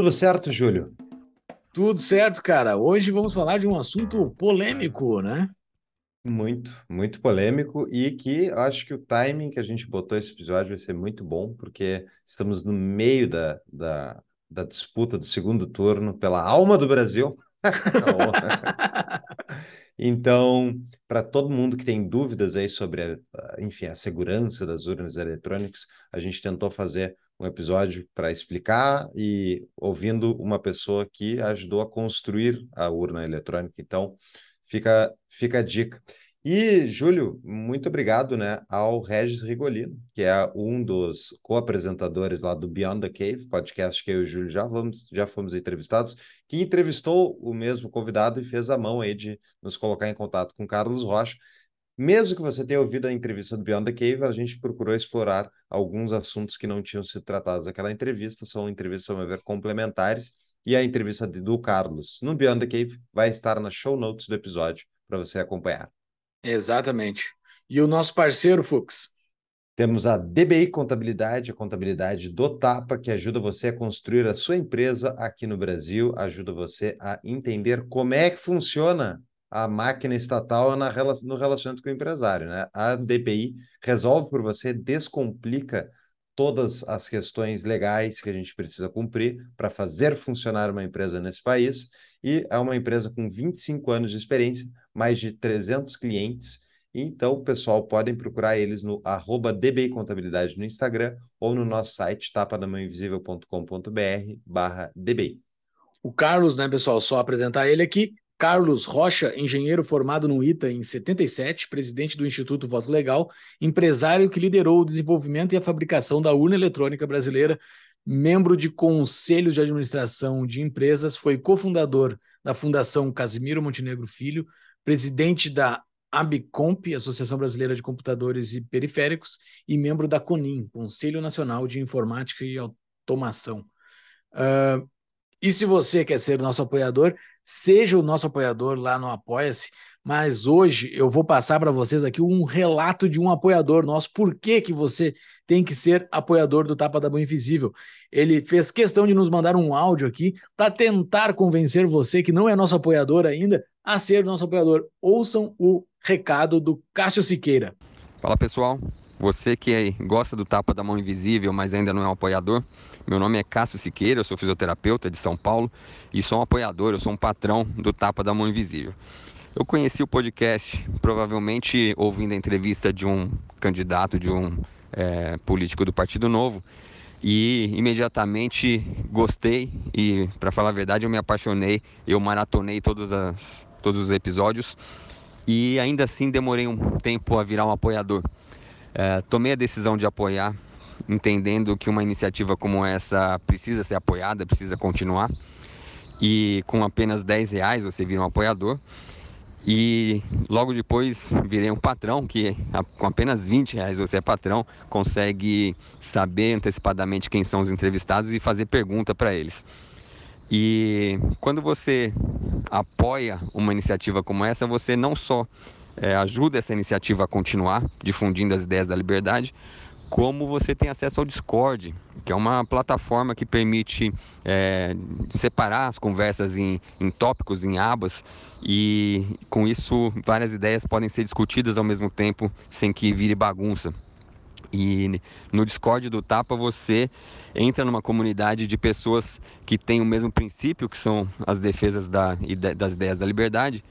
Tudo certo, Júlio? Tudo certo, cara. Hoje vamos falar de um assunto polêmico, né? Muito, muito polêmico e que acho que o timing que a gente botou esse episódio vai ser muito bom, porque estamos no meio da, da, da disputa do segundo turno pela alma do Brasil. Então, para todo mundo que tem dúvidas aí sobre, a, enfim, a segurança das urnas eletrônicas, a gente tentou fazer um episódio para explicar e ouvindo uma pessoa que ajudou a construir a urna eletrônica. Então, fica, fica a dica. E, Júlio, muito obrigado né, ao Regis Rigolino, que é um dos co-apresentadores lá do Beyond the Cave, podcast que eu e o Júlio já, vamos, já fomos entrevistados, que entrevistou o mesmo convidado e fez a mão aí de nos colocar em contato com Carlos Rocha. Mesmo que você tenha ouvido a entrevista do Beyond the Cave, a gente procurou explorar alguns assuntos que não tinham sido tratados naquela entrevista, são entrevistas, a meu ver, complementares, e a entrevista do Carlos no Beyond the Cave vai estar nas show notes do episódio para você acompanhar. Exatamente. E o nosso parceiro, Fux? Temos a DBI Contabilidade, a contabilidade do Tapa, que ajuda você a construir a sua empresa aqui no Brasil, ajuda você a entender como é que funciona a máquina estatal na, no relacionamento com o empresário. Né? A DBI resolve por você, descomplica todas as questões legais que a gente precisa cumprir para fazer funcionar uma empresa nesse país. E é uma empresa com 25 anos de experiência, mais de 300 clientes. Então, pessoal, podem procurar eles no arroba DBI Contabilidade no Instagram ou no nosso site tapadamãoinvisível.com.br barra DBI. O Carlos, né, pessoal, só apresentar ele aqui. Carlos Rocha, engenheiro formado no ITA em 77, presidente do Instituto Voto Legal, empresário que liderou o desenvolvimento e a fabricação da urna eletrônica brasileira, membro de conselhos de administração de empresas, foi cofundador da Fundação Casimiro Montenegro Filho, presidente da ABComp, Associação Brasileira de Computadores e Periféricos, e membro da CONIM, Conselho Nacional de Informática e Automação. Uh, e se você quer ser nosso apoiador, seja o nosso apoiador lá no Apoia-se. Mas hoje eu vou passar para vocês aqui um relato de um apoiador nosso. Por que, que você tem que ser apoiador do Tapa da Boa Invisível? Ele fez questão de nos mandar um áudio aqui para tentar convencer você que não é nosso apoiador ainda a ser nosso apoiador. Ouçam o recado do Cássio Siqueira. Fala pessoal, você que gosta do Tapa da Mão Invisível, mas ainda não é um apoiador, meu nome é Cássio Siqueira, eu sou fisioterapeuta de São Paulo e sou um apoiador, eu sou um patrão do Tapa da Mão Invisível. Eu conheci o podcast provavelmente ouvindo a entrevista de um candidato, de um é, político do Partido Novo e imediatamente gostei e, para falar a verdade, eu me apaixonei, eu maratonei todos, as, todos os episódios e ainda assim demorei um tempo a virar um apoiador. É, tomei a decisão de apoiar, entendendo que uma iniciativa como essa precisa ser apoiada, precisa continuar. E com apenas 10 reais você vira um apoiador. E logo depois virei um patrão, que com apenas 20 reais você é patrão, consegue saber antecipadamente quem são os entrevistados e fazer pergunta para eles. E quando você apoia uma iniciativa como essa, você não só é, ajuda essa iniciativa a continuar difundindo as ideias da liberdade, como você tem acesso ao Discord, que é uma plataforma que permite é, separar as conversas em, em tópicos, em abas, e com isso várias ideias podem ser discutidas ao mesmo tempo sem que vire bagunça. E no Discord do Tapa você entra numa comunidade de pessoas que têm o mesmo princípio, que são as defesas da, das ideias da liberdade,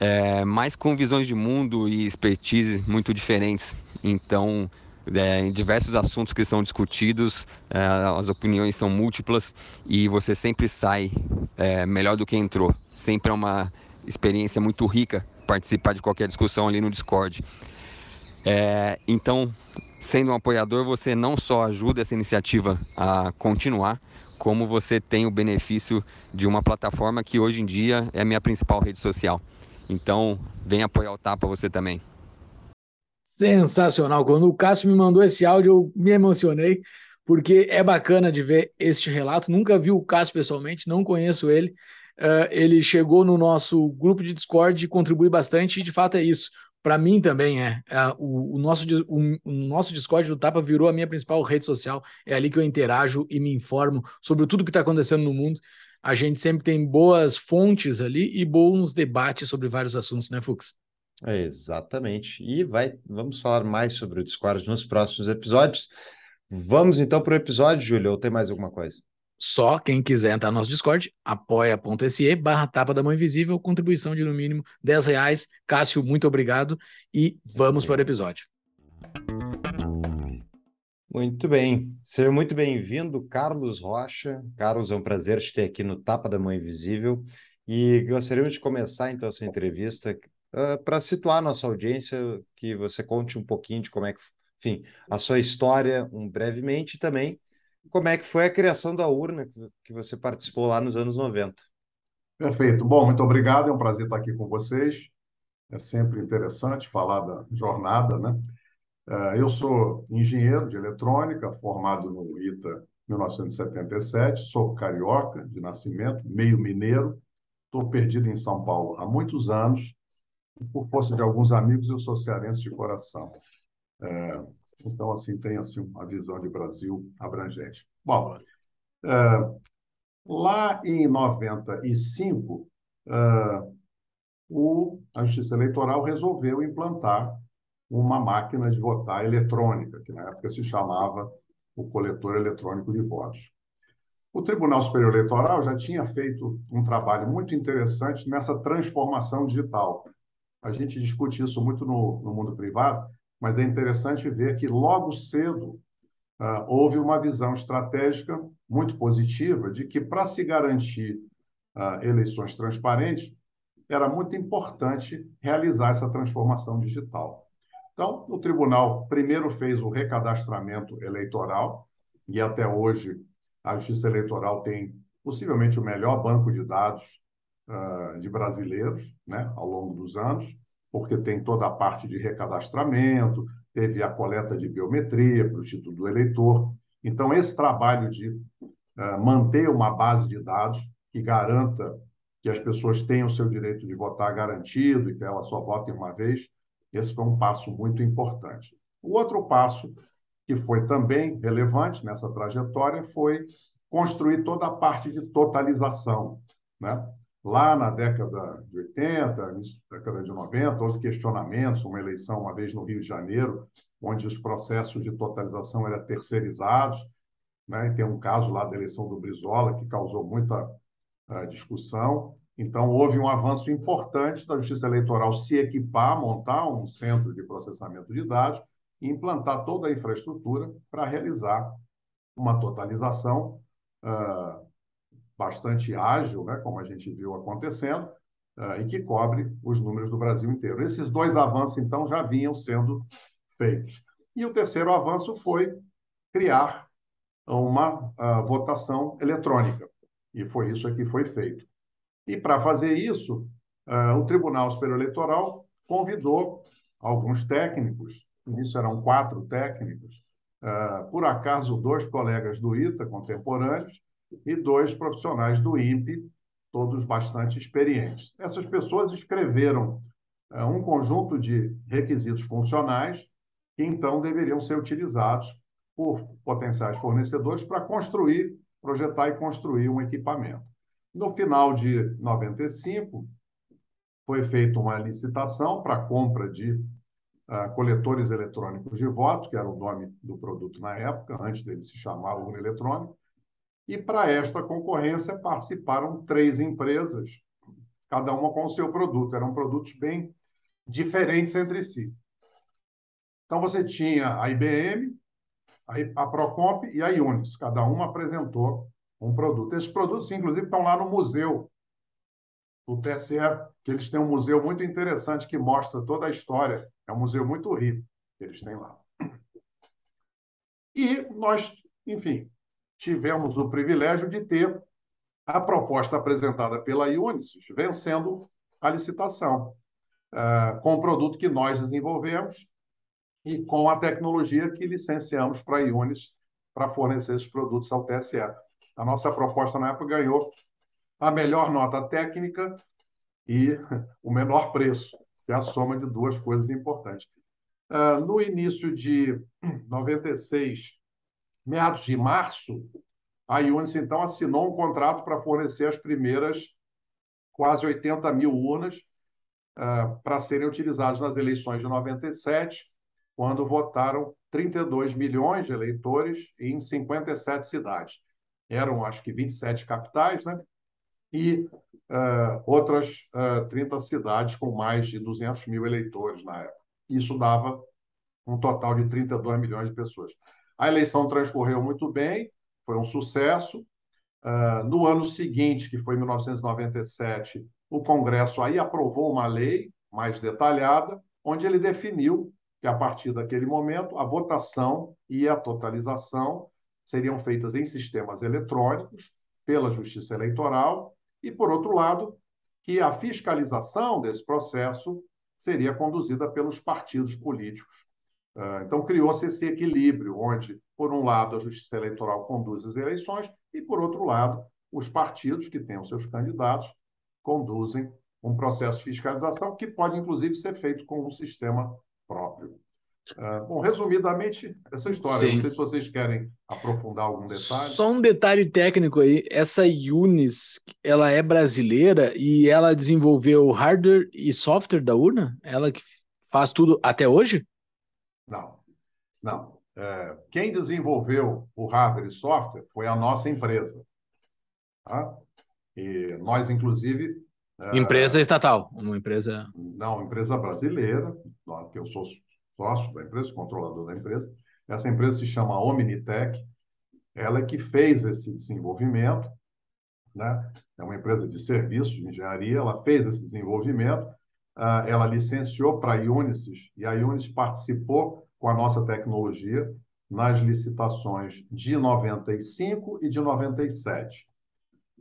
é, mas com visões de mundo e expertise muito diferentes. Então, é, em diversos assuntos que são discutidos, é, as opiniões são múltiplas e você sempre sai é, melhor do que entrou. Sempre é uma experiência muito rica participar de qualquer discussão ali no Discord. É, então, sendo um apoiador, você não só ajuda essa iniciativa a continuar, como você tem o benefício de uma plataforma que hoje em dia é a minha principal rede social. Então, vem apoiar o Tapa você também. Sensacional. Quando o Cássio me mandou esse áudio, eu me emocionei, porque é bacana de ver este relato. Nunca vi o Cássio pessoalmente, não conheço ele. Uh, ele chegou no nosso grupo de Discord e contribui bastante, e de fato é isso. Para mim também é. é o, o, nosso, o, o, nosso Discord do Tapa virou a minha principal rede social. É ali que eu interajo e me informo sobre tudo que está acontecendo no mundo. A gente sempre tem boas fontes ali e bons debates sobre vários assuntos, né, Fux? Exatamente. E vai, vamos falar mais sobre o Discord nos próximos episódios. Vamos então para o episódio, Júlio, ou tem mais alguma coisa? Só quem quiser entrar no nosso Discord, apoia.se barra tapa da mão invisível, contribuição de no mínimo 10 reais. Cássio, muito obrigado e vamos para o episódio. Muito bem, seja muito bem-vindo, Carlos Rocha. Carlos, é um prazer te ter aqui no Tapa da Mão Invisível e gostaríamos de começar então essa entrevista uh, para situar nossa audiência, que você conte um pouquinho de como é que, enfim, a sua história, um brevemente, também como é que foi a criação da urna que você participou lá nos anos 90. Perfeito. Bom, muito obrigado. É um prazer estar aqui com vocês. É sempre interessante falar da jornada, né? Eu sou engenheiro de eletrônica, formado no ITA 1977, sou carioca de nascimento, meio mineiro, estou perdido em São Paulo há muitos anos por força de alguns amigos, eu sou cearense de coração. É, então, assim, tem assim, uma visão de Brasil abrangente. Bom, é, lá em 95, é, o, a Justiça Eleitoral resolveu implantar uma máquina de votar eletrônica, que na época se chamava o coletor eletrônico de votos. O Tribunal Superior Eleitoral já tinha feito um trabalho muito interessante nessa transformação digital. A gente discute isso muito no, no mundo privado, mas é interessante ver que logo cedo uh, houve uma visão estratégica muito positiva de que para se garantir uh, eleições transparentes era muito importante realizar essa transformação digital. Então, o tribunal primeiro fez o recadastramento eleitoral e até hoje a Justiça Eleitoral tem possivelmente o melhor banco de dados uh, de brasileiros né, ao longo dos anos, porque tem toda a parte de recadastramento, teve a coleta de biometria para o Instituto do Eleitor. Então, esse trabalho de uh, manter uma base de dados que garanta que as pessoas tenham o seu direito de votar garantido e que elas só votem uma vez, esse foi um passo muito importante. O outro passo, que foi também relevante nessa trajetória, foi construir toda a parte de totalização. Né? Lá na década de 80, década de 90, houve questionamentos, uma eleição uma vez no Rio de Janeiro, onde os processos de totalização eram terceirizados. Né? E tem um caso lá da eleição do Brizola que causou muita uh, discussão. Então, houve um avanço importante da Justiça Eleitoral se equipar, montar um centro de processamento de dados e implantar toda a infraestrutura para realizar uma totalização uh, bastante ágil, né, como a gente viu acontecendo, uh, e que cobre os números do Brasil inteiro. Esses dois avanços, então, já vinham sendo feitos. E o terceiro avanço foi criar uma uh, votação eletrônica, e foi isso que foi feito. E para fazer isso, uh, o Tribunal Superior Eleitoral convidou alguns técnicos, nisso eram quatro técnicos, por acaso dois colegas do ITA contemporâneos, e dois profissionais do INPE, todos bastante experientes. Essas pessoas escreveram é, um conjunto de requisitos funcionais que então deveriam ser utilizados por potenciais fornecedores para construir, projetar e construir um equipamento. No final de 95, foi feita uma licitação para compra de uh, coletores eletrônicos de voto, que era o nome do produto na época, antes dele se chamar urna eletrônica, e para esta concorrência participaram três empresas, cada uma com o seu produto. Eram produtos bem diferentes entre si. Então você tinha a IBM, a Procomp e a Unis. Cada uma apresentou um produto. Esses produtos, inclusive, estão lá no museu do TSE, que eles têm um museu muito interessante que mostra toda a história. É um museu muito rico que eles têm lá. E nós, enfim, tivemos o privilégio de ter a proposta apresentada pela Unisys vencendo a licitação, uh, com o produto que nós desenvolvemos e com a tecnologia que licenciamos para a Unisys para fornecer esses produtos ao TSE. A nossa proposta na época ganhou a melhor nota técnica e o menor preço, que é a soma de duas coisas importantes. Uh, no início de 96, meados de março, a Unis, então, assinou um contrato para fornecer as primeiras quase 80 mil urnas uh, para serem utilizadas nas eleições de 97, quando votaram 32 milhões de eleitores em 57 cidades. Eram, acho que, 27 capitais, né? E uh, outras uh, 30 cidades com mais de 200 mil eleitores na época. Isso dava um total de 32 milhões de pessoas. A eleição transcorreu muito bem, foi um sucesso. Uh, no ano seguinte, que foi 1997, o Congresso aí aprovou uma lei mais detalhada, onde ele definiu que, a partir daquele momento, a votação e a totalização seriam feitas em sistemas eletrônicos pela Justiça Eleitoral e, por outro lado, que a fiscalização desse processo seria conduzida pelos partidos políticos então, criou-se esse equilíbrio, onde, por um lado, a Justiça Eleitoral conduz as eleições e, por outro lado, os partidos que têm os seus candidatos conduzem um processo de fiscalização que pode, inclusive, ser feito com um sistema próprio. Uh, bom, resumidamente, essa história. Sim. Não sei se vocês querem aprofundar algum detalhe. Só um detalhe técnico aí. Essa Unis, ela é brasileira e ela desenvolveu hardware e software da urna? Ela que faz tudo até hoje? Não, não. É, quem desenvolveu o hardware e software foi a nossa empresa. Tá? E nós, inclusive. É, empresa é, estatal, uma empresa. Não, empresa brasileira, que eu sou sócio da empresa, controlador da empresa. Essa empresa se chama Omnitech, ela é que fez esse desenvolvimento, né? é uma empresa de serviços, de engenharia, ela fez esse desenvolvimento ela licenciou para a Unisys e a Unisys participou com a nossa tecnologia nas licitações de 95 e de 97.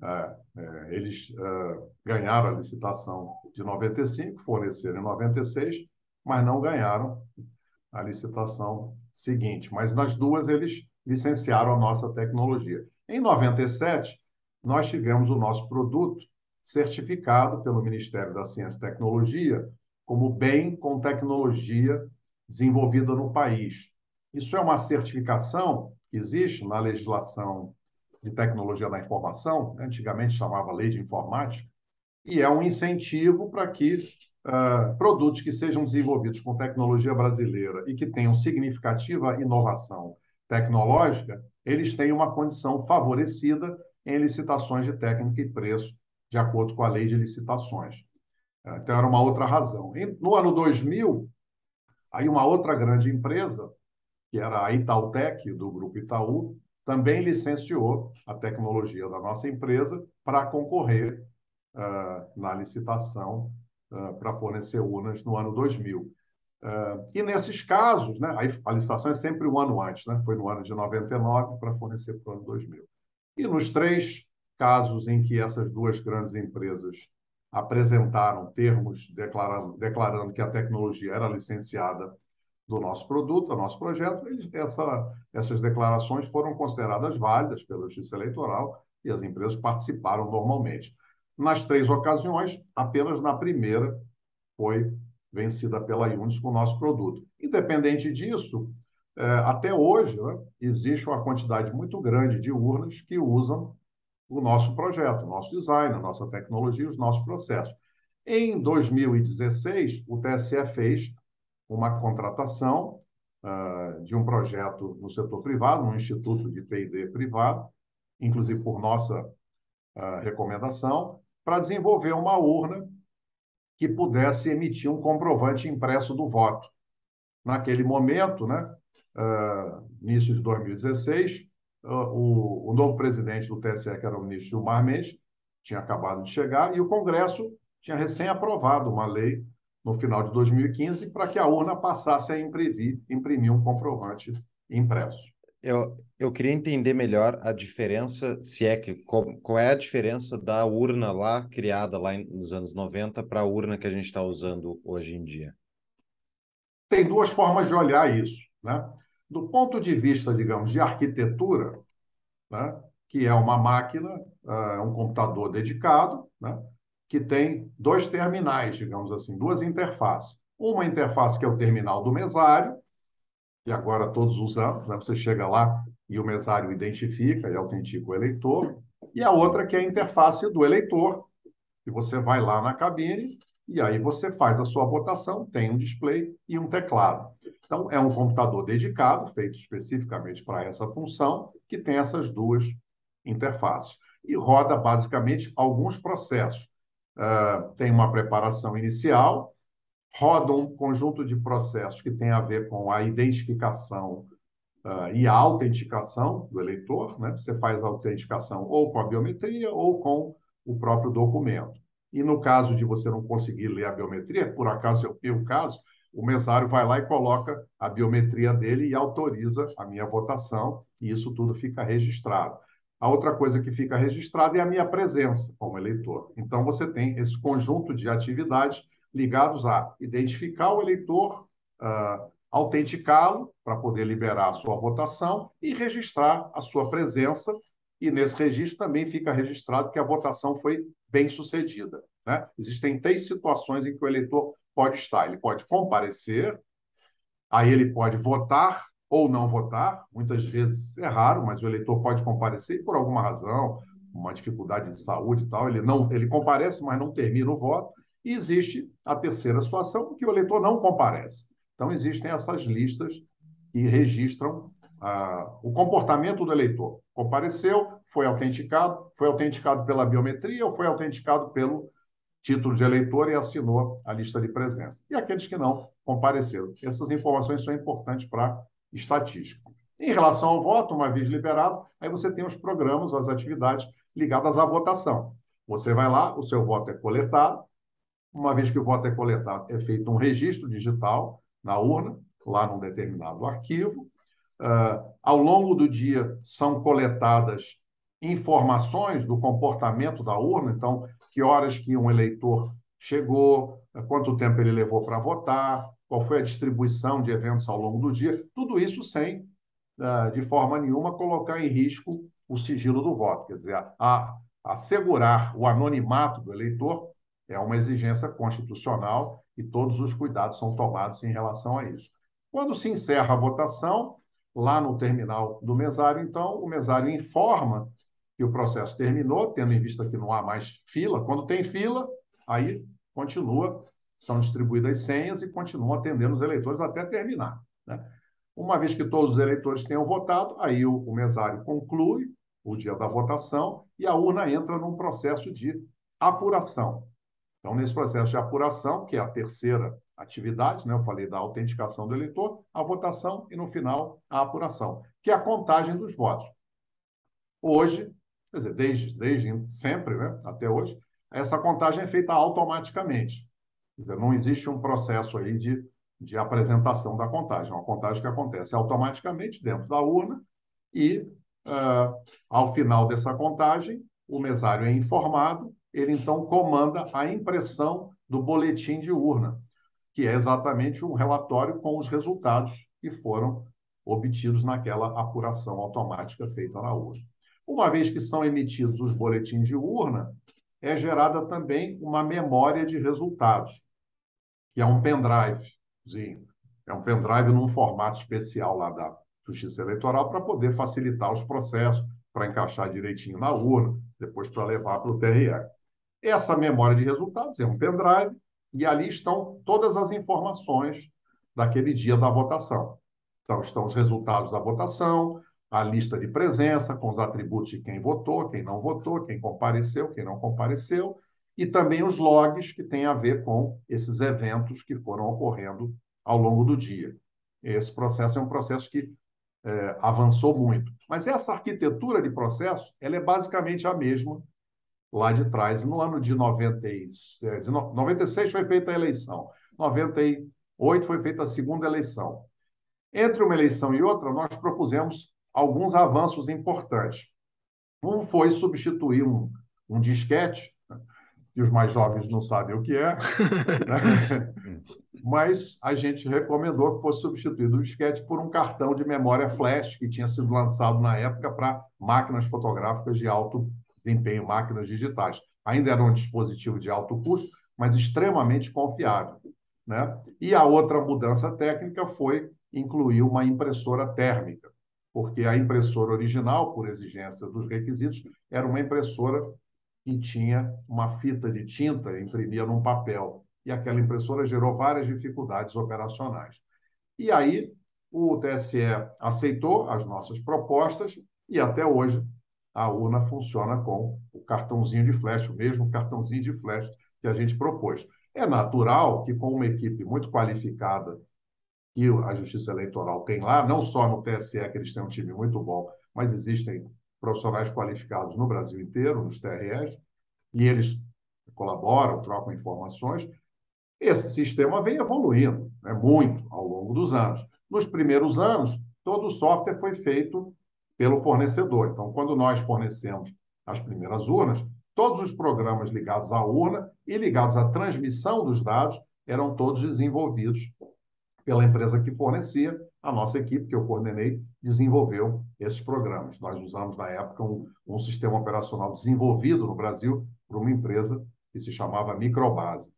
É, é, eles é, ganharam a licitação de 95, forneceram em 96, mas não ganharam a licitação seguinte. Mas nas duas eles licenciaram a nossa tecnologia. Em 97, nós tivemos o nosso produto certificado pelo Ministério da Ciência e Tecnologia como bem com tecnologia desenvolvida no país. Isso é uma certificação que existe na legislação de tecnologia da informação, antigamente chamava Lei de Informática, e é um incentivo para que uh, produtos que sejam desenvolvidos com tecnologia brasileira e que tenham significativa inovação tecnológica, eles tenham uma condição favorecida em licitações de técnica e preço de acordo com a lei de licitações. É, então, era uma outra razão. No ano 2000, aí uma outra grande empresa, que era a Itautec, do Grupo Itaú, também licenciou a tecnologia da nossa empresa para concorrer uh, na licitação uh, para fornecer urnas no ano 2000. Uh, e nesses casos, né, a licitação é sempre um ano antes, né, foi no ano de 99 para fornecer para o ano 2000. E nos três casos em que essas duas grandes empresas apresentaram termos declarando, declarando que a tecnologia era licenciada do nosso produto, do nosso projeto, eles, essa, essas declarações foram consideradas válidas pela Justiça Eleitoral e as empresas participaram normalmente. Nas três ocasiões, apenas na primeira foi vencida pela Unis com o nosso produto. Independente disso, é, até hoje né, existe uma quantidade muito grande de urnas que usam o nosso projeto, o nosso design, a nossa tecnologia, os nossos processos. Em 2016, o TSE fez uma contratação uh, de um projeto no setor privado, um instituto de P&D privado, inclusive por nossa uh, recomendação, para desenvolver uma urna que pudesse emitir um comprovante impresso do voto. Naquele momento, né, uh, início de 2016, o, o novo presidente do TSE, que era o ministro Gilmar Mendes, tinha acabado de chegar, e o Congresso tinha recém-aprovado uma lei no final de 2015 para que a urna passasse a imprimir, imprimir um comprovante impresso. Eu, eu queria entender melhor a diferença, se é que qual, qual é a diferença da urna lá criada lá nos anos 90 para a urna que a gente está usando hoje em dia. Tem duas formas de olhar isso, né? Do ponto de vista, digamos, de arquitetura, né? que é uma máquina, uh, um computador dedicado, né? que tem dois terminais, digamos assim, duas interfaces. Uma interface que é o terminal do mesário, que agora todos usamos, né? você chega lá e o mesário identifica e autentica o eleitor, e a outra que é a interface do eleitor, que você vai lá na cabine e aí você faz a sua votação, tem um display e um teclado. Então, é um computador dedicado, feito especificamente para essa função, que tem essas duas interfaces. E roda, basicamente, alguns processos. Uh, tem uma preparação inicial, roda um conjunto de processos que tem a ver com a identificação uh, e a autenticação do eleitor. Né? Você faz a autenticação ou com a biometria ou com o próprio documento. E no caso de você não conseguir ler a biometria, por acaso é o meu caso, o mesário vai lá e coloca a biometria dele e autoriza a minha votação, e isso tudo fica registrado. A outra coisa que fica registrada é a minha presença como eleitor. Então, você tem esse conjunto de atividades ligados a identificar o eleitor, uh, autenticá-lo para poder liberar a sua votação e registrar a sua presença. E nesse registro também fica registrado que a votação foi bem sucedida. Né? Existem três situações em que o eleitor pode estar. Ele pode comparecer, aí ele pode votar ou não votar. Muitas vezes é raro, mas o eleitor pode comparecer por alguma razão, uma dificuldade de saúde e tal, ele não, ele comparece, mas não termina o voto. E existe a terceira situação, que o eleitor não comparece. Então existem essas listas que registram ah, o comportamento do eleitor. Compareceu, foi autenticado, foi autenticado pela biometria ou foi autenticado pelo título de eleitor e assinou a lista de presença. E aqueles que não compareceram. Essas informações são importantes para estatística. Em relação ao voto, uma vez liberado, aí você tem os programas, as atividades ligadas à votação. Você vai lá, o seu voto é coletado. Uma vez que o voto é coletado, é feito um registro digital na urna, lá num determinado arquivo. Uh, ao longo do dia, são coletadas informações do comportamento da urna, então, que horas que um eleitor chegou, quanto tempo ele levou para votar, qual foi a distribuição de eventos ao longo do dia, tudo isso sem, ah, de forma nenhuma, colocar em risco o sigilo do voto. Quer dizer, a, assegurar o anonimato do eleitor é uma exigência constitucional e todos os cuidados são tomados em relação a isso. Quando se encerra a votação, lá no terminal do mesário, então, o mesário informa que o processo terminou, tendo em vista que não há mais fila. Quando tem fila, aí continua, são distribuídas senhas e continuam atendendo os eleitores até terminar. Né? Uma vez que todos os eleitores tenham votado, aí o, o mesário conclui o dia da votação e a urna entra num processo de apuração. Então, nesse processo de apuração, que é a terceira atividade, né? eu falei da autenticação do eleitor, a votação e, no final, a apuração, que é a contagem dos votos. Hoje, quer dizer, desde, desde sempre, né, até hoje, essa contagem é feita automaticamente. Dizer, não existe um processo aí de, de apresentação da contagem, é uma contagem que acontece automaticamente dentro da urna e, uh, ao final dessa contagem, o mesário é informado, ele então comanda a impressão do boletim de urna, que é exatamente um relatório com os resultados que foram obtidos naquela apuração automática feita na urna. Uma vez que são emitidos os boletins de urna, é gerada também uma memória de resultados, que é um pendrive. É um pendrive num formato especial lá da Justiça Eleitoral para poder facilitar os processos, para encaixar direitinho na urna, depois para levar para o TRE. Essa memória de resultados é um pendrive e ali estão todas as informações daquele dia da votação. Então, estão os resultados da votação, a lista de presença, com os atributos de quem votou, quem não votou, quem compareceu, quem não compareceu, e também os logs que têm a ver com esses eventos que foram ocorrendo ao longo do dia. Esse processo é um processo que é, avançou muito. Mas essa arquitetura de processo ela é basicamente a mesma lá de trás. No ano de, 90, é, de 96 foi feita a eleição, 98 foi feita a segunda eleição. Entre uma eleição e outra, nós propusemos alguns avanços importantes. Um foi substituir um, um disquete, né? que os mais jovens não sabem o que é, né? mas a gente recomendou que fosse substituído o disquete por um cartão de memória flash que tinha sido lançado na época para máquinas fotográficas de alto desempenho, máquinas digitais. Ainda era um dispositivo de alto custo, mas extremamente confiável. Né? E a outra mudança técnica foi incluir uma impressora térmica, porque a impressora original, por exigência dos requisitos, era uma impressora que tinha uma fita de tinta, imprimia num papel, e aquela impressora gerou várias dificuldades operacionais. E aí o TSE aceitou as nossas propostas e até hoje a urna funciona com o cartãozinho de flash, o mesmo cartãozinho de flash que a gente propôs. É natural que, com uma equipe muito qualificada que a Justiça Eleitoral tem lá, não só no TSE, que eles têm um time muito bom, mas existem profissionais qualificados no Brasil inteiro, nos TREs, e eles colaboram, trocam informações. Esse sistema vem evoluindo né, muito ao longo dos anos. Nos primeiros anos, todo o software foi feito pelo fornecedor. Então, quando nós fornecemos as primeiras urnas, todos os programas ligados à urna e ligados à transmissão dos dados eram todos desenvolvidos pela empresa que fornecia. A nossa equipe, que eu coordenei, desenvolveu esses programas. Nós usamos, na época, um, um sistema operacional desenvolvido no Brasil por uma empresa que se chamava Microbase.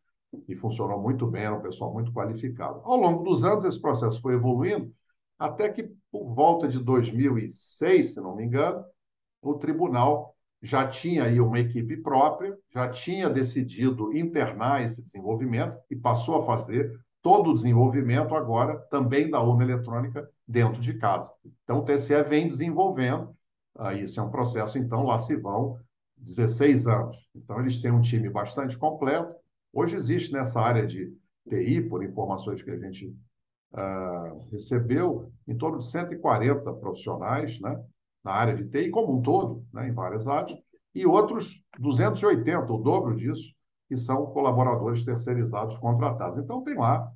E funcionou muito bem, era um pessoal muito qualificado. Ao longo dos anos, esse processo foi evoluindo, até que, por volta de 2006, se não me engano, o tribunal já tinha aí uma equipe própria, já tinha decidido internar esse desenvolvimento e passou a fazer todo o desenvolvimento agora também da urna eletrônica dentro de casa. Então, o TSE vem desenvolvendo, uh, isso é um processo, então, lá se vão 16 anos. Então, eles têm um time bastante completo. Hoje existe nessa área de TI, por informações que a gente uh, recebeu, em torno de 140 profissionais né, na área de TI como um todo, né, em várias áreas, e outros 280, o dobro disso, que são colaboradores terceirizados contratados. Então, tem lá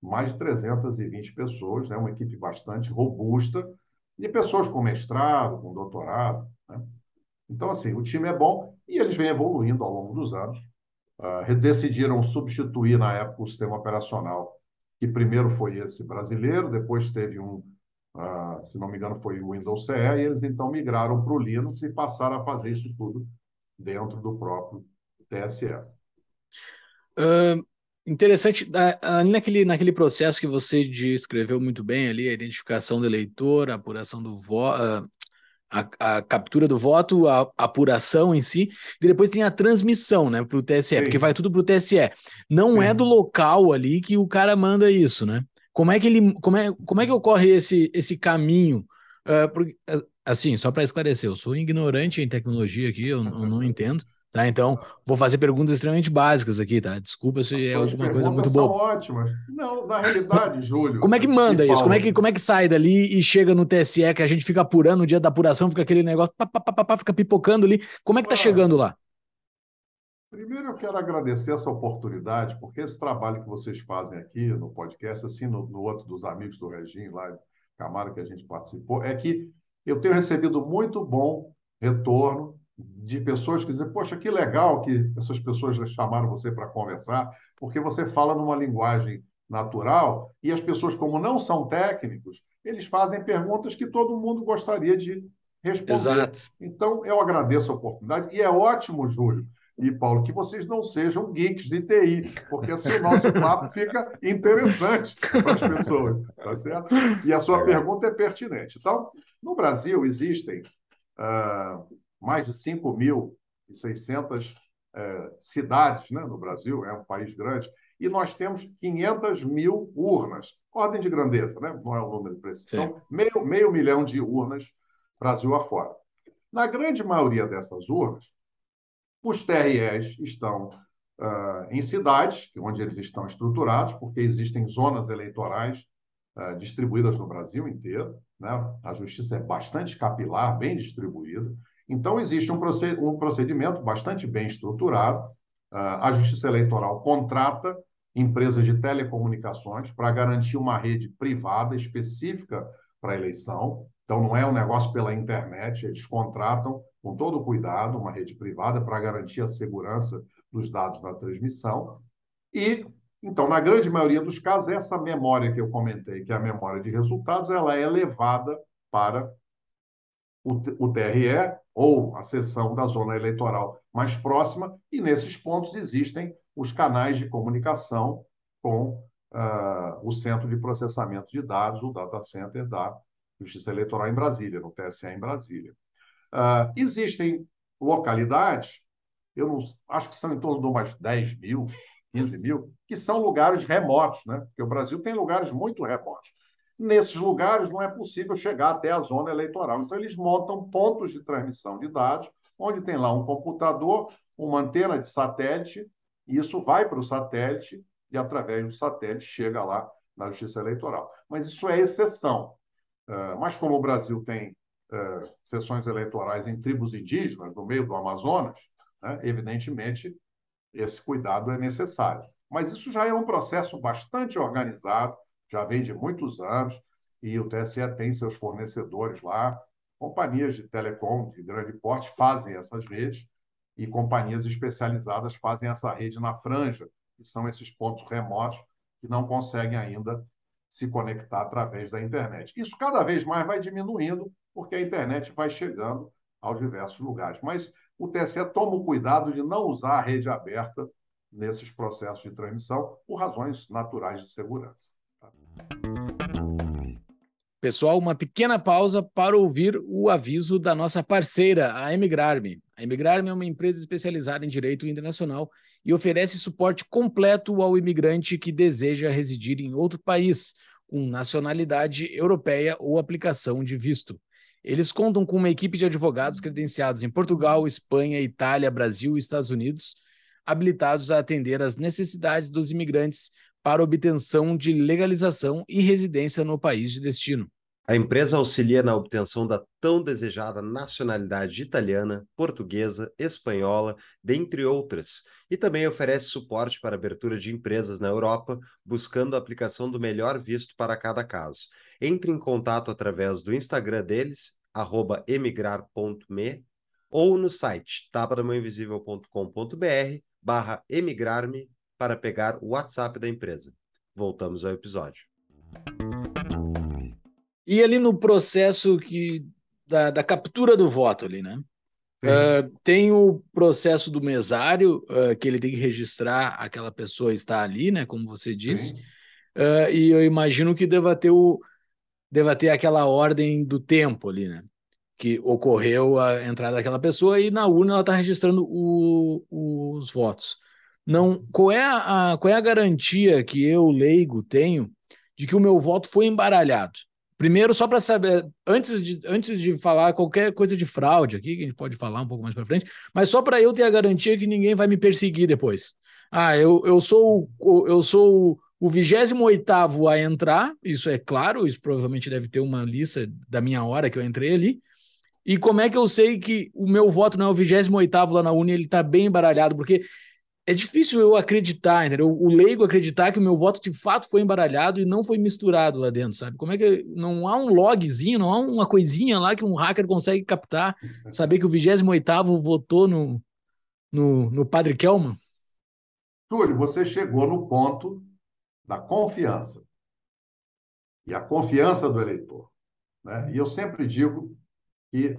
mais de 320 pessoas, né? uma equipe bastante robusta, e pessoas com mestrado, com doutorado. Né? Então, assim, o time é bom e eles vêm evoluindo ao longo dos anos. Uh, decidiram substituir, na época, o sistema operacional, que primeiro foi esse brasileiro, depois teve um, uh, se não me engano, foi o Windows CE, e eles então migraram para o Linux e passaram a fazer isso tudo dentro do próprio TSE. Uh, interessante, ali naquele, naquele processo que você descreveu muito bem ali, a identificação do eleitor, a apuração do voto, a, a, captura do voto, a, a, apuração em si, e depois tem a transmissão, né, para o TSE, Sim. porque vai tudo para o TSE. Não Sim. é do local ali que o cara manda isso, né? Como é que ele, como é, como é que ocorre esse, esse caminho? Uh, porque, assim, só para esclarecer, eu sou ignorante em tecnologia aqui, eu, eu não entendo. Tá, então, vou fazer perguntas extremamente básicas aqui, tá? Desculpa se é alguma coisa muito boa. São ótimas. Não, na realidade, Júlio. Como é que manda isso? Como é que, como é que sai dali e chega no TSE, que a gente fica apurando no dia da apuração, fica aquele negócio, pá, pá, pá, pá, fica pipocando ali. Como é que tá chegando lá? Primeiro, eu quero agradecer essa oportunidade, porque esse trabalho que vocês fazem aqui no podcast, assim, no, no outro dos amigos do Regim, lá, Camara, que a gente participou, é que eu tenho recebido muito bom retorno de pessoas que dizem, poxa, que legal que essas pessoas chamaram você para conversar, porque você fala numa linguagem natural e as pessoas, como não são técnicos, eles fazem perguntas que todo mundo gostaria de responder. Exato. Então, eu agradeço a oportunidade e é ótimo, Júlio e Paulo, que vocês não sejam geeks de TI, porque assim o nosso papo fica interessante para as pessoas, tá certo? E a sua pergunta é pertinente. Então, no Brasil existem uh, mais de 5.600 uh, cidades né, no Brasil, é um país grande, e nós temos 500 mil urnas. Ordem de grandeza, né? não é o número preciso. Sim. Então, meio, meio milhão de urnas Brasil afora. Na grande maioria dessas urnas, os TREs estão uh, em cidades, onde eles estão estruturados, porque existem zonas eleitorais uh, distribuídas no Brasil inteiro. Né? A justiça é bastante capilar, bem distribuída. Então, existe um, procedimento bastante bem estruturado. Uh, a Justiça Eleitoral contrata empresas de telecomunicações para garantir uma rede privada específica para a eleição. Então, não é um negócio pela internet, eles contratam com todo cuidado uma rede privada para garantir a segurança dos dados da transmissão. E, então, na grande maioria dos casos, essa memória que eu comentei, que é a memória de resultados, ela é levada para o, TRE ou a seção da zona eleitoral mais próxima, e nesses pontos existem os canais de comunicação com uh, o Centro de Processamento de Dados, o Data Center da Justiça Eleitoral em Brasília, no TSE em Brasília. Uh, existem localidades, eu não, acho que são em torno de umas 10 mil, 15 mil, que são lugares remotos, né? porque o Brasil tem lugares muito remotos. Nesses lugares não é possível chegar até a zona eleitoral. Então, eles montam pontos de transmissão de dados, onde tem lá um computador, uma antena de satélite, e isso vai para o satélite e, através do satélite, chega lá na Justiça Eleitoral. Mas isso é exceção. Uh, mas como o Brasil tem uh, sessões eleitorais em tribos indígenas, no meio do Amazonas, né, evidentemente, esse cuidado é necessário. Mas isso já é um processo bastante organizado, já vem de muitos anos, e o TSE tem seus fornecedores lá. Companhias de telecom de grande porte fazem essas redes, e companhias especializadas fazem essa rede na franja, que são esses pontos remotos que não conseguem ainda se conectar através da internet. Isso cada vez mais vai diminuindo, porque a internet vai chegando aos diversos lugares. Mas o TSE toma o cuidado de não usar a rede aberta nesses processos de transmissão por razões naturais de segurança. Pessoal, uma pequena pausa para ouvir o aviso da nossa parceira, a Emigrarme. A Emigrarme é uma empresa especializada em direito internacional e oferece suporte completo ao imigrante que deseja residir em outro país, com nacionalidade europeia ou aplicação de visto. Eles contam com uma equipe de advogados credenciados em Portugal, Espanha, Itália, Brasil e Estados Unidos, habilitados a atender às necessidades dos imigrantes para obtenção de legalização e residência no país de destino. A empresa auxilia na obtenção da tão desejada nacionalidade italiana, portuguesa, espanhola, dentre outras, e também oferece suporte para abertura de empresas na Europa, buscando a aplicação do melhor visto para cada caso. Entre em contato através do Instagram deles, emigrar.me, ou no site tapadamãoinvisível.com.br barra emigrar-me para pegar o WhatsApp da empresa. Voltamos ao episódio. E ali no processo que da, da captura do voto ali, né? Uh, tem o processo do mesário, uh, que ele tem que registrar aquela pessoa está ali, né? Como você disse. Uh, e eu imagino que deva ter, o, deva ter aquela ordem do tempo ali, né? Que ocorreu a entrada daquela pessoa e na urna ela está registrando o, os votos. Não, qual é a, qual é a garantia que eu, leigo, tenho de que o meu voto foi embaralhado? Primeiro, só para saber, antes de, antes de falar qualquer coisa de fraude aqui, que a gente pode falar um pouco mais para frente, mas só para eu ter a garantia que ninguém vai me perseguir depois. Ah, eu, eu sou eu sou o 28 a entrar, isso é claro, isso provavelmente deve ter uma lista da minha hora que eu entrei ali. E como é que eu sei que o meu voto não é o 28 lá na Uni, ele está bem embaralhado? Porque é difícil eu acreditar, entendeu? O leigo acreditar que o meu voto de fato foi embaralhado e não foi misturado lá dentro, sabe? Como é que não há um logzinho, não há uma coisinha lá que um hacker consegue captar, saber que o 28º votou no, no, no Padre Kelman? Túlio, você chegou no ponto da confiança. E a confiança do eleitor. Né? E eu sempre digo que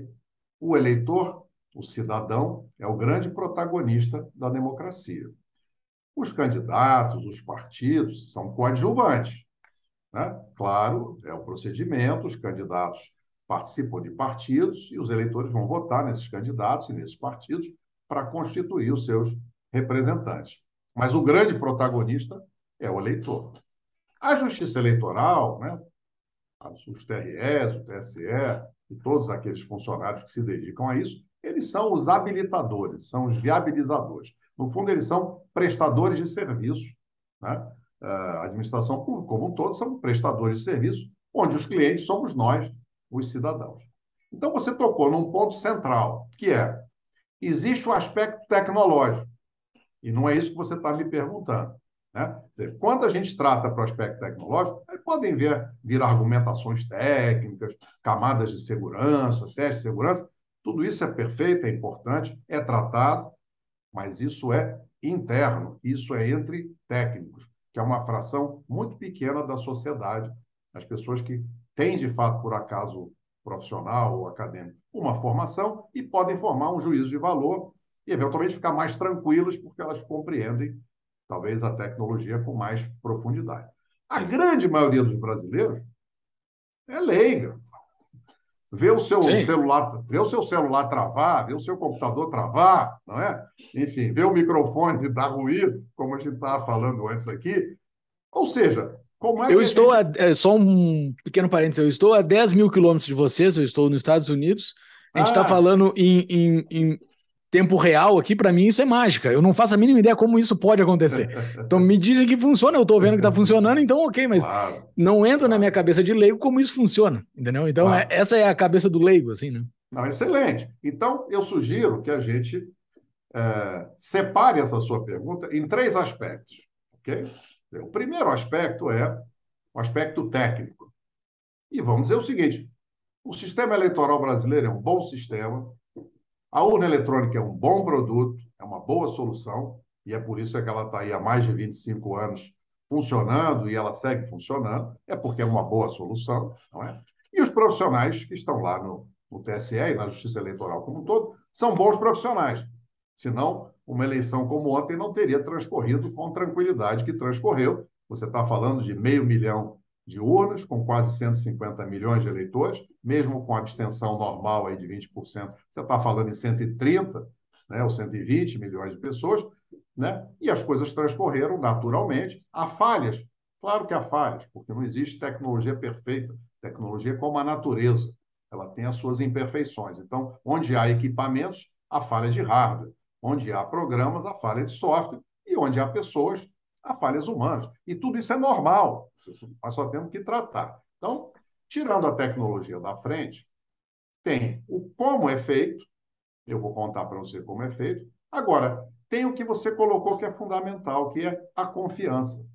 o eleitor o cidadão é o grande protagonista da democracia. Os candidatos, os partidos são coadjuvantes. Né? Claro, é o procedimento, os candidatos participam de partidos e os eleitores vão votar nesses candidatos e nesses partidos para constituir os seus representantes. Mas o grande protagonista é o eleitor. A justiça eleitoral, né, os TREs, o TSE e todos aqueles funcionários que se dedicam a isso, eles são os habilitadores, são os viabilizadores. No fundo, eles são prestadores de serviços. Né? A administração pública, como um todo, são prestadores de serviços, onde os clientes somos nós, os cidadãos. Então, você tocou num ponto central, que é: existe o um aspecto tecnológico. E não é isso que você está me perguntando. Né? Dizer, quando a gente trata prospecto tecnológico, aí podem ver, vir argumentações técnicas, camadas de segurança, testes de segurança, tudo isso é perfeito, é importante, é tratado, mas isso é interno, isso é entre técnicos, que é uma fração muito pequena da sociedade, as pessoas que têm, de fato, por acaso profissional ou acadêmico, uma formação e podem formar um juízo de valor e, eventualmente, ficar mais tranquilos porque elas compreendem, talvez, a tecnologia com mais profundidade. A grande maioria dos brasileiros é leiga. Vê o seu Sim. celular, vê o seu celular travar, vê o seu computador travar, não é? Enfim, vê o microfone dar ruído, como a gente estava falando antes aqui. Ou seja, como é eu estou gente... a, é, só um pequeno parênteses, eu estou a 10 mil quilômetros de vocês, eu estou nos Estados Unidos. A gente está ah. falando em, em, em, tempo real aqui, para mim isso é mágica. Eu não faço a mínima ideia como isso pode acontecer. Então me dizem que funciona, eu estou vendo que está funcionando, então ok, mas claro. não entra na minha cabeça de leigo como isso funciona, entendeu? Então claro. é, essa é a cabeça do leigo, assim, né? Não, excelente. Então eu sugiro que a gente é, separe essa sua pergunta em três aspectos, ok? O primeiro aspecto é o aspecto técnico. E vamos dizer o seguinte: o sistema eleitoral brasileiro é um bom sistema, a urna eletrônica é um bom produto, é uma boa solução, e é por isso que ela está aí há mais de 25 anos funcionando e ela segue funcionando, é porque é uma boa solução, não é? E os profissionais que estão lá no, no TSE e na Justiça Eleitoral como um todo são bons profissionais. Senão, uma eleição como ontem não teria transcorrido com tranquilidade que transcorreu. Você está falando de meio milhão de urnas, com quase 150 milhões de eleitores, mesmo com abstenção normal aí de 20%, você está falando em 130 né, ou 120 milhões de pessoas, né? e as coisas transcorreram naturalmente. Há falhas, claro que há falhas, porque não existe tecnologia perfeita. Tecnologia como a natureza, ela tem as suas imperfeições. Então, onde há equipamentos, há falha de hardware. Onde há programas, há falha de software. E onde há pessoas, há falhas humanas. E tudo isso é normal. Nós só temos que tratar. Então, tirando a tecnologia da frente, tem o como é feito. Eu vou contar para você como é feito. Agora, tem o que você colocou que é fundamental, que é a confiança.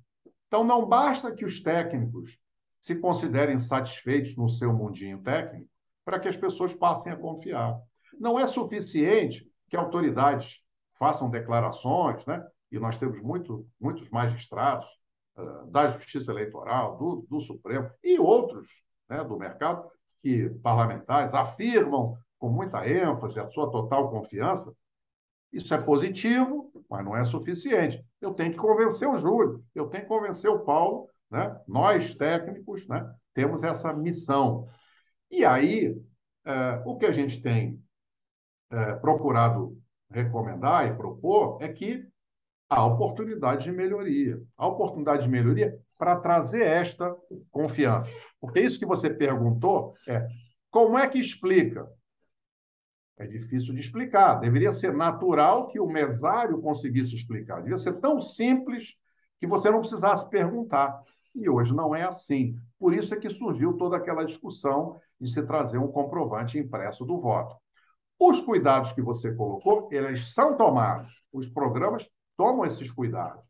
Então, não basta que os técnicos se considerem satisfeitos no seu mundinho técnico para que as pessoas passem a confiar. Não é suficiente que autoridades façam declarações, né? E nós temos muito, muitos magistrados uh, da Justiça Eleitoral, do, do Supremo e outros né, do mercado, que parlamentares afirmam com muita ênfase a sua total confiança. Isso é positivo, mas não é suficiente. Eu tenho que convencer o Júlio, eu tenho que convencer o Paulo, né? nós técnicos né, temos essa missão. E aí, uh, o que a gente tem é, procurado recomendar e propor é que há oportunidade de melhoria. Há oportunidade de melhoria para trazer esta confiança. Porque isso que você perguntou é como é que explica? É difícil de explicar. Deveria ser natural que o mesário conseguisse explicar. Devia ser tão simples que você não precisasse perguntar. E hoje não é assim. Por isso é que surgiu toda aquela discussão de se trazer um comprovante impresso do voto. Os cuidados que você colocou, eles são tomados. Os programas tomam esses cuidados.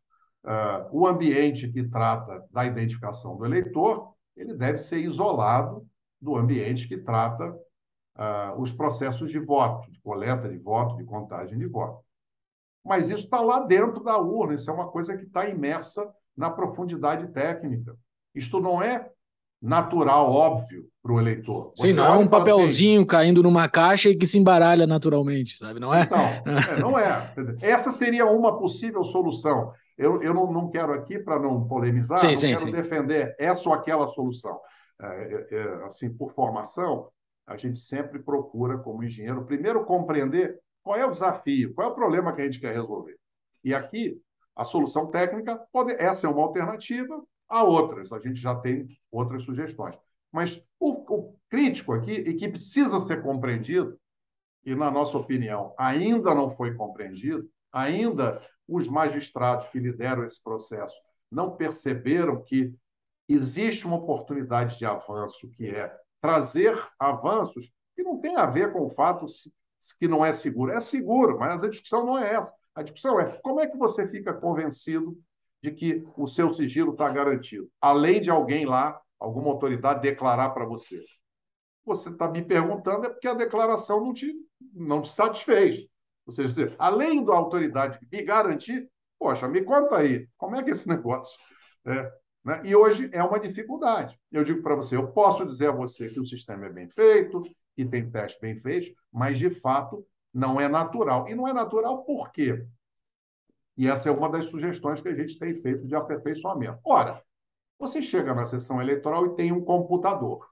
Uh, o ambiente que trata da identificação do eleitor, ele deve ser isolado do ambiente que trata uh, os processos de voto, de coleta de voto, de contagem de voto. Mas isso está lá dentro da urna, isso é uma coisa que está imersa na profundidade técnica. Isto não é natural, óbvio, para o eleitor. Você Sim, não é um papelzinho assim, caindo numa caixa e que se embaralha naturalmente, sabe? Não é? Então, é, não é. Dizer, essa seria uma possível solução. Eu, eu não, não quero aqui, para não polemizar, sim, não sim, quero sim. defender essa ou aquela solução. É, é, é, assim, por formação, a gente sempre procura, como engenheiro, primeiro compreender qual é o desafio, qual é o problema que a gente quer resolver. E aqui, a solução técnica, pode, essa é uma alternativa, Há outras, a gente já tem outras sugestões. Mas o, o crítico aqui, e que precisa ser compreendido, e na nossa opinião ainda não foi compreendido, ainda os magistrados que lideram esse processo não perceberam que existe uma oportunidade de avanço, que é trazer avanços que não tem a ver com o fato que não é seguro. É seguro, mas a discussão não é essa. A discussão é como é que você fica convencido de que o seu sigilo está garantido, além de alguém lá, alguma autoridade, declarar para você? Você está me perguntando é porque a declaração não te, não te satisfez. Ou seja, além da autoridade me garantir, poxa, me conta aí, como é que é esse negócio? É, né? E hoje é uma dificuldade. Eu digo para você, eu posso dizer a você que o sistema é bem feito, que tem testes bem feitos, mas de fato não é natural. E não é natural por quê? E essa é uma das sugestões que a gente tem feito de aperfeiçoamento. Ora, você chega na sessão eleitoral e tem um computador.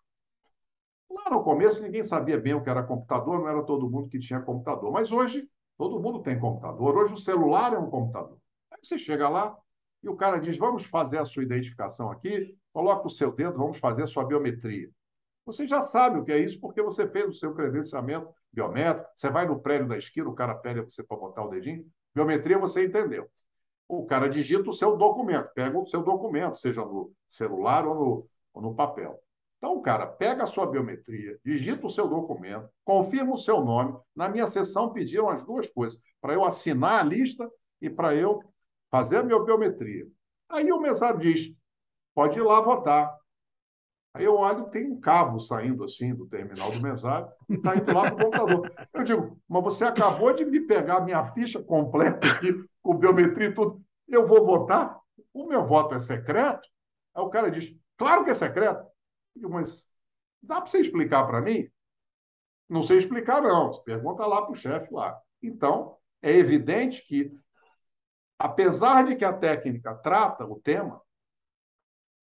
Lá no começo, ninguém sabia bem o que era computador, não era todo mundo que tinha computador. Mas hoje, todo mundo tem computador. Hoje, o celular é um computador. Aí você chega lá e o cara diz: Vamos fazer a sua identificação aqui, coloca o seu dedo, vamos fazer a sua biometria. Você já sabe o que é isso porque você fez o seu credenciamento biométrico. Você vai no prédio da esquina, o cara pede você para botar o dedinho. Biometria você entendeu. O cara digita o seu documento, pega o seu documento, seja no celular ou no, ou no papel. Então, o cara pega a sua biometria, digita o seu documento, confirma o seu nome. Na minha sessão pediram as duas coisas, para eu assinar a lista e para eu fazer a minha biometria. Aí o mesário diz: pode ir lá votar. Aí eu olho, tem um cabo saindo assim do terminal do mesário e está indo lá para o computador. Eu digo, mas você acabou de me pegar minha ficha completa aqui, com biometria e tudo. Eu vou votar? O meu voto é secreto? Aí o cara diz, claro que é secreto. Eu digo, mas dá para você explicar para mim? Não sei explicar, não. Você pergunta lá para o chefe lá. Então, é evidente que, apesar de que a técnica trata o tema,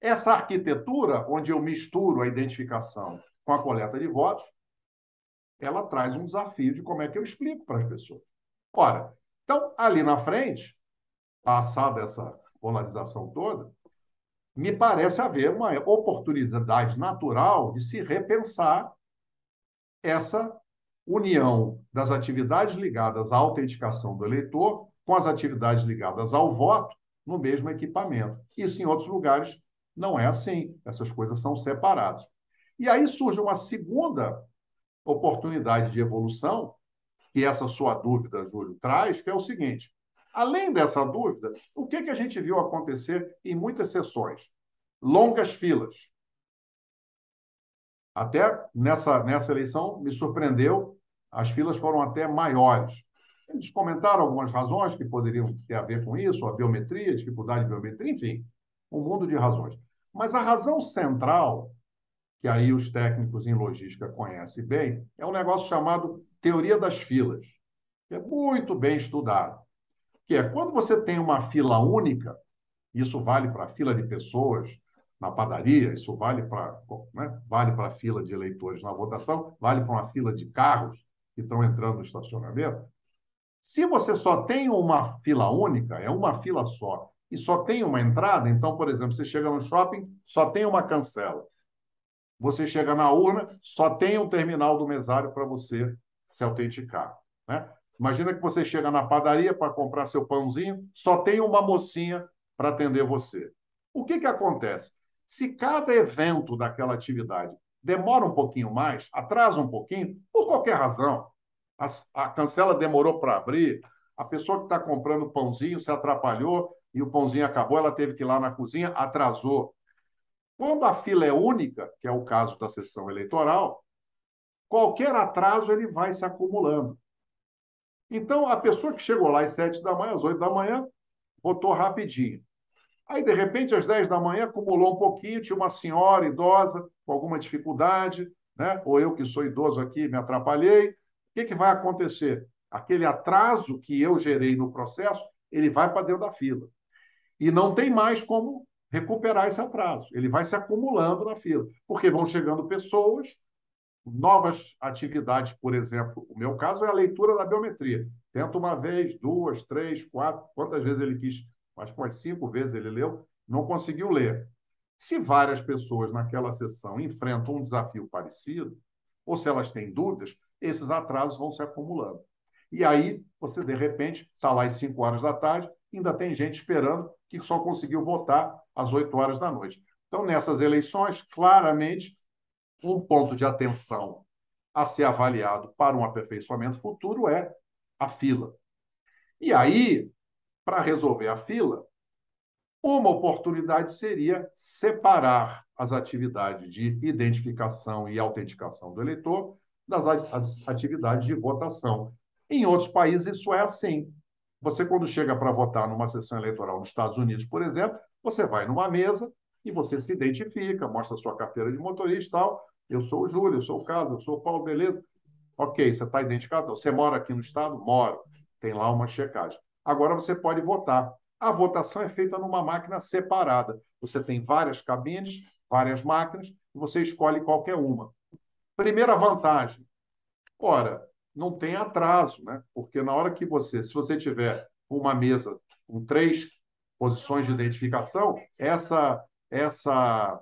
essa arquitetura, onde eu misturo a identificação com a coleta de votos, ela traz um desafio de como é que eu explico para as pessoas. Ora, então, ali na frente, passada essa polarização toda, me parece haver uma oportunidade natural de se repensar essa união das atividades ligadas à autenticação do eleitor com as atividades ligadas ao voto no mesmo equipamento. Isso em outros lugares não é assim. Essas coisas são separadas. E aí surge uma segunda oportunidade de evolução, que essa sua dúvida, Júlio, traz, que é o seguinte: além dessa dúvida, o que, que a gente viu acontecer em muitas sessões? Longas filas. Até nessa, nessa eleição me surpreendeu, as filas foram até maiores. Eles comentaram algumas razões que poderiam ter a ver com isso, a biometria, dificuldade de biometria, enfim, um mundo de razões. Mas a razão central, que aí os técnicos em logística conhecem bem, é um negócio chamado teoria das filas, que é muito bem estudado. Que é quando você tem uma fila única, isso vale para a fila de pessoas na padaria, isso vale para né, vale para a fila de eleitores na votação, vale para uma fila de carros que estão entrando no estacionamento. Se você só tem uma fila única, é uma fila só, e só tem uma entrada, então, por exemplo, você chega no shopping, só tem uma cancela. Você chega na urna, só tem um terminal do mesário para você se autenticar. Né? Imagina que você chega na padaria para comprar seu pãozinho, só tem uma mocinha para atender você. O que, que acontece? Se cada evento daquela atividade demora um pouquinho mais, atrasa um pouquinho, por qualquer razão, a, a cancela demorou para abrir, a pessoa que está comprando pãozinho se atrapalhou, e o pãozinho acabou, ela teve que ir lá na cozinha, atrasou. Quando a fila é única, que é o caso da sessão eleitoral, qualquer atraso ele vai se acumulando. Então, a pessoa que chegou lá às sete da manhã, às oito da manhã, votou rapidinho. Aí, de repente, às dez da manhã, acumulou um pouquinho, tinha uma senhora idosa com alguma dificuldade, né? ou eu que sou idoso aqui me atrapalhei. O que, que vai acontecer? Aquele atraso que eu gerei no processo, ele vai para dentro da fila e não tem mais como recuperar esse atraso. Ele vai se acumulando na fila, porque vão chegando pessoas, novas atividades, por exemplo, o meu caso é a leitura da biometria. Tenta uma vez, duas, três, quatro, quantas vezes ele quis, acho que umas cinco vezes ele leu, não conseguiu ler. Se várias pessoas naquela sessão enfrentam um desafio parecido, ou se elas têm dúvidas, esses atrasos vão se acumulando. E aí, você, de repente, está lá às 5 horas da tarde, ainda tem gente esperando que só conseguiu votar às 8 horas da noite. Então, nessas eleições, claramente, um ponto de atenção a ser avaliado para um aperfeiçoamento futuro é a fila. E aí, para resolver a fila, Uma oportunidade seria separar as atividades de identificação e autenticação do eleitor das atividades de votação. Em outros países, isso é assim. Você, quando chega para votar numa sessão eleitoral nos Estados Unidos, por exemplo, você vai numa mesa e você se identifica, mostra sua carteira de motorista e tal. Eu sou o Júlio, eu sou o Carlos, eu sou o Paulo, beleza? Ok, você está identificado? Você mora aqui no estado? Moro. Tem lá uma checagem. Agora você pode votar. A votação é feita numa máquina separada. Você tem várias cabines, várias máquinas, e você escolhe qualquer uma. Primeira vantagem. Ora, não tem atraso, né? Porque na hora que você, se você tiver uma mesa com três posições de identificação, essa essa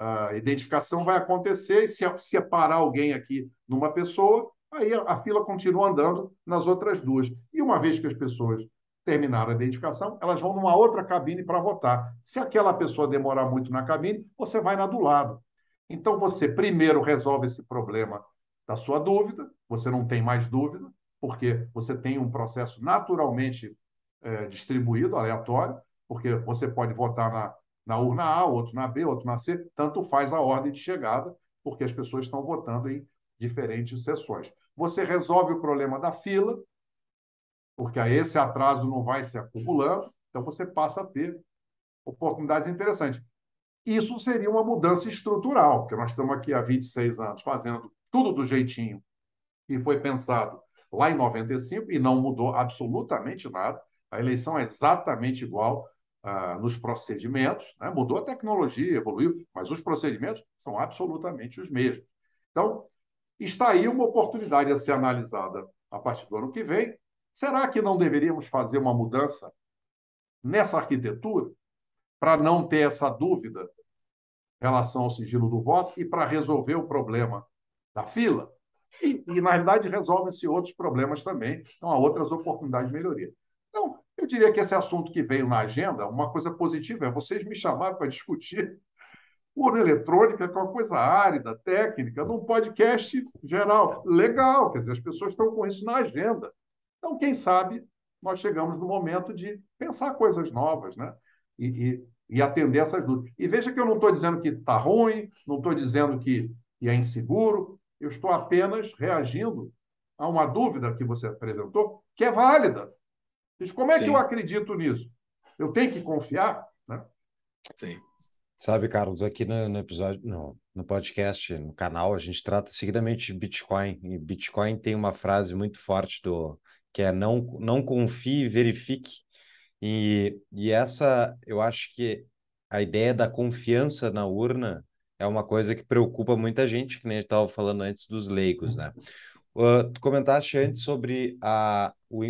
uh, identificação vai acontecer e se separar alguém aqui numa pessoa, aí a, a fila continua andando nas outras duas. E uma vez que as pessoas terminaram a identificação, elas vão numa outra cabine para votar. Se aquela pessoa demorar muito na cabine, você vai na do lado. Então, você primeiro resolve esse problema da sua dúvida, você não tem mais dúvida, porque você tem um processo naturalmente é, distribuído, aleatório, porque você pode votar na, na urna A, outro na B, outro na C, tanto faz a ordem de chegada, porque as pessoas estão votando em diferentes sessões. Você resolve o problema da fila, porque aí esse atraso não vai se acumulando, então você passa a ter oportunidades interessantes. Isso seria uma mudança estrutural, porque nós estamos aqui há 26 anos fazendo tudo do jeitinho que foi pensado lá em 95 e não mudou absolutamente nada. A eleição é exatamente igual ah, nos procedimentos, né? mudou a tecnologia, evoluiu, mas os procedimentos são absolutamente os mesmos. Então, está aí uma oportunidade a ser analisada a partir do ano que vem, Será que não deveríamos fazer uma mudança nessa arquitetura para não ter essa dúvida em relação ao sigilo do voto e para resolver o problema da fila? E, e na realidade, resolvem-se outros problemas também. Então, há outras oportunidades de melhoria. Então, eu diria que esse assunto que veio na agenda, uma coisa positiva é vocês me chamaram para discutir urna eletrônica, que é uma coisa árida, técnica, num podcast geral. Legal, quer dizer, as pessoas estão com isso na agenda. Então, quem sabe nós chegamos no momento de pensar coisas novas, né? E, e, e atender essas dúvidas. E veja que eu não estou dizendo que está ruim, não estou dizendo que, que é inseguro, eu estou apenas reagindo a uma dúvida que você apresentou, que é válida. Diz, como é Sim. que eu acredito nisso? Eu tenho que confiar, né? Sim. Sabe, Carlos, aqui no, no, episódio, no, no podcast, no canal, a gente trata seguidamente de Bitcoin. E Bitcoin tem uma frase muito forte do que é não, não confie, verifique. E, e essa, eu acho que a ideia da confiança na urna é uma coisa que preocupa muita gente, que nem a gente estava falando antes dos leigos, né? Uh, tu comentaste antes sobre a, o,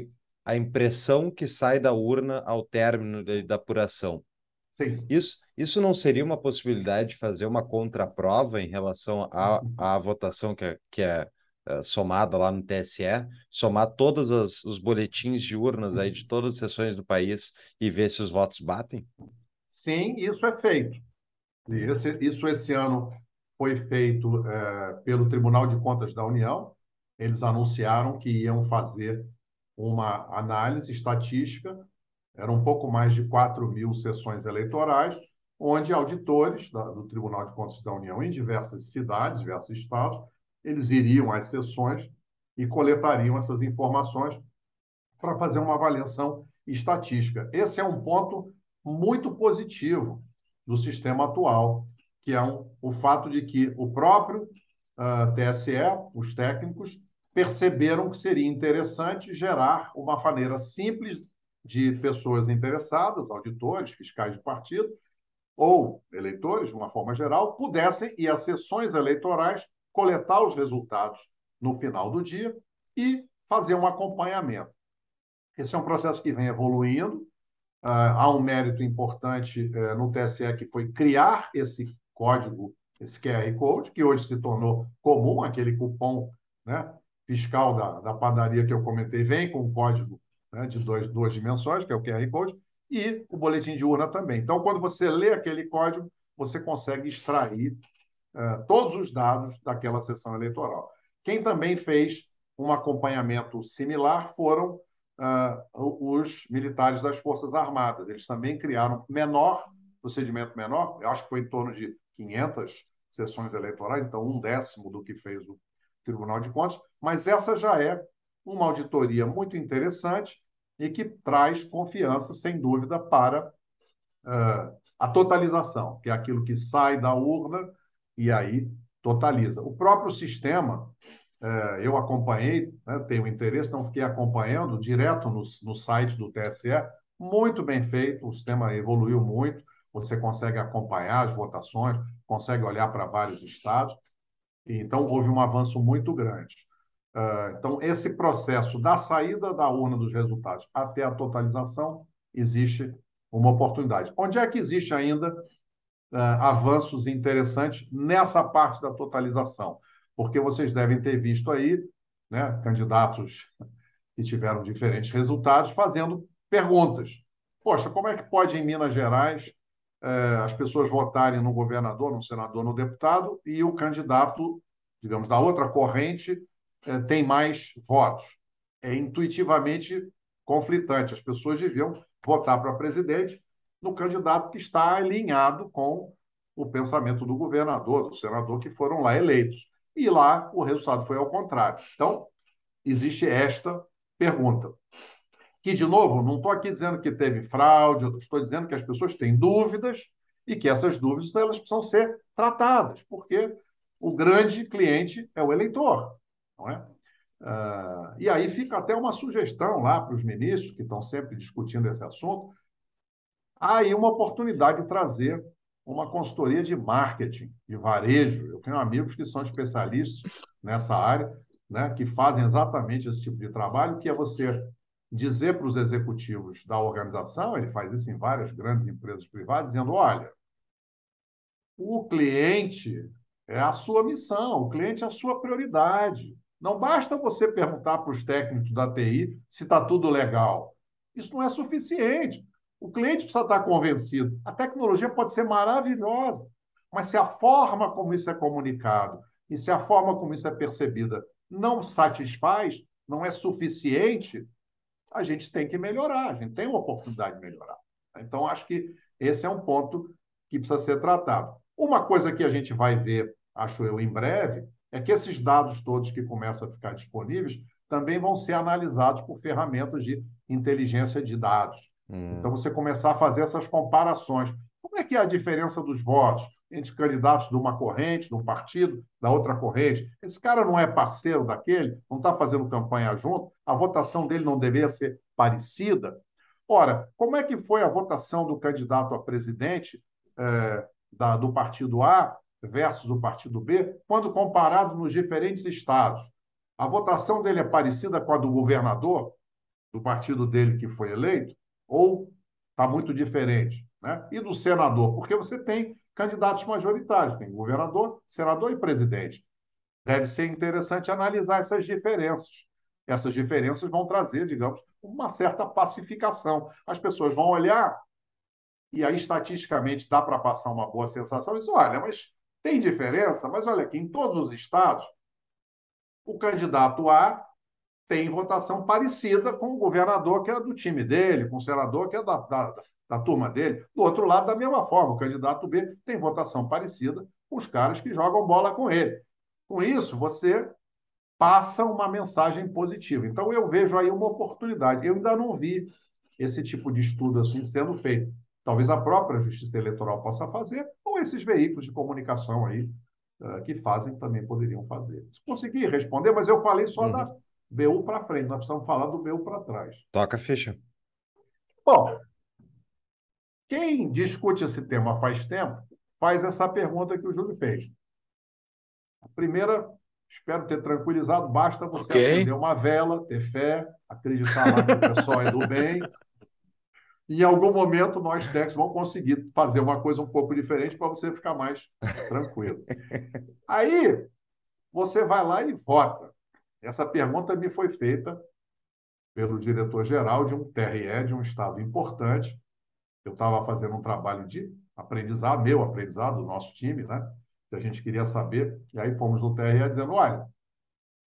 a impressão que sai da urna ao término de, da apuração. Sim. Isso, isso não seria uma possibilidade de fazer uma contraprova em relação à, uhum. votação que é, que é uh, somada lá no TSE, somar todos os boletins de urnas aí de todas as sessões do país e ver se os votos batem? Sim, isso é feito. Esse, isso esse ano foi feito é, pelo Tribunal de Contas da União. Eles anunciaram que iam fazer uma análise estatística, eram um pouco mais de 4 mil sessões eleitorais, onde auditores da, do Tribunal de Contas da União em diversas cidades, diversos estados, eles iriam às sessões e coletariam essas informações para fazer uma avaliação estatística. Esse é um ponto muito positivo do sistema atual, que é um, o fato de que o próprio uh, ah, TSE, os técnicos, perceberam que seria interessante gerar uma maneira simples de pessoas interessadas, auditores, fiscais de partido, ou eleitores, de uma forma geral, pudessem ir às sessões eleitorais coletar os resultados no final do dia e fazer um acompanhamento. Esse é um processo que vem evoluindo. Uh, há um mérito importante uh, no TSE que foi criar esse código, esse QR Code, que hoje se tornou comum, aquele cupom né, fiscal da, da padaria que eu comentei, vem com um código né, de dois, duas dimensões, que é o QR Code, e o boletim de urna também. Então, quando você lê aquele código, você consegue extrair uh, todos os dados daquela sessão eleitoral. Quem também fez um acompanhamento similar foram uh, os militares das Forças Armadas. Eles também criaram menor, procedimento menor, eu acho que foi em torno de 500 sessões eleitorais, então um décimo do que fez o Tribunal de Contas, mas essa já é uma auditoria muito interessante e que traz confiança, sem dúvida, para uh, a totalização, que é aquilo que sai da urna e aí totaliza. O próprio sistema, eu acompanhei, né, tenho interesse, não fiquei acompanhando direto no, no site do TSE, muito bem feito, o sistema evoluiu muito, você consegue acompanhar as votações, consegue olhar para vários estados, então houve um avanço muito grande. Uh, então, esse processo da saída da urna dos resultados até a totalização, existe uma oportunidade. Onde é que existe ainda uh, avanços interessantes nessa parte da totalização? Porque vocês devem ter visto aí né, candidatos que tiveram diferentes resultados fazendo perguntas. Poxa, como é que pode em Minas Gerais uh, as pessoas votarem no governador, no senador, no deputado e o candidato, digamos, da outra corrente é, tem mais votos. É intuitivamente conflitante. As pessoas deviam votar para presidente no candidato que está alinhado com o pensamento do governador, do senador que foram lá eleitos. E lá o resultado foi ao contrário. Então, existe esta pergunta. Que, de novo, não estou aqui dizendo que teve fraude, estou dizendo que as pessoas têm dúvidas e que essas dúvidas elas precisam ser tratadas, porque o grande cliente é o eleitor. Não é? Uh, e aí fica até uma sugestão lá para os ministros, que estão sempre discutindo esse assunto, há aí uma oportunidade de trazer uma consultoria de marketing, de varejo. Eu tenho amigos que são especialistas nessa área, né, que fazem exatamente esse tipo de trabalho, que é você dizer para os executivos da organização, ele faz isso em várias grandes empresas privadas, dizendo: olha, o cliente é a sua missão, o cliente é a sua prioridade. Não basta você perguntar para os técnicos da TI se está tudo legal. Isso não é suficiente. O cliente precisa estar convencido. A tecnologia pode ser maravilhosa, mas se a forma como isso é comunicado e se a forma como isso é percebida não satisfaz, não é suficiente, a gente tem que melhorar, a gente tem uma oportunidade de melhorar. Então, acho que esse é um ponto que precisa ser tratado. Uma coisa que a gente vai ver, acho eu, em breve, é que esses dados todos que começam a ficar disponíveis também vão ser analisados por ferramentas de inteligência de dados. Hum. Então, você começar a fazer essas comparações. Como é que é a diferença dos votos entre candidatos de uma corrente, de um partido, da outra corrente? Esse cara não é parceiro daquele, não está fazendo campanha junto, a votação dele não deveria ser parecida? Ora, como é que foi a votação do candidato a presidente eh, da, do partido A versus o partido B, quando comparado nos diferentes estados. A votação dele é parecida com a do governador, do partido dele que foi eleito, ou está muito diferente? Né? E do senador, porque você tem candidatos majoritários, tem governador, senador e presidente. Deve ser interessante analisar essas diferenças. Essas diferenças vão trazer, digamos, uma certa pacificação. As pessoas vão olhar e aí estatisticamente dá para passar uma boa sensação dizer, olha, mas tem diferença, mas olha aqui, em todos os estados, o candidato A tem votação parecida com o governador que é do time dele, com o senador que é da, da, da turma dele. Do outro lado, da mesma forma, o candidato B tem votação parecida com os caras que jogam bola com ele. Com isso, você passa uma mensagem positiva. Então, eu vejo aí uma oportunidade. Eu ainda não vi esse tipo de estudo assim sendo feito. Talvez a própria Justiça Eleitoral possa fazer, ou esses veículos de comunicação aí uh, que fazem também poderiam fazer. Consegui responder, mas eu falei só uhum. da BU para frente, nós precisamos falar do BU para trás. Toca a ficha. Bom, quem discute esse tema faz tempo faz essa pergunta que o Júlio fez. A primeira, espero ter tranquilizado, basta você okay. acender uma vela, ter fé, acreditar lá que o pessoal é do bem, em algum momento nós técnicos vamos conseguir fazer uma coisa um pouco diferente para você ficar mais tranquilo. Aí você vai lá e vota. Essa pergunta me foi feita pelo diretor-geral de um TRE de um estado importante. Eu estava fazendo um trabalho de aprendizado, meu aprendizado, do nosso time, né? Que a gente queria saber. E aí fomos no TRE dizendo: olha,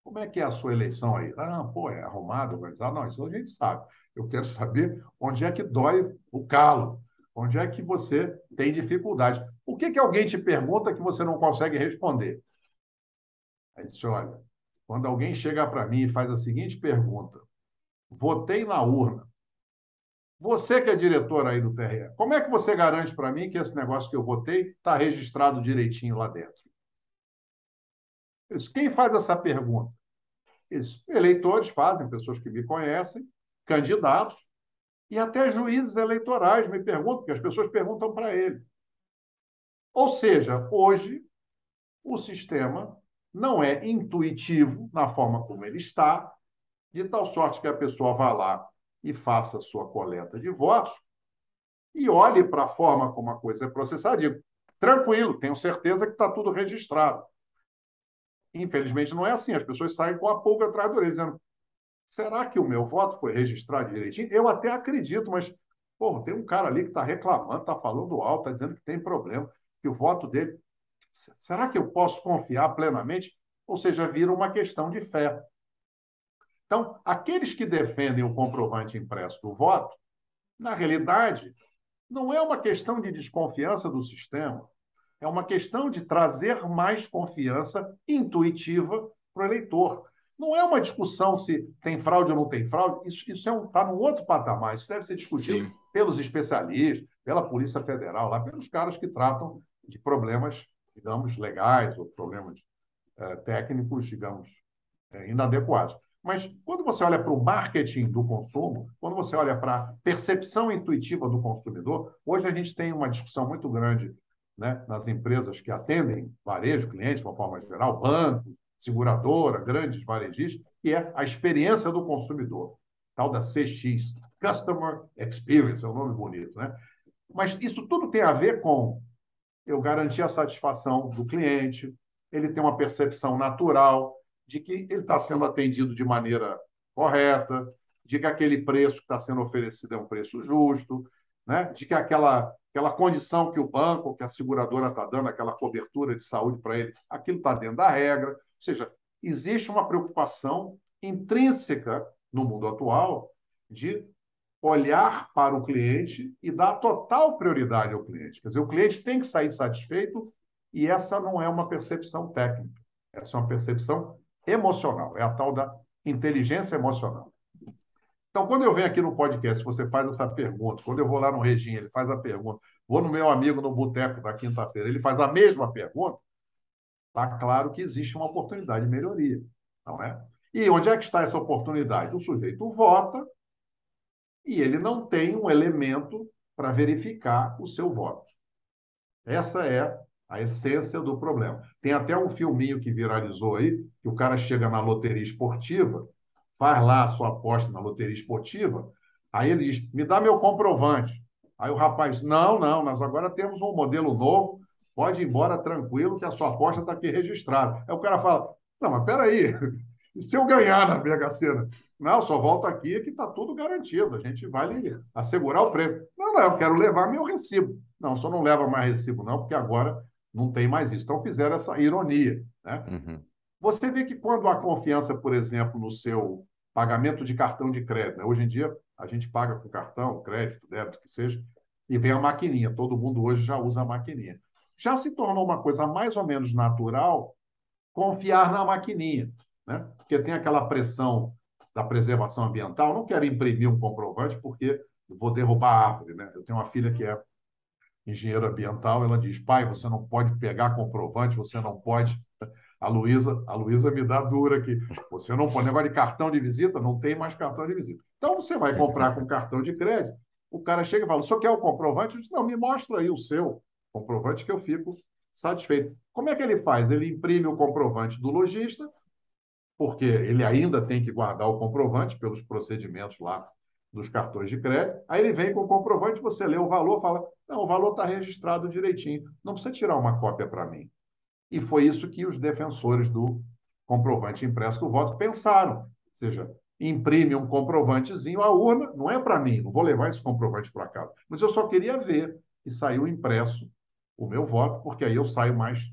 como é que é a sua eleição aí? Ah, pô, é arrumado, organizado? Não, isso a gente sabe. Eu quero saber onde é que dói o calo, onde é que você tem dificuldade. O que, que alguém te pergunta que você não consegue responder? Aí disse, olha, quando alguém chega para mim e faz a seguinte pergunta, votei na urna, você que é diretor aí do TRE, como é que você garante para mim que esse negócio que eu votei está registrado direitinho lá dentro? Quem faz essa pergunta? Eleitores fazem, pessoas que me conhecem, candidatos, e até juízes eleitorais me perguntam, porque as pessoas perguntam para ele. Ou seja, hoje, o sistema não é intuitivo na forma como ele está, de tal sorte que a pessoa vá lá e faça sua coleta de votos e olhe para a forma como a coisa é processada. Digo, tranquilo, tenho certeza que está tudo registrado. Infelizmente não é assim. As pessoas saem com a pulga atrás do orelha, dizendo: será que o meu voto foi registrado direitinho? Eu até acredito, mas porra, tem um cara ali que está reclamando, está falando alto, está dizendo que tem problema, que o voto dele. Será que eu posso confiar plenamente? Ou seja, vira uma questão de fé. Então, aqueles que defendem o comprovante impresso do voto, na realidade, não é uma questão de desconfiança do sistema, é uma questão de trazer mais confiança intuitiva para o eleitor. Não é uma discussão se tem fraude ou não tem fraude, isso, isso é um, está num outro patamar, isso deve ser discutido Sim. pelos especialistas, pela Polícia Federal, lá pelos caras que tratam de problemas, digamos, legais ou problemas é, técnicos, digamos, é, inadequados. Mas quando você olha para o marketing do consumo, quando você olha para a percepção intuitiva do consumidor, hoje a gente tem uma discussão muito grande né, nas empresas que atendem varejo, clientes, de uma forma geral, banco, seguradora, grandes varejistas, que é a experiência do consumidor, tal da CX, Customer Experience, é um nome bonito, né? Mas isso tudo tem a ver com eu garantir a satisfação do cliente, ele tem uma percepção natural de que ele está sendo atendido de maneira correta, de que aquele preço que está sendo oferecido é um preço justo, né? de que aquela aquela condição que o banco, que a seguradora está dando, aquela cobertura de saúde para ele, aquilo está dentro da regra. Ou seja, existe uma preocupação intrínseca no mundo atual de olhar para o cliente e dar total prioridade ao cliente. Quer dizer, o cliente tem que sair satisfeito e essa não é uma percepção técnica, essa é uma percepção emocional, é a tal da inteligência emocional. Então, quando eu venho aqui no podcast, você faz essa pergunta. Quando eu vou lá no Regina, ele faz a pergunta. Vou no meu amigo no boteco da quinta-feira, ele faz a mesma pergunta. Está claro que existe uma oportunidade de melhoria, não é? E onde é que está essa oportunidade? O sujeito vota e ele não tem um elemento para verificar o seu voto. Essa é a essência do problema. Tem até um filminho que viralizou aí, que o cara chega na loteria esportiva faz lá a sua aposta na loteria esportiva, aí ele diz, me dá meu comprovante. Aí o rapaz, não, não, nós agora temos um modelo novo, pode ir embora tranquilo que a sua aposta está aqui registrada. Aí o cara fala, não, mas peraí, e se eu ganhar na Mega Sena? Não, só volta aqui que está tudo garantido, a gente vai lhe assegurar o prêmio. Não, não, eu quero levar meu recibo. Não, só não leva mais recibo não, porque agora não tem mais isso. Então fizeram essa ironia. Né? Uhum. Você vê que quando há confiança, por exemplo, no seu pagamento de cartão de crédito. Né? Hoje em dia, a gente paga com cartão, crédito, débito, que seja, e vem a maquininha. Todo mundo hoje já usa a maquininha. Já se tornou uma coisa mais ou menos natural confiar na maquininha, né? porque tem aquela pressão da preservação ambiental. Não quero imprimir um comprovante porque vou derrubar a árvore. Né? Eu tenho uma filha que é engenheira ambiental, ela diz: pai, você não pode pegar comprovante, você não pode a Luísa, a Luísa me dá dura aqui. Você não pode negócio de cartão de visita, não tem mais cartão de visita. Então você vai comprar com cartão de crédito, o cara chega e fala: "Só quer o comprovante?" Eu digo, "Não, me mostra aí o seu comprovante que eu fico satisfeito". Como é que ele faz? Ele imprime o comprovante do lojista, porque ele ainda tem que guardar o comprovante pelos procedimentos lá dos cartões de crédito. Aí ele vem com o comprovante, você lê o valor, fala: "Não, o valor está registrado direitinho. Não precisa tirar uma cópia para mim". E foi isso que os defensores do comprovante impresso do voto pensaram. Ou seja, imprime um comprovantezinho, a urna não é para mim, não vou levar esse comprovante para casa. Mas eu só queria ver e saiu impresso o meu voto, porque aí eu saio mais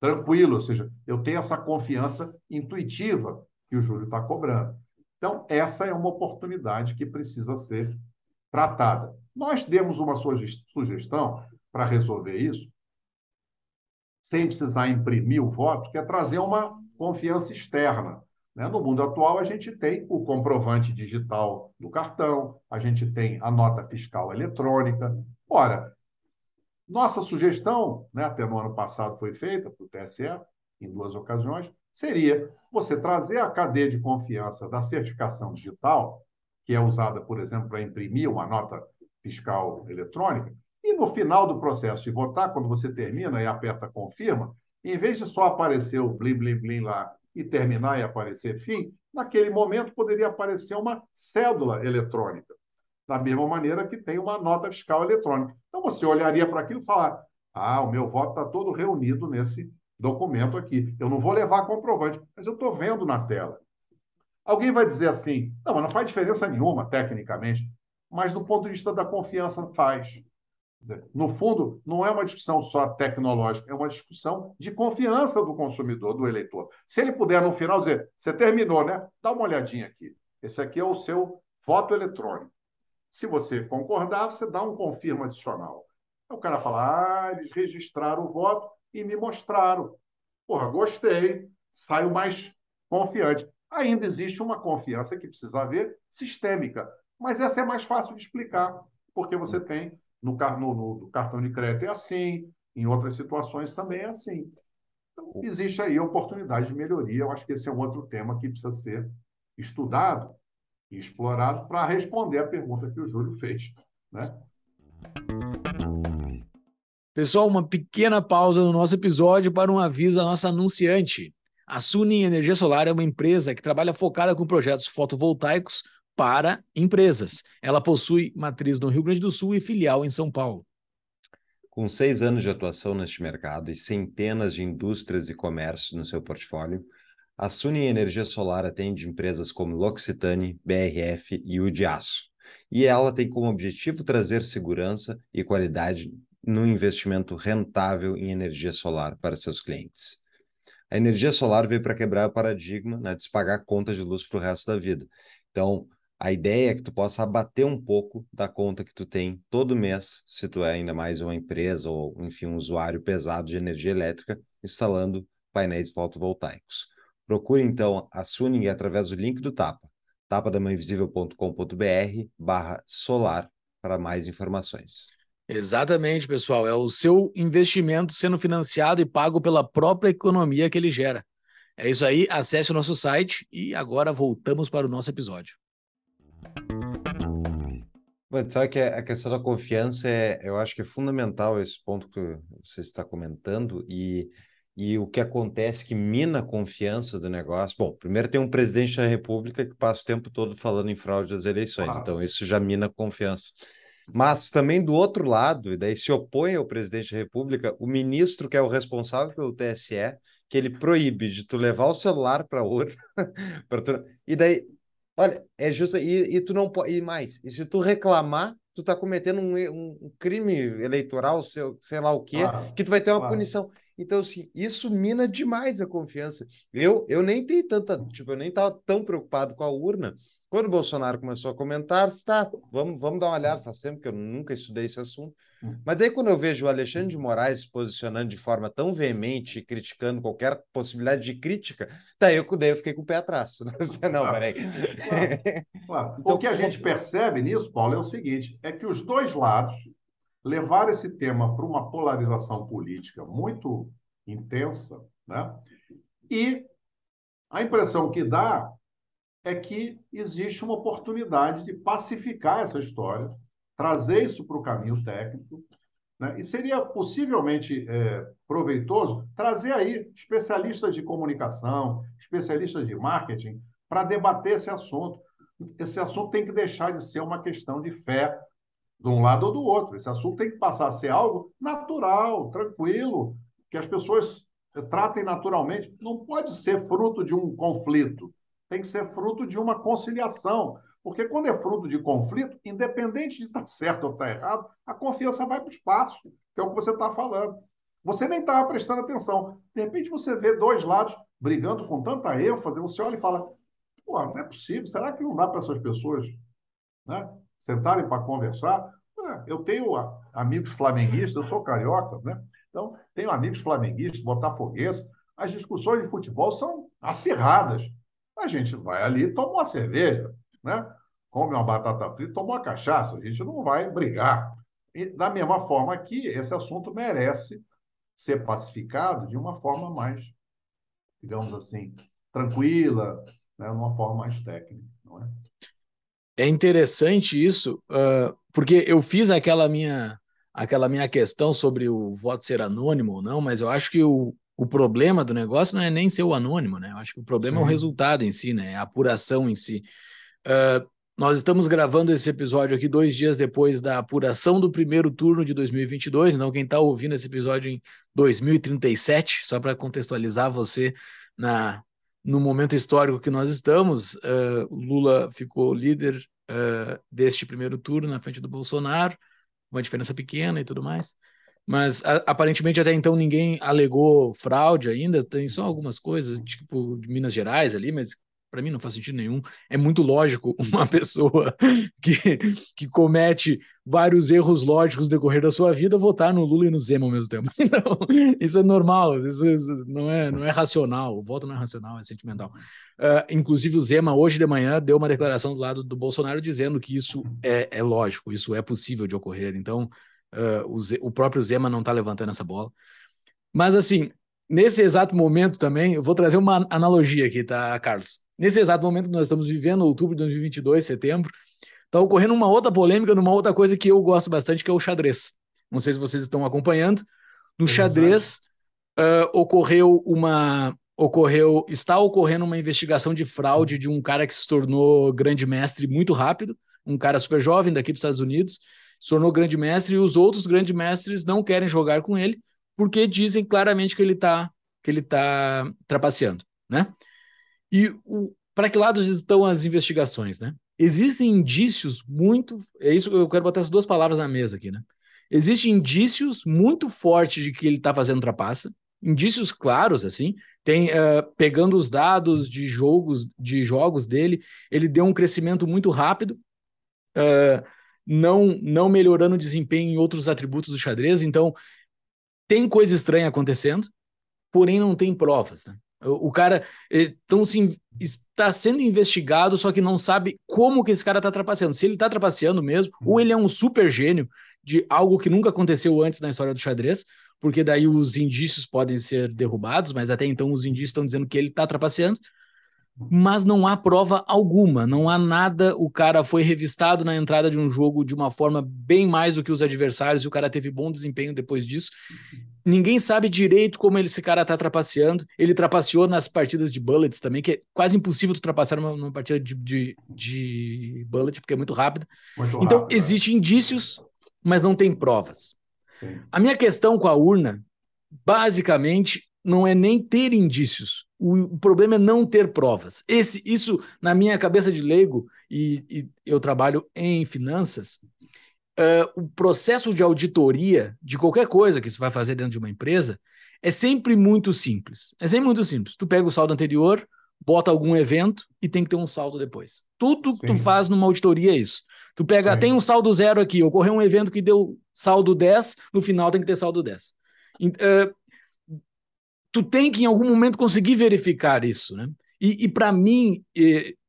tranquilo, ou seja, eu tenho essa confiança intuitiva que o Júlio está cobrando. Então, essa é uma oportunidade que precisa ser tratada. Nós demos uma sugestão para resolver isso, sem precisar imprimir o voto, que é trazer uma confiança externa. Né? No mundo atual, a gente tem o comprovante digital do cartão, a gente tem a nota fiscal eletrônica. Ora, nossa sugestão, né, até no ano passado foi feita para o TSE, em duas ocasiões, seria você trazer a cadeia de confiança da certificação digital, que é usada, por exemplo, para imprimir uma nota fiscal eletrônica, e no final do processo de votar, quando você termina e aperta confirma, em vez de só aparecer o blim, blim, blim lá e terminar e aparecer fim, naquele momento poderia aparecer uma cédula eletrônica, da mesma maneira que tem uma nota fiscal eletrônica. Então você olharia para aquilo e falar: ah, o meu voto está todo reunido nesse documento aqui. Eu não vou levar comprovante, mas eu estou vendo na tela. Alguém vai dizer assim: não, mas não faz diferença nenhuma, tecnicamente, mas do ponto de vista da confiança faz. No fundo, não é uma discussão só tecnológica, é uma discussão de confiança do consumidor, do eleitor. Se ele puder, no final, dizer: você terminou, né? Dá uma olhadinha aqui. Esse aqui é o seu voto eletrônico. Se você concordar, você dá um confirma adicional. o cara fala: ah, eles registraram o voto e me mostraram. Porra, gostei, saio mais confiante. Ainda existe uma confiança que precisa haver sistêmica, mas essa é mais fácil de explicar, porque você tem no, no, no cartão de crédito é assim, em outras situações também é assim. Então, existe aí oportunidade de melhoria. Eu acho que esse é um outro tema que precisa ser estudado e explorado para responder a pergunta que o Júlio fez. Né? Pessoal, uma pequena pausa no nosso episódio para um aviso à nossa anunciante. A Sunin Energia Solar é uma empresa que trabalha focada com projetos fotovoltaicos para empresas. Ela possui matriz no Rio Grande do Sul e filial em São Paulo. Com seis anos de atuação neste mercado e centenas de indústrias e comércios no seu portfólio, a Suni Energia Solar atende empresas como L'Occitane, BRF e o de Aço. E ela tem como objetivo trazer segurança e qualidade no investimento rentável em energia solar para seus clientes. A energia solar veio para quebrar o paradigma né, de se pagar conta de luz para o resto da vida. Então, a ideia é que tu possa abater um pouco da conta que tu tem todo mês, se tu é ainda mais uma empresa ou, enfim, um usuário pesado de energia elétrica, instalando painéis fotovoltaicos. Procure, então, a Suning através do link do Tapa, tapadamãeinvisível.com.br barra solar para mais informações. Exatamente, pessoal. É o seu investimento sendo financiado e pago pela própria economia que ele gera. É isso aí, acesse o nosso site e agora voltamos para o nosso episódio. Mas sabe que a questão da confiança é, eu acho que é fundamental esse ponto que você está comentando e, e o que acontece que mina a confiança do negócio. Bom, primeiro tem um presidente da República que passa o tempo todo falando em fraude das eleições, ah. então isso já mina a confiança. Mas também do outro lado, e daí se opõe ao presidente da República, o ministro que é o responsável pelo TSE, que ele proíbe de tu levar o celular para a urna, tu... e daí Olha, é justo. E, e tu não pode. E mais, e se tu reclamar, tu tá cometendo um, um crime eleitoral, sei, sei lá o quê, claro, que tu vai ter uma claro. punição. Então, assim, isso mina demais a confiança. Eu, eu nem tenho tanta. Tipo, eu nem tava tão preocupado com a urna, quando o Bolsonaro começou a comentar, tá, vamos, vamos dar uma olhada, faz tempo que eu nunca estudei esse assunto. Hum. Mas daí, quando eu vejo o Alexandre de Moraes se posicionando de forma tão veemente, criticando qualquer possibilidade de crítica, daí eu, daí eu fiquei com o pé atrás. Não, claro. peraí. Claro. Claro. Então, o que a gente percebe nisso, Paulo, é o seguinte: é que os dois lados levaram esse tema para uma polarização política muito intensa, né? E a impressão que dá é que existe uma oportunidade de pacificar essa história, trazer isso para o caminho técnico, né? e seria possivelmente é, proveitoso trazer aí especialistas de comunicação, especialistas de marketing, para debater esse assunto. Esse assunto tem que deixar de ser uma questão de fé de um lado ou do outro. Esse assunto tem que passar a ser algo natural, tranquilo, que as pessoas tratem naturalmente. Não pode ser fruto de um conflito tem que ser fruto de uma conciliação. Porque quando é fruto de conflito, independente de estar certo ou estar errado, a confiança vai para o espaço, que é o que você está falando. Você nem estava prestando atenção. De repente você vê dois lados brigando com tanta ênfase, você olha e fala: Pô, não é possível. Será que não dá para essas pessoas né, sentarem para conversar? É, eu tenho amigos flamenguistas, eu sou carioca, né? Então, tenho amigos flamenguistas, botafoguenses. As discussões de futebol são acirradas. A gente vai ali, toma uma cerveja, né? come uma batata frita, toma uma cachaça. A gente não vai brigar. E, da mesma forma que esse assunto merece ser pacificado de uma forma mais, digamos assim, tranquila, né? uma forma mais técnica, não é? É interessante isso, uh, porque eu fiz aquela minha aquela minha questão sobre o voto ser anônimo ou não, mas eu acho que o, o problema do negócio não é nem ser o anônimo, né? Eu acho que o problema Sim. é o resultado em si, né? É a apuração em si. Uh, nós estamos gravando esse episódio aqui dois dias depois da apuração do primeiro turno de 2022. Então, quem está ouvindo esse episódio em 2037, só para contextualizar você na, no momento histórico que nós estamos, uh, Lula ficou líder uh, deste primeiro turno na frente do Bolsonaro, uma diferença pequena e tudo mais. Mas a, aparentemente até então ninguém alegou fraude ainda, tem só algumas coisas, tipo de Minas Gerais ali, mas para mim não faz sentido nenhum. É muito lógico uma pessoa que, que comete vários erros lógicos no decorrer da sua vida votar no Lula e no Zema ao mesmo tempo. Então, isso é normal, isso, isso não, é, não é racional. O voto não é racional, é sentimental. Uh, inclusive, o Zema, hoje de manhã, deu uma declaração do lado do Bolsonaro dizendo que isso é, é lógico, isso é possível de ocorrer. Então, uh, o, Z, o próprio Zema não está levantando essa bola. Mas, assim, nesse exato momento também, eu vou trazer uma analogia aqui, tá, Carlos? Nesse exato momento que nós estamos vivendo, outubro de 2022, setembro, está ocorrendo uma outra polêmica numa outra coisa que eu gosto bastante, que é o xadrez. Não sei se vocês estão acompanhando. No xadrez uh, ocorreu uma ocorreu está ocorrendo uma investigação de fraude de um cara que se tornou grande mestre muito rápido, um cara super jovem daqui dos Estados Unidos, se tornou grande mestre e os outros grandes mestres não querem jogar com ele porque dizem claramente que ele está que ele tá trapaceando, né? E para que lados estão as investigações, né? Existem indícios muito. É isso que eu quero botar essas duas palavras na mesa aqui, né? Existem indícios muito fortes de que ele está fazendo trapaça, indícios claros, assim. Tem uh, pegando os dados de jogos, de jogos dele, ele deu um crescimento muito rápido, uh, não, não melhorando o desempenho em outros atributos do xadrez. Então, tem coisa estranha acontecendo, porém não tem provas. Né? O, cara então, sim, está sendo investigado, só que não sabe como que esse cara está trapaceando. Se ele está trapaceando mesmo, ou uhum. ele é um super gênio de algo que nunca aconteceu antes na história do xadrez, porque daí os indícios podem ser derrubados, mas até então os indícios estão dizendo que ele está trapaceando. Mas não há prova alguma, não há nada. O cara foi revistado na entrada de um jogo de uma forma bem mais do que os adversários, e o cara teve bom desempenho depois disso. Ninguém sabe direito como esse cara tá trapaceando. Ele trapaceou nas partidas de bullets também, que é quase impossível tu trapacear numa, numa partida de, de, de, bullet, porque é muito rápida. Muito então, rápido, é. existem indícios, mas não tem provas. Sim. A minha questão com a urna, basicamente, não é nem ter indícios. O, o problema é não ter provas. Esse, isso, na minha cabeça de leigo, e, e eu trabalho em finanças, uh, o processo de auditoria de qualquer coisa que você vai fazer dentro de uma empresa é sempre muito simples. É sempre muito simples. Tu pega o saldo anterior, bota algum evento e tem que ter um saldo depois. Tudo Sim. que tu faz numa auditoria é isso. Tu pega, Sim. tem um saldo zero aqui, ocorreu um evento que deu saldo 10, no final tem que ter saldo 10. Uh, tu tem que em algum momento conseguir verificar isso, né? E, e para mim,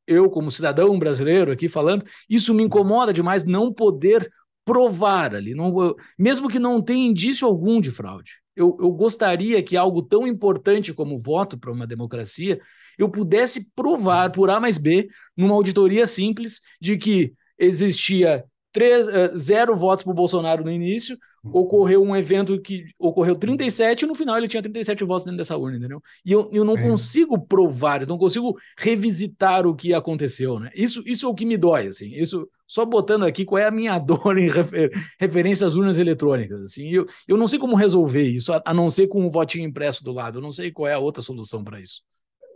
eu como cidadão brasileiro aqui falando, isso me incomoda demais não poder provar ali, não, mesmo que não tenha indício algum de fraude. Eu, eu gostaria que algo tão importante como o voto para uma democracia eu pudesse provar por A mais B, numa auditoria simples, de que existia três, uh, zero votos para o Bolsonaro no início, ocorreu um evento que ocorreu 37 e no final ele tinha 37 votos dentro dessa urna, entendeu? E eu, eu não Sim. consigo provar, eu não consigo revisitar o que aconteceu, né? Isso, isso é o que me dói, assim. Isso, só botando aqui qual é a minha dor em refer, referência às urnas eletrônicas, assim. Eu, eu não sei como resolver isso, a, a não ser com um votinho impresso do lado. Eu não sei qual é a outra solução para isso.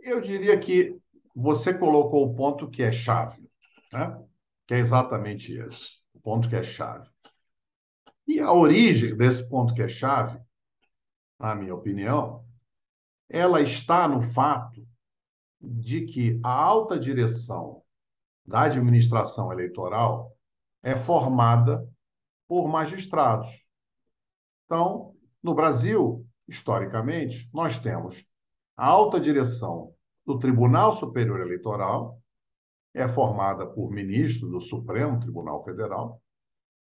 Eu diria que você colocou o ponto que é chave, né? Que é exatamente esse, o ponto que é chave e a origem desse ponto que é chave, na minha opinião, ela está no fato de que a alta direção da administração eleitoral é formada por magistrados. Então, no Brasil, historicamente, nós temos a alta direção do Tribunal Superior Eleitoral, é formada por ministros do Supremo Tribunal Federal,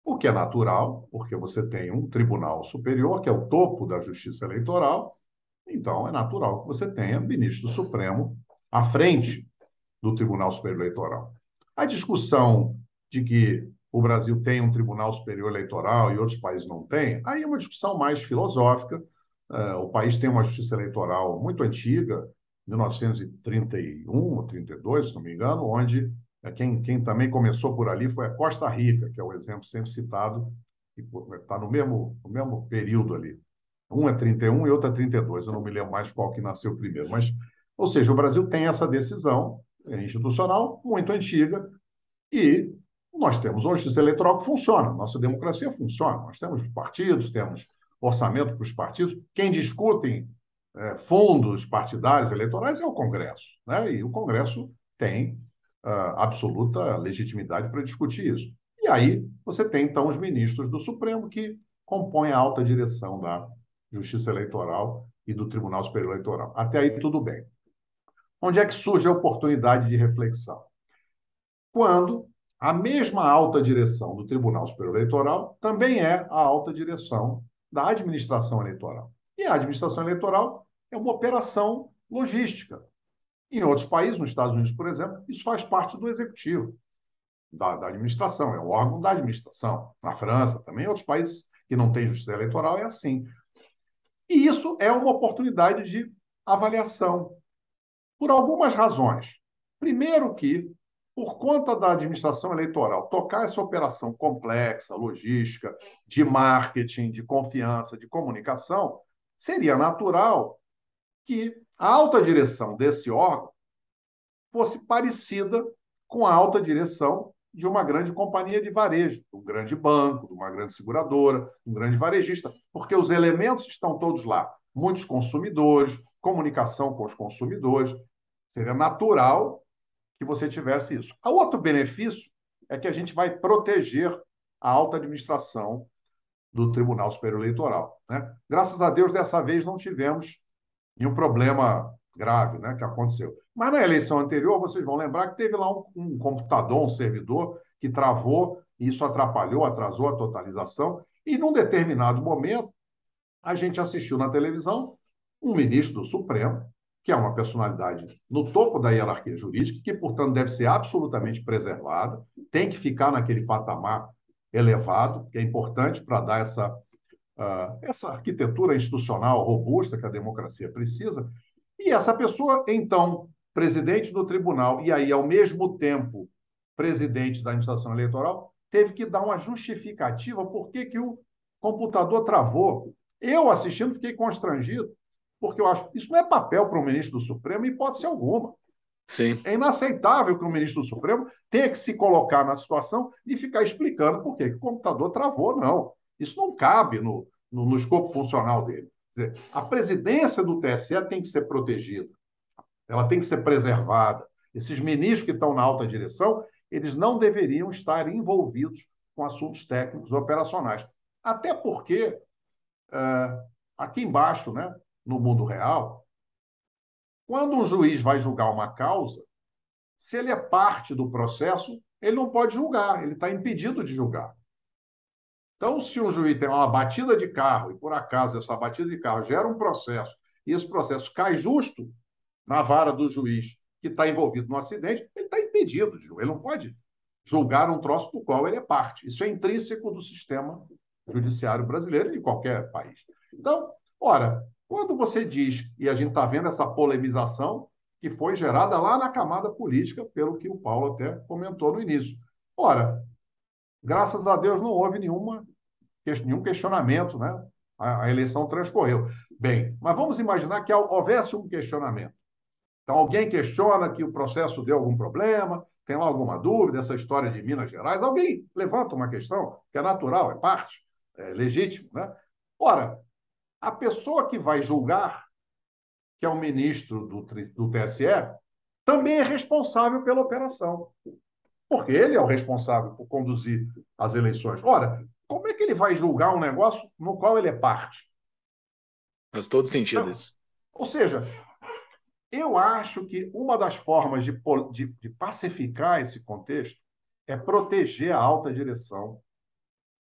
o que é natural, porque você tem um tribunal superior, que é o topo da justiça eleitoral, então é natural que você tenha ministro do Supremo à frente do Tribunal Superior Eleitoral. A discussão de que o Brasil tem um Tribunal Superior Eleitoral e outros países não têm, aí é uma discussão mais filosófica. Uh, o país tem uma justiça eleitoral muito antiga, 1931 ou 32, se não me engano, onde é, quem, quem também começou por ali foi a Costa Rica, que é o exemplo sempre citado, que está no mesmo, no mesmo período ali. Um é 31 e outro é 32, eu não me lembro mais qual que nasceu primeiro. Mas, ou seja, o Brasil tem essa decisão institucional muito antiga e nós temos uma justiça eleitoral que funciona, nossa democracia funciona. Nós temos partidos, temos orçamento para os partidos. Quem discutem é, fundos partidários eleitorais é o Congresso. Né? E o Congresso tem uh, absoluta legitimidade para discutir isso. E aí você tem, então, os ministros do Supremo que compõem a alta direção da Justiça Eleitoral e do Tribunal Superior Eleitoral. Até aí, tudo bem. Onde é que surge a oportunidade de reflexão? Quando a mesma alta direção do Tribunal Superior Eleitoral também é a alta direção da administração eleitoral. E a administração eleitoral é uma operação logística. Em outros países, nos Estados Unidos, por exemplo, isso faz parte do executivo, da, da administração, é o órgão da administração. Na França, também, em outros países que não têm justiça eleitoral, é assim. E isso é uma oportunidade de avaliação, por algumas razões. Primeiro, que, por conta da administração eleitoral tocar essa operação complexa, logística, de marketing, de confiança, de comunicação, seria natural que a alta direção desse órgão fosse parecida com a alta direção de uma grande companhia de varejo, de um grande banco, de uma grande seguradora, um grande varejista, porque os elementos estão todos lá. Muitos consumidores, comunicação com os consumidores. Seria natural que você tivesse isso. O outro benefício é que a gente vai proteger a alta administração do Tribunal Superior Eleitoral. Né? Graças a Deus, dessa vez não tivemos nenhum problema grave né, que aconteceu. Mas na eleição anterior, vocês vão lembrar que teve lá um, um computador, um servidor, que travou, e isso atrapalhou, atrasou a totalização, e num determinado momento, a gente assistiu na televisão um ministro do Supremo, que é uma personalidade no topo da hierarquia jurídica, que, portanto, deve ser absolutamente preservada, tem que ficar naquele patamar elevado, que é importante para dar essa, uh, essa arquitetura institucional robusta que a democracia precisa. E essa pessoa, então, presidente do tribunal, e aí, ao mesmo tempo, presidente da administração eleitoral, teve que dar uma justificativa por que, que o computador travou. Eu, assistindo, fiquei constrangido, porque eu acho isso não é papel para o ministro do Supremo, hipótese alguma. Sim. É inaceitável que o ministro do Supremo tenha que se colocar na situação de ficar explicando por que o computador travou, não. Isso não cabe no, no, no escopo funcional dele. Dizer, a presidência do TSE tem que ser protegida, ela tem que ser preservada. Esses ministros que estão na alta direção, eles não deveriam estar envolvidos com assuntos técnicos operacionais. Até porque, uh, aqui embaixo, né, no mundo real, quando um juiz vai julgar uma causa, se ele é parte do processo, ele não pode julgar, ele está impedido de julgar. Então, se um juiz tem uma batida de carro e por acaso essa batida de carro gera um processo e esse processo cai justo na vara do juiz que está envolvido no acidente, ele está impedido de julgar. Ele não pode julgar um troço do qual ele é parte. Isso é intrínseco do sistema judiciário brasileiro e de qualquer país. Então, ora, quando você diz, e a gente está vendo essa polemização que foi gerada lá na camada política, pelo que o Paulo até comentou no início. Ora, graças a Deus não houve nenhuma nenhum questionamento, né? A, a eleição transcorreu. Bem, mas vamos imaginar que houvesse um questionamento. Então, alguém questiona que o processo deu algum problema, tem alguma dúvida, essa história de Minas Gerais, alguém levanta uma questão, que é natural, é parte, é legítimo, né? Ora, a pessoa que vai julgar, que é o ministro do, do TSE, também é responsável pela operação. Porque ele é o responsável por conduzir as eleições. Ora, como é que ele vai julgar um negócio no qual ele é parte? Faz todo sentido isso. Ou seja, eu acho que uma das formas de, de, de pacificar esse contexto é proteger a alta direção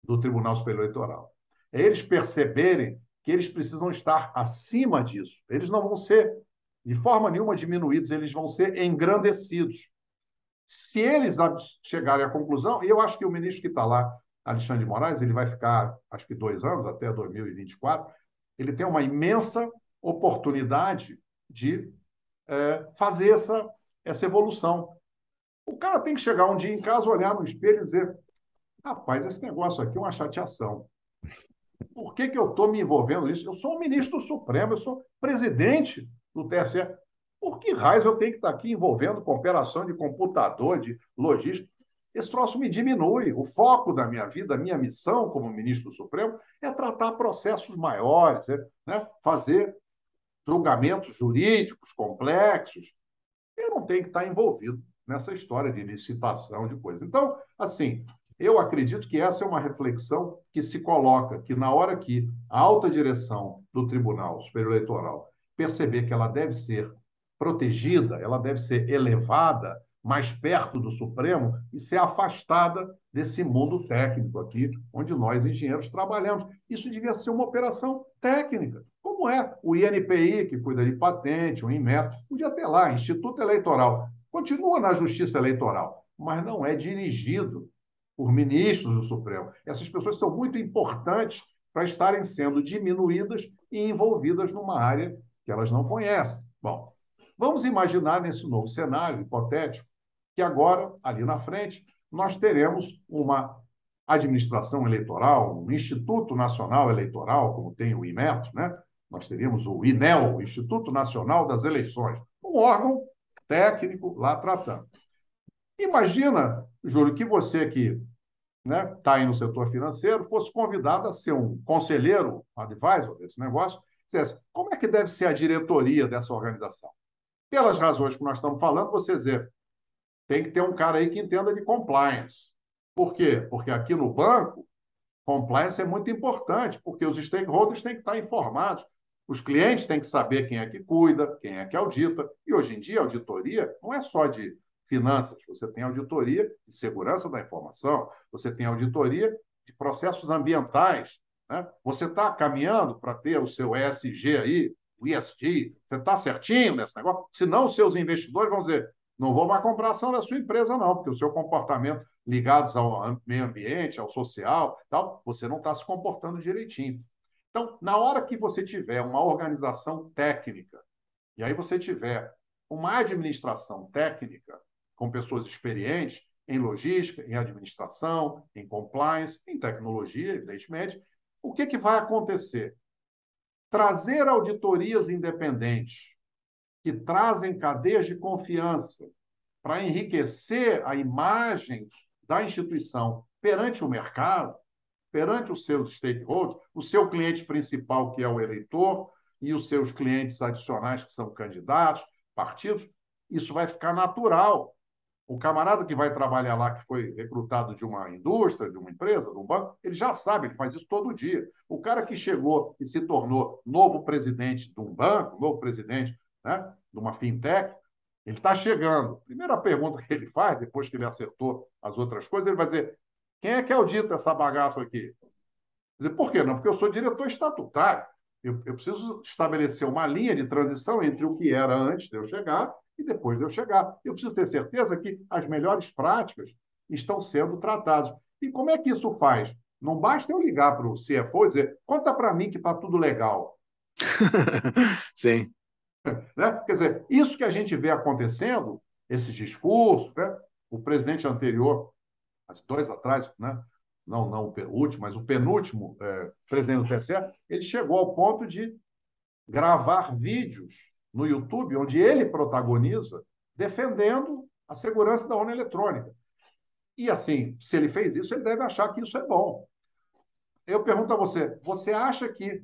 do Tribunal Superior Eleitoral. É eles perceberem que eles precisam estar acima disso. Eles não vão ser, de forma nenhuma, diminuídos, eles vão ser engrandecidos. Se eles chegarem à conclusão, e eu acho que o ministro que está lá, Alexandre de Moraes, ele vai ficar, acho que dois anos, até 2024, ele tem uma imensa oportunidade de é, fazer essa, essa evolução. O cara tem que chegar um dia em casa, olhar no espelho e dizer: rapaz, esse negócio aqui é uma chateação. Por que, que eu estou me envolvendo nisso? Eu sou um ministro Supremo, eu sou presidente do TSE. Por que raios eu tenho que estar aqui envolvendo com operação de computador, de logística? Esse troço me diminui. O foco da minha vida, a minha missão como ministro Supremo é tratar processos maiores, é, né? fazer julgamentos jurídicos complexos. Eu não tenho que estar envolvido nessa história de licitação de coisas. Então, assim, eu acredito que essa é uma reflexão que se coloca, que na hora que a alta direção do Tribunal Superior Eleitoral perceber que ela deve ser protegida, ela deve ser elevada mais perto do Supremo e ser afastada desse mundo técnico aqui, onde nós, engenheiros, trabalhamos. Isso devia ser uma operação técnica, como é o INPI, que cuida de patente, o INMET, podia ter lá, Instituto Eleitoral. Continua na Justiça Eleitoral, mas não é dirigido por ministros do Supremo. Essas pessoas são muito importantes para estarem sendo diminuídas e envolvidas numa área que elas não conhecem. Bom, vamos imaginar nesse novo cenário hipotético que agora, ali na frente, nós teremos uma administração eleitoral, um Instituto Nacional Eleitoral, como tem o IMET, né? nós teríamos o INEL, Instituto Nacional das Eleições, um órgão técnico lá tratando. Imagina, Júlio, que você que né, tá aí no setor financeiro fosse convidado a ser um conselheiro, um advisor desse negócio, dissesse, como é que deve ser a diretoria dessa organização? Pelas razões que nós estamos falando, você dizer, tem que ter um cara aí que entenda de compliance. Por quê? Porque aqui no banco, compliance é muito importante, porque os stakeholders têm que estar informados, os clientes têm que saber quem é que cuida, quem é que audita, e hoje em dia a auditoria não é só de finanças, você tem auditoria de segurança da informação, você tem auditoria de processos ambientais. Né? Você está caminhando para ter o seu ESG aí, o ESG, você está certinho nesse negócio? Senão, os seus investidores vão dizer: não vou mais comprar ação da sua empresa, não, porque o seu comportamento ligados ao meio ambiente, ao social, tal, você não está se comportando direitinho. Então, na hora que você tiver uma organização técnica, e aí você tiver uma administração técnica, com pessoas experientes em logística, em administração, em compliance, em tecnologia, evidentemente. O que, que vai acontecer? Trazer auditorias independentes que trazem cadeias de confiança para enriquecer a imagem da instituição perante o mercado, perante os seus stakeholders, o seu cliente principal, que é o eleitor, e os seus clientes adicionais, que são candidatos, partidos, isso vai ficar natural o camarada que vai trabalhar lá, que foi recrutado de uma indústria, de uma empresa, de um banco, ele já sabe, ele faz isso todo dia. O cara que chegou e se tornou novo presidente de um banco, novo presidente né, de uma fintech, ele está chegando. Primeira pergunta que ele faz, depois que ele acertou as outras coisas, ele vai dizer: quem é que audita essa bagaça aqui? Dizer, Por quê? Não, porque eu sou diretor estatutário. Eu, eu preciso estabelecer uma linha de transição entre o que era antes de eu chegar e depois de eu chegar. Eu preciso ter certeza que as melhores práticas estão sendo tratadas. E como é que isso faz? Não basta eu ligar para o CFO e dizer, conta para mim que está tudo legal. Sim. Né? Quer dizer, isso que a gente vê acontecendo, esses discursos, né? o presidente anterior, as dois atrás, né? Não, não o último, mas o penúltimo é, presidente do TSE, ele chegou ao ponto de gravar vídeos no YouTube, onde ele protagoniza, defendendo a segurança da urna eletrônica. E assim, se ele fez isso, ele deve achar que isso é bom. Eu pergunto a você: você acha que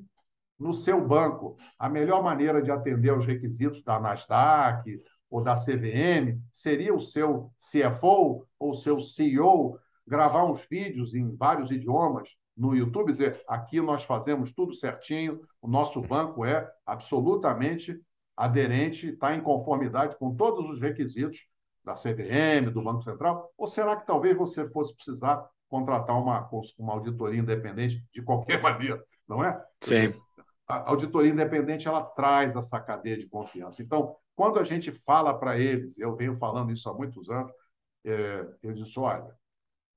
no seu banco a melhor maneira de atender aos requisitos da Nasdaq ou da CVM, seria o seu CFO ou seu CEO gravar uns vídeos em vários idiomas no YouTube, dizer aqui nós fazemos tudo certinho, o nosso banco é absolutamente aderente, está em conformidade com todos os requisitos da CVM, do Banco Central? Ou será que talvez você fosse precisar contratar uma, uma auditoria independente de qualquer maneira, não é? Sim. A auditoria independente ela traz essa cadeia de confiança. Então, quando a gente fala para eles, eu venho falando isso há muitos anos, é, eu disse, olha,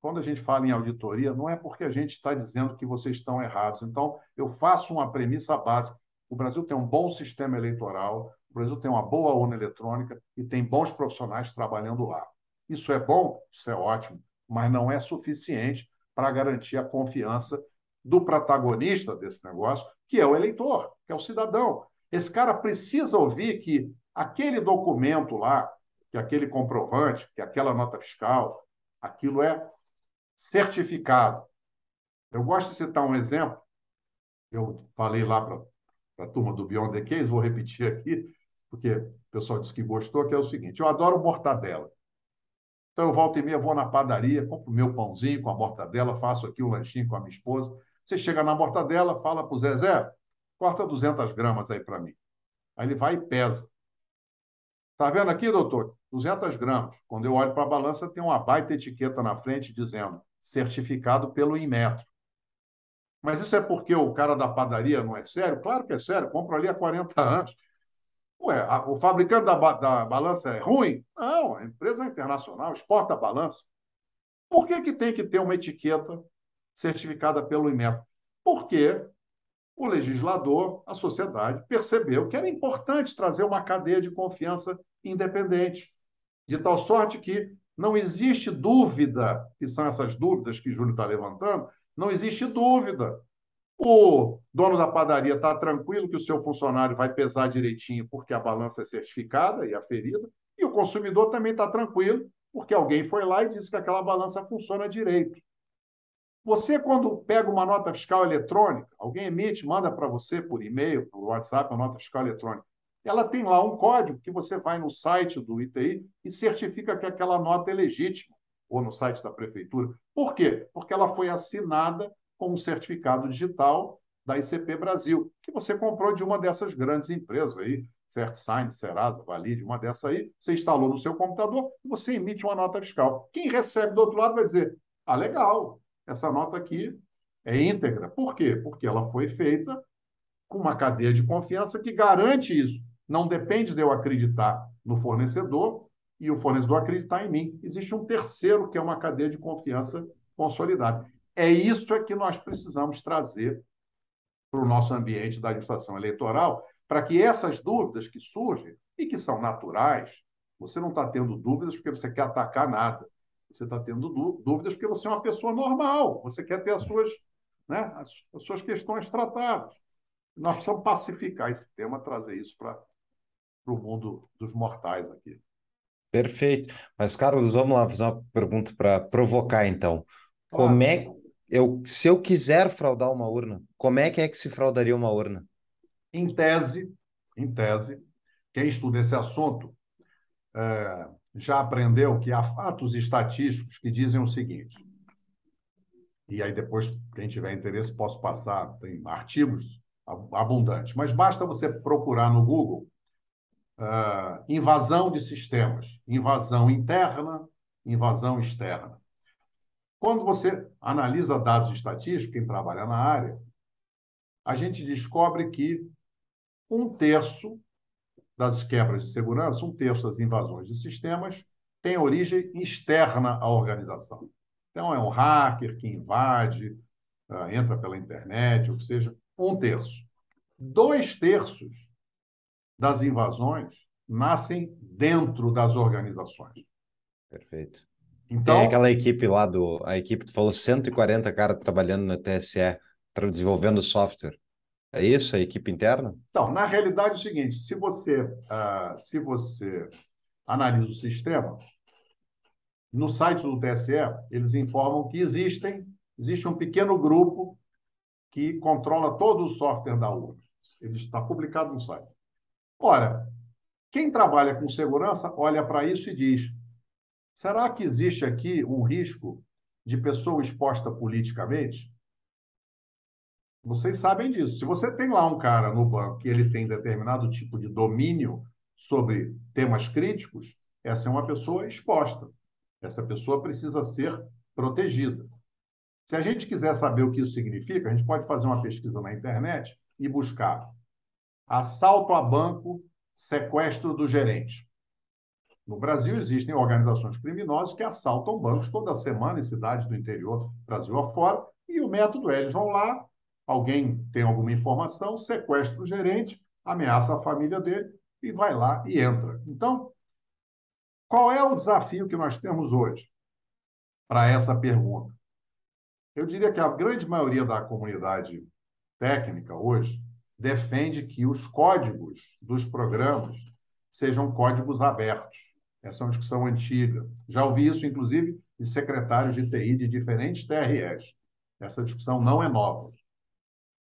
quando a gente fala em auditoria, não é porque a gente está dizendo que vocês estão errados. Então, eu faço uma premissa básica. O Brasil tem um bom sistema eleitoral, o Brasil tem uma boa urna eletrônica e tem bons profissionais trabalhando lá. Isso é bom? Isso é ótimo, mas não é suficiente para garantir a confiança do protagonista desse negócio, que é o eleitor, que é o cidadão. Esse cara precisa ouvir que aquele documento lá, que aquele comprovante, que aquela nota fiscal, aquilo é certificado. Eu gosto de citar um exemplo. Eu falei lá para a turma do Beyond the Case, vou repetir aqui, porque o pessoal disse que gostou, que é o seguinte: eu adoro mortadela. Então, eu volto e meia, vou na padaria, compro meu pãozinho com a mortadela, faço aqui o lanchinho com a minha esposa. Você chega na mortadela, fala para o Zezé, corta 200 gramas aí para mim. Aí ele vai e pesa. Está vendo aqui, doutor? 200 gramas. Quando eu olho para a balança, tem uma baita etiqueta na frente dizendo certificado pelo Inmetro. Mas isso é porque o cara da padaria não é sério? Claro que é sério, compro ali há 40 anos. Ué, a, o fabricante da, da balança é ruim? Não, a empresa é internacional, exporta a balança. Por que, que tem que ter uma etiqueta certificada pelo Inmetro? Porque o legislador, a sociedade, percebeu que era importante trazer uma cadeia de confiança independente, de tal sorte que não existe dúvida, que são essas dúvidas que Júlio está levantando, não existe dúvida. O dono da padaria está tranquilo que o seu funcionário vai pesar direitinho porque a balança é certificada e aferida, e o consumidor também está tranquilo porque alguém foi lá e disse que aquela balança funciona direito. Você, quando pega uma nota fiscal eletrônica, alguém emite, manda para você por e-mail, por WhatsApp, uma nota fiscal eletrônica ela tem lá um código que você vai no site do ITI e certifica que aquela nota é legítima, ou no site da prefeitura. Por quê? Porque ela foi assinada com um certificado digital da ICP Brasil, que você comprou de uma dessas grandes empresas aí, CertSign, Serasa, Valide, uma dessas aí, você instalou no seu computador e você emite uma nota fiscal. Quem recebe do outro lado vai dizer: ah, legal, essa nota aqui é íntegra. Por quê? Porque ela foi feita com uma cadeia de confiança que garante isso. Não depende de eu acreditar no fornecedor e o fornecedor acreditar em mim. Existe um terceiro, que é uma cadeia de confiança consolidada. É isso é que nós precisamos trazer para o nosso ambiente da administração eleitoral, para que essas dúvidas que surgem e que são naturais, você não está tendo dúvidas porque você quer atacar nada. Você está tendo dúvidas porque você é uma pessoa normal, você quer ter as suas, né, as, as suas questões tratadas. Nós precisamos pacificar esse tema, trazer isso para para o mundo dos mortais aqui. Perfeito. Mas, Carlos, vamos lá fazer uma pergunta para provocar, então. Como é eu, se eu quiser fraudar uma urna, como é que é que se fraudaria uma urna? Em tese, em tese, quem estuda esse assunto é, já aprendeu que há fatos estatísticos que dizem o seguinte. E aí depois, quem tiver interesse, posso passar, tem artigos abundantes. Mas basta você procurar no Google uh, invasão de sistemas, invasão interna, invasão externa. Quando você analisa dados estatísticos, quem trabalha na área, a gente descobre que um terço das quebras de segurança, um terço das invasões de sistemas, tem origem externa à organização. Então, é um hacker que invade, uh, entra pela internet, ou seja, um terço. Dois terços das invasões nascem dentro das organizações. Perfeito. Então, Tem aquela equipe lá do. A equipe, tu falou 140 caras trabalhando na TSE, desenvolvendo software. É isso, a equipe interna? Então, na realidade é o seguinte: se você, uh, se você analisa o sistema, no site do TSE, eles informam que existem, existe um pequeno grupo que controla todo o software da urna. Ele está publicado no site. Ora, Quem trabalha com segurança olha para isso e diz: será que existe aqui um risco de pessoa exposta politicamente? Vocês sabem disso. Se você tem lá um cara no banco que ele tem determinado tipo de domínio sobre temas críticos, essa é uma pessoa exposta. Essa pessoa precisa ser protegida. Se a gente quiser saber o que isso significa, a gente pode fazer uma pesquisa na internet e buscar assalto a banco, sequestro do gerente. No Brasil, existem organizações criminosas que assaltam bancos toda semana em cidades do interior, Brasil afora, e o método é: eles vão lá, alguém tem alguma informação, sequestra o gerente, ameaça a família dele e vai lá e entra. Então, qual é o desafio que nós temos hoje para essa pergunta? Eu diria que a grande maioria da comunidade técnica hoje defende que os códigos dos programas sejam códigos abertos. Essa é uma discussão antiga. Já ouvi isso, inclusive, de secretários de TI de diferentes TREs. Essa discussão não é nova.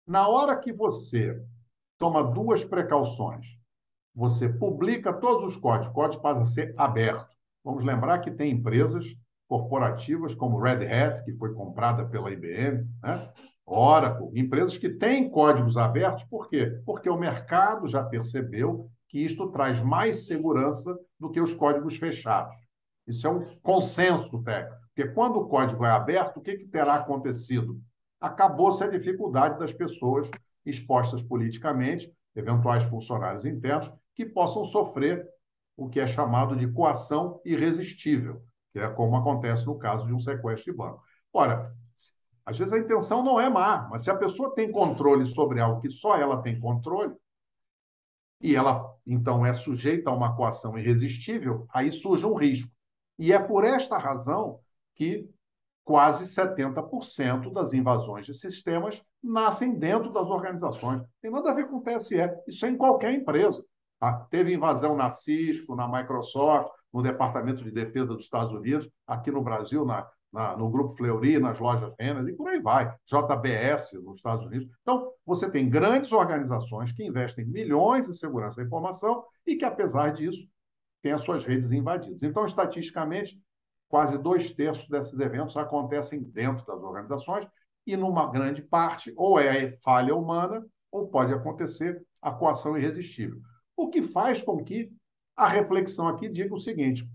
Na hora que você toma duas precauções, você publica todos os códigos, o código passa a ser aberto. Vamos lembrar que tem empresas corporativas como Red Hat, que foi comprada pela IBM, né? Oracle, empresas que têm códigos abertos, por quê? Porque o mercado já percebeu que isto traz mais segurança do que os códigos fechados. Isso é um consenso técnico. Porque quando o código é aberto, o que, que terá acontecido? Acabou-se a dificuldade das pessoas expostas politicamente, eventuais funcionários internos, que possam sofrer o que é chamado de coação irresistível, que é como acontece no caso de um sequestro de banco. Ora, às vezes a intenção não é má, mas se a pessoa tem controle sobre algo que só ela tem controle, e ela então é sujeita a uma coação irresistível, aí surge um risco. E é por esta razão que quase 70% das invasões de sistemas nascem dentro das organizações. Tem nada a ver com o TSE, isso é em qualquer empresa. Tá? Teve invasão na Cisco, na Microsoft, no Departamento de Defesa dos Estados Unidos, aqui no Brasil, na, na, no Grupo Fleury, nas lojas Renner, e por aí vai. JBS nos Estados Unidos. Então, você tem grandes organizações que investem milhões em segurança da informação e que, apesar disso, têm as suas redes invadidas. Então, estatisticamente, quase dois terços desses eventos acontecem dentro das organizações e, numa grande parte, ou é falha humana ou pode acontecer a coação irresistível. O que faz com que a reflexão aqui diga o seguinte: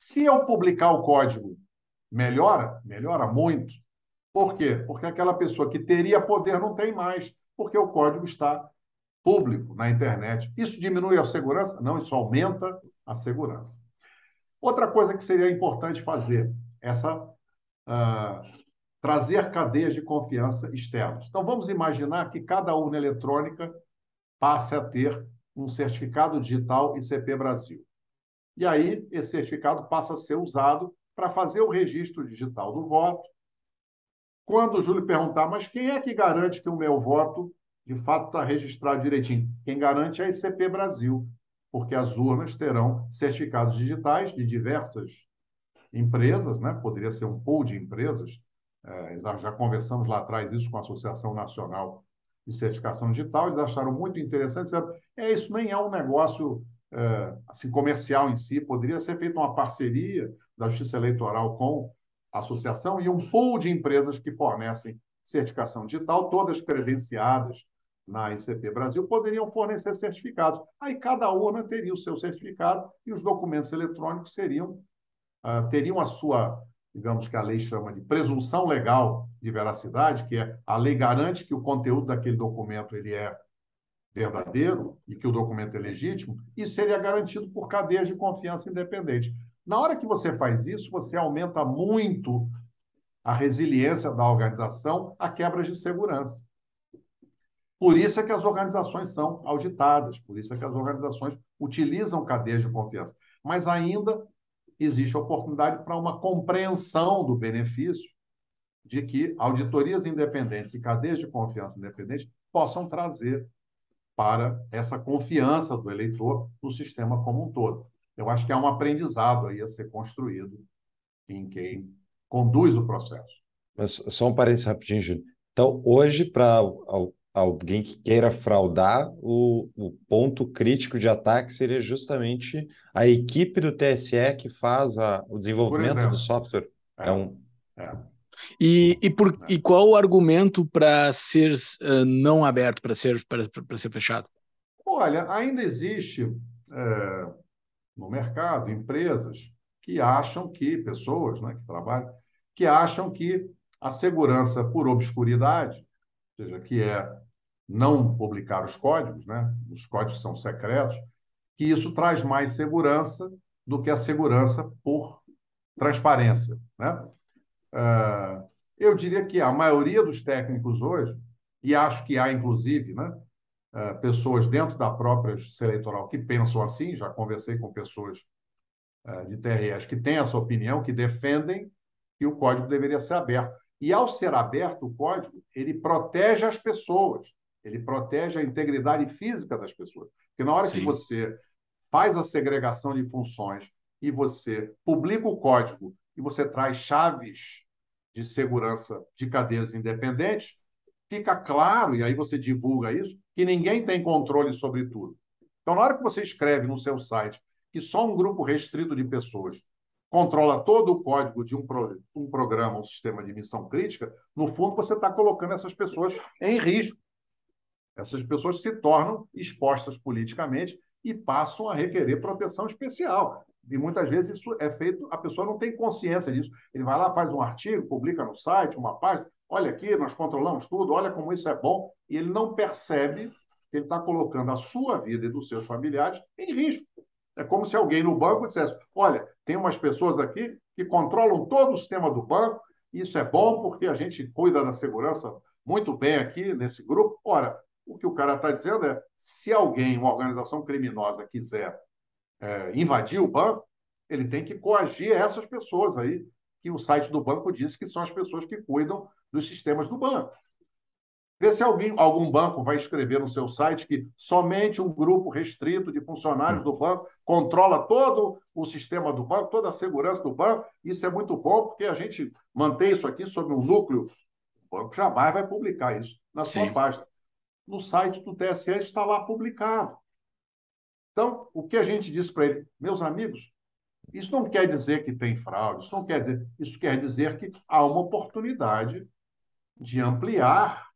se eu publicar o código, melhora? Melhora muito. Por quê? Porque aquela pessoa que teria poder não tem mais, porque o código está público na internet. Isso diminui a segurança? Não, isso aumenta a segurança. Outra coisa que seria importante fazer, essa uh, trazer cadeias de confiança externas. Então vamos imaginar que cada urna eletrônica passe a ter um certificado digital ICP Brasil. E aí, esse certificado passa a ser usado para fazer o registro digital do voto. Quando o Júlio perguntar, mas quem é que garante que o meu voto de fato está registrado direitinho? Quem garante é a ICP Brasil, porque as urnas terão certificados digitais de diversas empresas, né? poderia ser um pool de empresas. É, nós já conversamos lá atrás isso com a Associação Nacional de certificação digital, eles acharam muito interessante, disseram, é, isso nem é um negócio assim, comercial em si, poderia ser feita uma parceria da Justiça Eleitoral com a associação e um pool de empresas que fornecem certificação digital, todas credenciadas na ICP Brasil, poderiam fornecer certificados. Aí cada urna teria o seu certificado e os documentos eletrônicos seriam, uh, teriam a sua digamos que a lei chama de presunção legal de veracidade, que é a lei garante que o conteúdo daquele documento ele é verdadeiro e que o documento é legítimo, isso seria garantido por cadeias de confiança independente. Na hora que você faz isso, você aumenta muito a resiliência da organização a quebras de segurança. Por isso é que as organizações são auditadas, por isso é que as organizações utilizam cadeias de confiança. Mas ainda existe oportunidade para uma compreensão do benefício de que auditorias independentes e cadeias de confiança independentes possam trazer para essa confiança do eleitor no sistema como um todo. Eu acho que há um aprendizado aí a ser construído em quem conduz o processo. Mas só um parênteses rapidinho, Júlio. Então, hoje, para alguém que queira fraudar, o, o ponto crítico de ataque seria justamente a equipe do TSE que faz a, o desenvolvimento do software. É, é um. É. E, e, por, e qual o argumento para ser uh, não aberto, para ser, ser fechado? Olha, ainda existe é, no mercado empresas que acham que, pessoas né, que trabalham, que acham que a segurança por obscuridade, ou seja, que é não publicar os códigos, né? os códigos são secretos, que isso traz mais segurança do que a segurança por transparência. Né? Uh, eu diria que a maioria dos técnicos hoje, e acho que há, inclusive, né, uh, pessoas dentro da própria justiça eleitoral que pensam assim, já conversei com pessoas uh, de TRS que têm essa opinião, que defendem que o código deveria ser aberto. E, ao ser aberto o código, ele protege as pessoas, ele protege a integridade física das pessoas. Porque na hora Sim. que você faz a segregação de funções e você publica o código e você traz chaves de segurança de cadeias independentes, fica claro, e aí você divulga isso, que ninguém tem controle sobre tudo. Então, na hora que você escreve no seu site que só um grupo restrito de pessoas controla todo o código de um, pro, um programa, um sistema de missão crítica, no fundo você está colocando essas pessoas em risco. Essas pessoas se tornam expostas politicamente e passam a requerer proteção especial. E muitas vezes isso é feito, a pessoa não tem consciência disso. Ele vai lá, faz um artigo, publica no site, uma página, olha aqui, nós controlamos tudo, olha como isso é bom, e ele não percebe que ele está colocando a sua vida e dos seus familiares em risco. É como se alguém no banco dissesse: olha, tem umas pessoas aqui que controlam todo o sistema do banco, isso é bom porque a gente cuida da segurança muito bem aqui nesse grupo. Ora, o que o cara está dizendo é: se alguém, uma organização criminosa, quiser é, invadir o banco, ele tem que coagir essas pessoas aí, que o site do banco diz que são as pessoas que cuidam dos sistemas do banco. Vê se alguém, algum banco vai escrever no seu site que somente um grupo restrito de funcionários do banco controla todo o sistema do banco, toda a segurança do banco. Isso é muito bom, porque a gente mantém isso aqui sob um núcleo. O banco jamais vai publicar isso na sua Sim. página. No site do TSE está lá publicado. Então, o que a gente diz para ele, meus amigos, isso não quer dizer que tem fraude, isso não quer dizer, isso quer dizer que há uma oportunidade de ampliar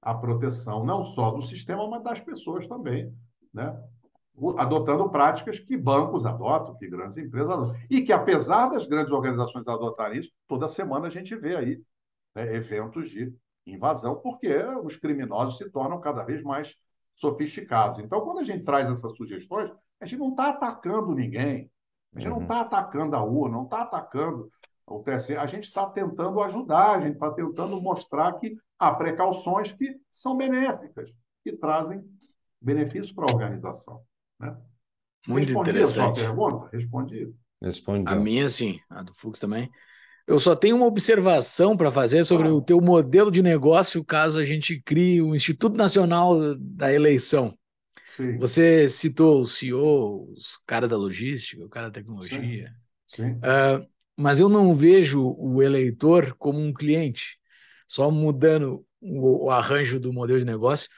a proteção não só do sistema, mas das pessoas também, né? adotando práticas que bancos adotam, que grandes empresas adotam. E que, apesar das grandes organizações adotarem isso, toda semana a gente vê aí né, eventos de invasão, porque os criminosos se tornam cada vez mais sofisticados. Então, quando a gente traz essas sugestões, a gente não está atacando ninguém, a gente uhum. não está atacando a urna, não está atacando o TSE, a gente está tentando ajudar, a gente está tentando mostrar que há precauções que são benéficas, que trazem benefício para a organização. Né? Muito Respondi interessante. a sua pergunta? Respondi. Respondi. A minha, sim, a do Fux também. Eu só tenho uma observação para fazer sobre o teu modelo de negócio caso a gente crie o Instituto Nacional da Eleição. Sim. Você citou o CEO, os caras da logística, o cara da tecnologia. Sim. Sim. Uh, mas eu não vejo o eleitor como um cliente. Só mudando o, o arranjo do modelo de negócio,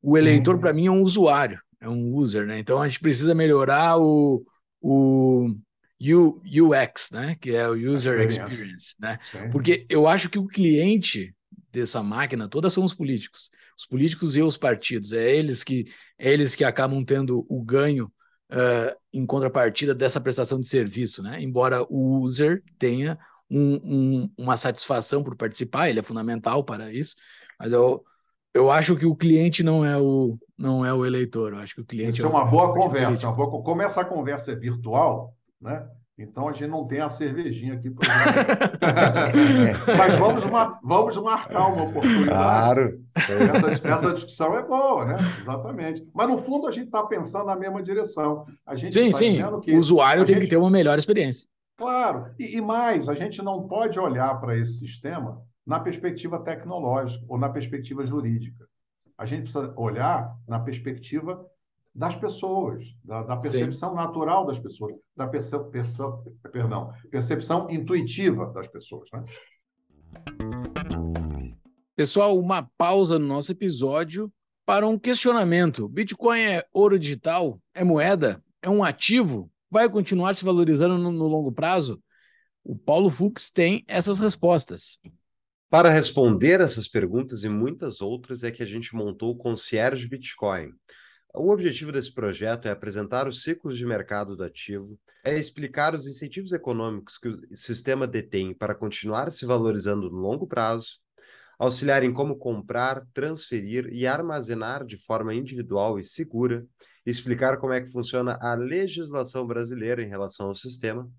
o eleitor, para mim, é um usuário, é um user, né? Então a gente precisa melhorar o, o UX, né? Que é o User Experience, né? Sim. Porque eu acho que o cliente dessa máquina toda são os políticos. Os políticos e os partidos. É eles que, é eles que acabam tendo o ganho uh, em contrapartida dessa prestação de serviço, né? Embora o user tenha um, um, uma satisfação por participar, ele é fundamental para isso, mas eu, eu acho que o cliente não é o, não é o eleitor. Eu acho que o cliente Isso é, é uma boa conversa. Uma boa... Como essa conversa é virtual, né? Então a gente não tem a cervejinha aqui para Mas vamos, vamos marcar uma oportunidade. Claro. Essa, essa, discussão é boa, né? Exatamente. Mas no fundo a gente está pensando na mesma direção. A gente sim, tá sim. o usuário tem gente... que ter uma melhor experiência. Claro. E, e mais, a gente não pode olhar para esse sistema na perspectiva tecnológica ou na perspectiva jurídica. A gente precisa olhar na perspectiva das pessoas, da, da percepção Sim. natural das pessoas, da perce, perce, perdão, percepção intuitiva das pessoas. Né? Pessoal, uma pausa no nosso episódio para um questionamento: Bitcoin é ouro digital? É moeda? É um ativo? Vai continuar se valorizando no, no longo prazo? O Paulo Fux tem essas respostas. Para responder essas perguntas e muitas outras é que a gente montou o Concierge Bitcoin. O objetivo desse projeto é apresentar os ciclos de mercado do ativo, é explicar os incentivos econômicos que o sistema detém para continuar se valorizando no longo prazo, auxiliar em como comprar, transferir e armazenar de forma individual e segura, explicar como é que funciona a legislação brasileira em relação ao sistema.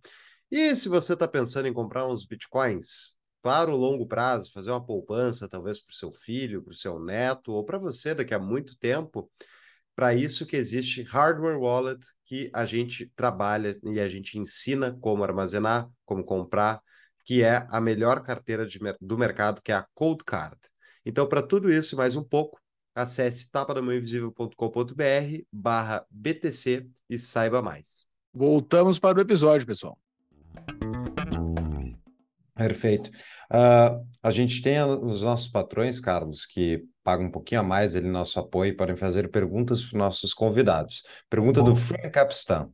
E se você está pensando em comprar uns bitcoins para o longo prazo, fazer uma poupança, talvez para o seu filho, para o seu neto, ou para você daqui a muito tempo, para isso que existe Hardware Wallet, que a gente trabalha e a gente ensina como armazenar, como comprar, que é a melhor carteira de, do mercado, que é a Cold Card. Então, para tudo isso e mais um pouco, acesse tapadamãoinvisível.com.br barra BTC e saiba mais. Voltamos para o episódio, pessoal. Perfeito. Uh, a gente tem os nossos patrões, Carlos, que pagam um pouquinho a mais ali nosso apoio podem fazer perguntas para os nossos convidados. Pergunta Bom. do Frank Capistan.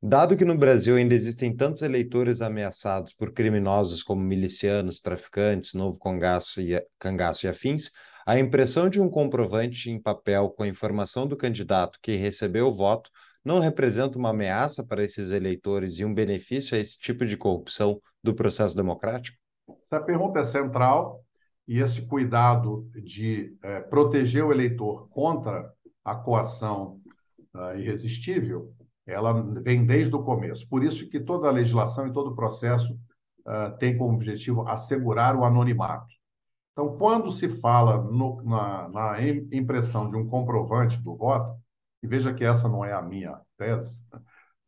Dado que no Brasil ainda existem tantos eleitores ameaçados por criminosos como milicianos, traficantes, novo cangaço e, cangaço e afins, a impressão de um comprovante em papel com a informação do candidato que recebeu o voto não representa uma ameaça para esses eleitores e um benefício a esse tipo de corrupção do processo democrático? Essa pergunta é central e esse cuidado de é, proteger o eleitor contra a coação uh, irresistível ela vem desde o começo. Por isso que toda a legislação e todo o processo uh, tem como objetivo assegurar o anonimato. Então, quando se fala no, na, na, impressão de um comprovante do voto, e veja que essa não é a minha tese,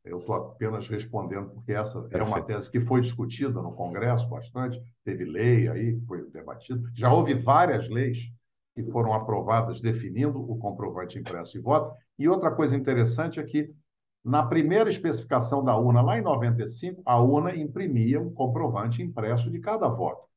eu estou apenas respondendo porque essa é uma tese que foi discutida no Congresso bastante, teve lei aí, foi debatida. Já houve várias leis que foram aprovadas definindo o comprovante impresso de voto. E outra coisa interessante é que na primeira especificação da urna, lá em 95, a urna imprimia um comprovante impresso de cada voto.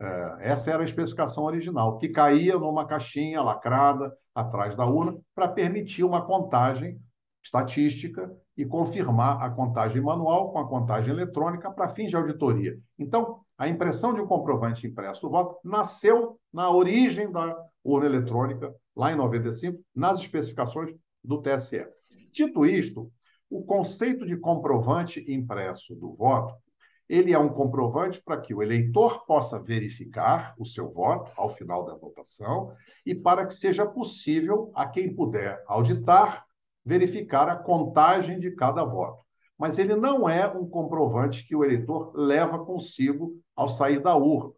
É, essa era a especificação original, que caía numa caixinha lacrada atrás da urna para permitir uma contagem estatística e confirmar a contagem manual com a contagem eletrônica para fins de auditoria. Então, a impressão de um comprovante impresso do voto nasceu na origem da urna eletrônica, lá em 95, nas especificações do TSE. Dito isto, o conceito de comprovante impresso do voto, ele é um comprovante para que o eleitor possa verificar o seu voto ao final da votação e para que seja possível a quem puder auditar verificar a contagem de cada voto. Mas ele não é um comprovante que o eleitor leva consigo ao sair da urna.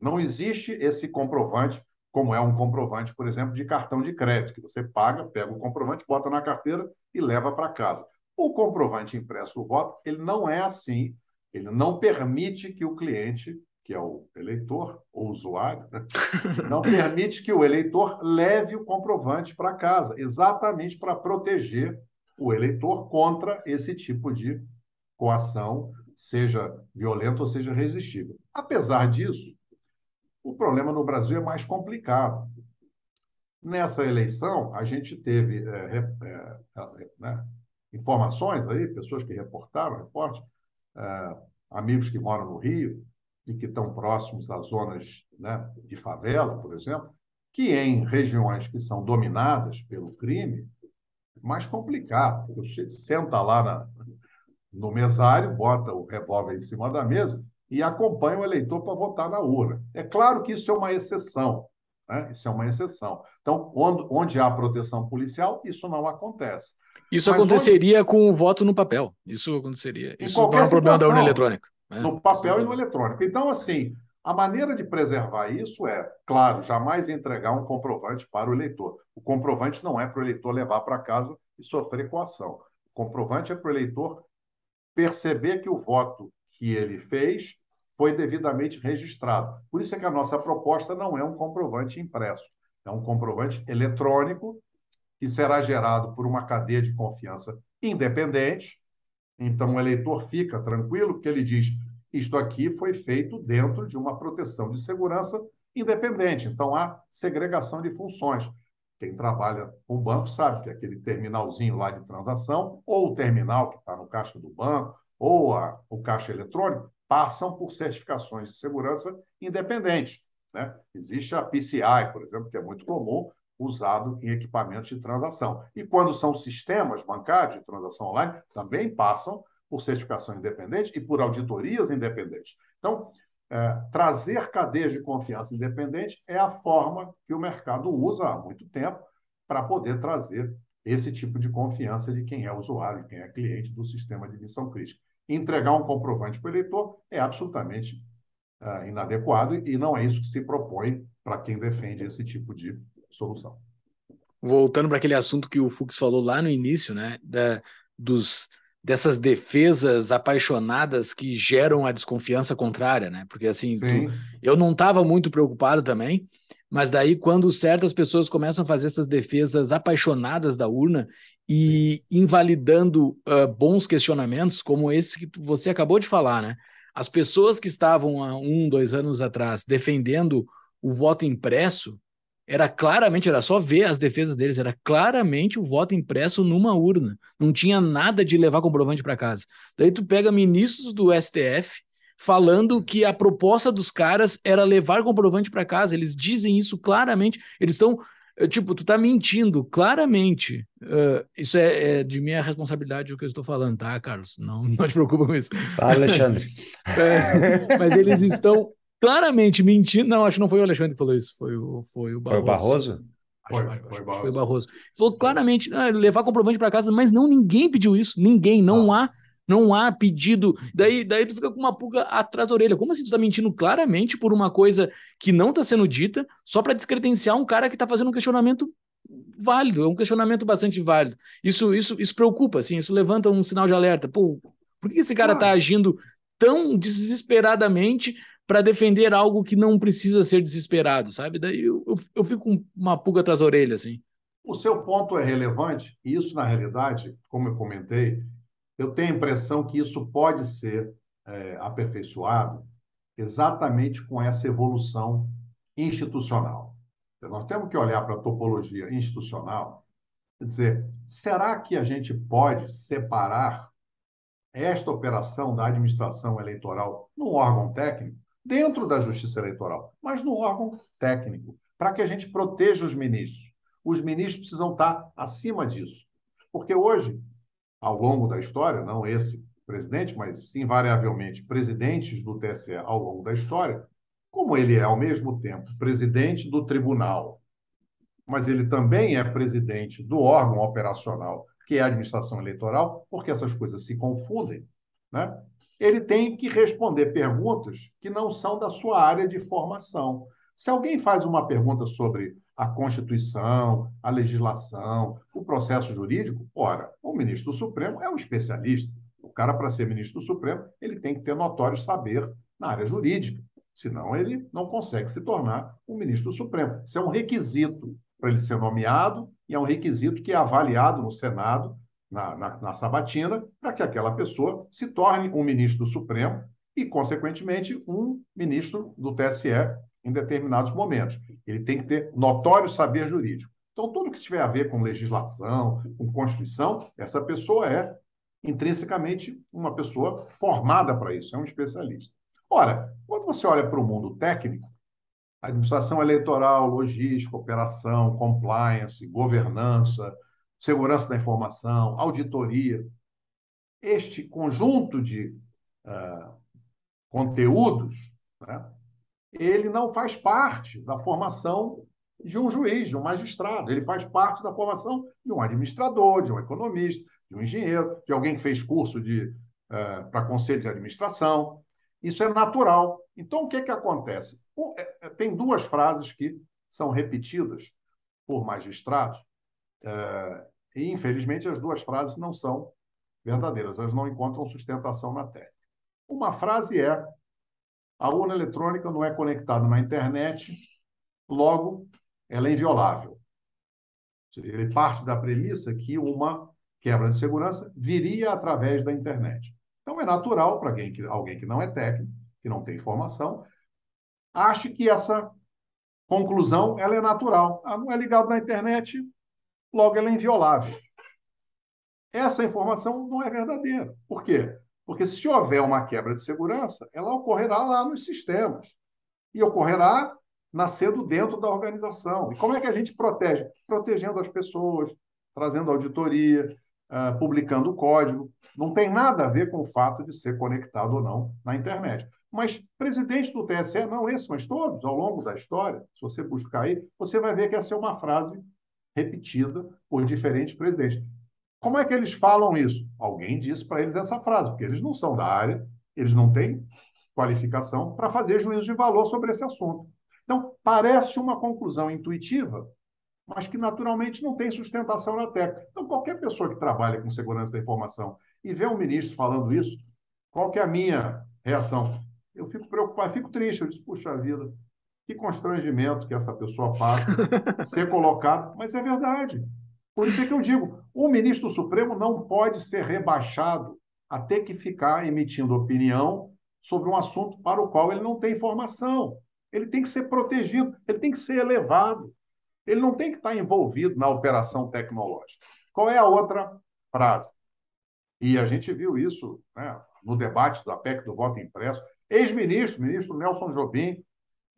Não existe esse comprovante como é um comprovante, por exemplo, de cartão de crédito, que você paga, pega o comprovante, bota na carteira e leva para casa. O comprovante impresso do voto, ele não é assim, ele não permite que o cliente, que é o eleitor ou usuário, né? não permite que o eleitor leve o comprovante para casa, exatamente para proteger o eleitor contra esse tipo de coação, seja violenta ou seja resistível. Apesar disso, o problema no Brasil é mais complicado. Nessa eleição, a gente teve é, é, é, né, informações aí, pessoas que reportaram, reporte, é, amigos que moram no Rio e que estão próximos às zonas né, de favela, por exemplo, que em regiões que são dominadas pelo crime, é mais complicado. O sujeito senta lá na, no mesário, bota o revólver em cima da mesa e acompanha o eleitor para votar na urna. É claro que isso é uma exceção. Né? Isso é uma exceção. Então, onde, onde há proteção policial, isso não acontece. Isso Mas aconteceria onde... com o voto no papel. Isso aconteceria. Isso não é um problema da urna eletrônica. Né? No papel e no eletrônico. Então, assim, a maneira de preservar isso é, claro, jamais entregar um comprovante para o eleitor. O comprovante não é para o eleitor levar para casa e sofrer coação. O comprovante é para o eleitor perceber que o voto que ele fez foi devidamente registrado. Por isso é que a nossa proposta não é um comprovante impresso, é um comprovante eletrônico que será gerado por uma cadeia de confiança independente. Então, o eleitor fica tranquilo, porque ele diz: isto aqui foi feito dentro de uma proteção de segurança independente. Então, há segregação de funções. Quem trabalha com banco sabe que aquele terminalzinho lá de transação, ou o terminal que está no caixa do banco, ou a, o caixa eletrônico, passam por certificações de segurança independentes. Né? Existe a PCI, por exemplo, que é muito comum, usado em equipamentos de transação. E quando são sistemas bancários de transação online, também passam por certificação independente e por auditorias independentes. Então, é, trazer cadeias de confiança independente é a forma que o mercado usa há muito tempo para poder trazer esse tipo de confiança de quem é usuário, quem é cliente do sistema de missão crítica. Entregar um comprovante para o eleitor é absolutamente uh, inadequado e não é isso que se propõe para quem defende esse tipo de solução. Voltando para aquele assunto que o Fux falou lá no início, né, da, dos dessas defesas apaixonadas que geram a desconfiança contrária, né? Porque assim, tu, eu não estava muito preocupado também, mas daí quando certas pessoas começam a fazer essas defesas apaixonadas da urna e invalidando uh, bons questionamentos, como esse que você acabou de falar, né? As pessoas que estavam há um, dois anos atrás defendendo o voto impresso, era claramente, era só ver as defesas deles, era claramente o voto impresso numa urna. Não tinha nada de levar comprovante para casa. Daí tu pega ministros do STF falando que a proposta dos caras era levar comprovante para casa. Eles dizem isso claramente. Eles estão eh, tipo, tu tá mentindo claramente. Uh, isso é, é, de minha responsabilidade o que eu estou falando, tá, Carlos? Não, não te preocupa com isso. Tá, Alexandre. é, mas eles estão claramente mentindo. Não, acho que não foi o Alexandre que falou isso, foi o, foi o Barroso. Foi o Barroso? Acho, foi, acho, foi, Barroso. foi o Barroso. Falou claramente, ah, levar comprovante para casa, mas não, ninguém pediu isso. Ninguém, não ah. há não há pedido. Daí, daí tu fica com uma pulga atrás da orelha. Como assim tu tá mentindo claramente por uma coisa que não tá sendo dita, só para descredenciar um cara que tá fazendo um questionamento válido, é um questionamento bastante válido. Isso, isso, isso preocupa, assim, isso levanta um sinal de alerta. Pô, por que esse cara tá agindo tão desesperadamente para defender algo que não precisa ser desesperado, sabe? Daí eu, eu, eu, fico com uma pulga atrás da orelha, assim. O seu ponto é relevante, e isso, na realidade, como eu comentei, eu tenho a impressão que isso pode ser é, aperfeiçoado exatamente com essa evolução institucional. Então, nós temos que olhar para a topologia institucional e dizer: será que a gente pode separar esta operação da administração eleitoral num órgão técnico dentro da Justiça Eleitoral, mas no órgão técnico, para que a gente proteja os ministros. Os ministros precisam estar acima disso. Porque hoje, ao longo da história, não esse presidente, mas invariavelmente presidentes do TSE ao longo da história, como ele é ao mesmo tempo presidente do tribunal, mas ele também é presidente do órgão operacional, que é a administração eleitoral, porque essas coisas se confundem, né? Ele tem que responder perguntas que não são da sua área de formação. Se alguém faz uma pergunta sobre a Constituição, a legislação, o processo jurídico, ora, o ministro do Supremo é um especialista. O cara, para ser ministro do Supremo, ele tem que ter notório saber na área jurídica. Senão, ele não consegue se tornar um ministro do Supremo. Isso é um requisito para ele ser nomeado e é um requisito que é avaliado no Senado na, na, na sabatina para que aquela pessoa se torne um ministro do Supremo e, consequentemente, um ministro do TSE em determinados momentos. Ele tem que ter notório saber jurídico. Então, tudo que tiver a ver com legislação, com Constituição, essa pessoa é intrinsecamente uma pessoa formada para isso, é um especialista. Ora, quando você olha para o mundo técnico, administração eleitoral, logística, operação, compliance, governança, segurança da informação, auditoria. Este conjunto de uh, conteúdos, né, ele não faz parte da formação de um juiz, de um magistrado. Ele faz parte da formação de um administrador, de um economista, de um engenheiro, de alguém que fez curso de uh, para conselho de administração. Isso é natural. Então, o que, que acontece? É, é, tem duas frases que são repetidas por magistrados uh, e, infelizmente, as duas frases não são verdadeiras, elas não encontram sustentação na técnica. Uma frase é: a urna eletrônica não é conectada na internet, logo, ela é inviolável. Ele parte da premissa que uma quebra de segurança viria através da internet. Então, é natural para alguém que, alguém que não é técnico, que não tem formação, ache que essa Conclusão, ela é natural. Ah, não é ligado na internet, logo ela é inviolável. Essa informação não é verdadeira. Por quê? Porque se houver uma quebra de segurança, ela ocorrerá lá nos sistemas. E ocorrerá nascendo dentro da organização. E como é que a gente protege? Protegendo as pessoas, trazendo auditoria, uh, publicando código. Não tem nada a ver com o fato de ser conectado ou não na internet. Mas presidente do TSE, não esse, mas todos, ao longo da história, se você buscar aí, você vai ver que essa é uma frase repetida por diferentes presidentes. Como é que eles falam isso? Alguém disse para eles essa frase, porque eles não são da área, eles não têm qualificação para fazer juízo de valor sobre esse assunto. Então, parece uma conclusão intuitiva, mas que naturalmente não tem sustentação na técnica. Então, qualquer pessoa que trabalha com segurança da informação e vê um ministro falando isso, qual que é a minha reação? Eu fico preocupado, fico triste. Eu disse, puxa vida, que constrangimento que essa pessoa passa ser colocado, mas é verdade. Por isso é que eu digo, o ministro Supremo não pode ser rebaixado a ter que ficar emitindo opinião sobre um assunto para o qual ele não tem informação. Ele tem que ser protegido, ele tem que ser elevado. Ele não tem que estar envolvido na operação tecnológica. Qual é a outra frase? E a gente viu isso né, no debate da PEC do voto impresso. Ex-ministro, ministro Nelson Jobim,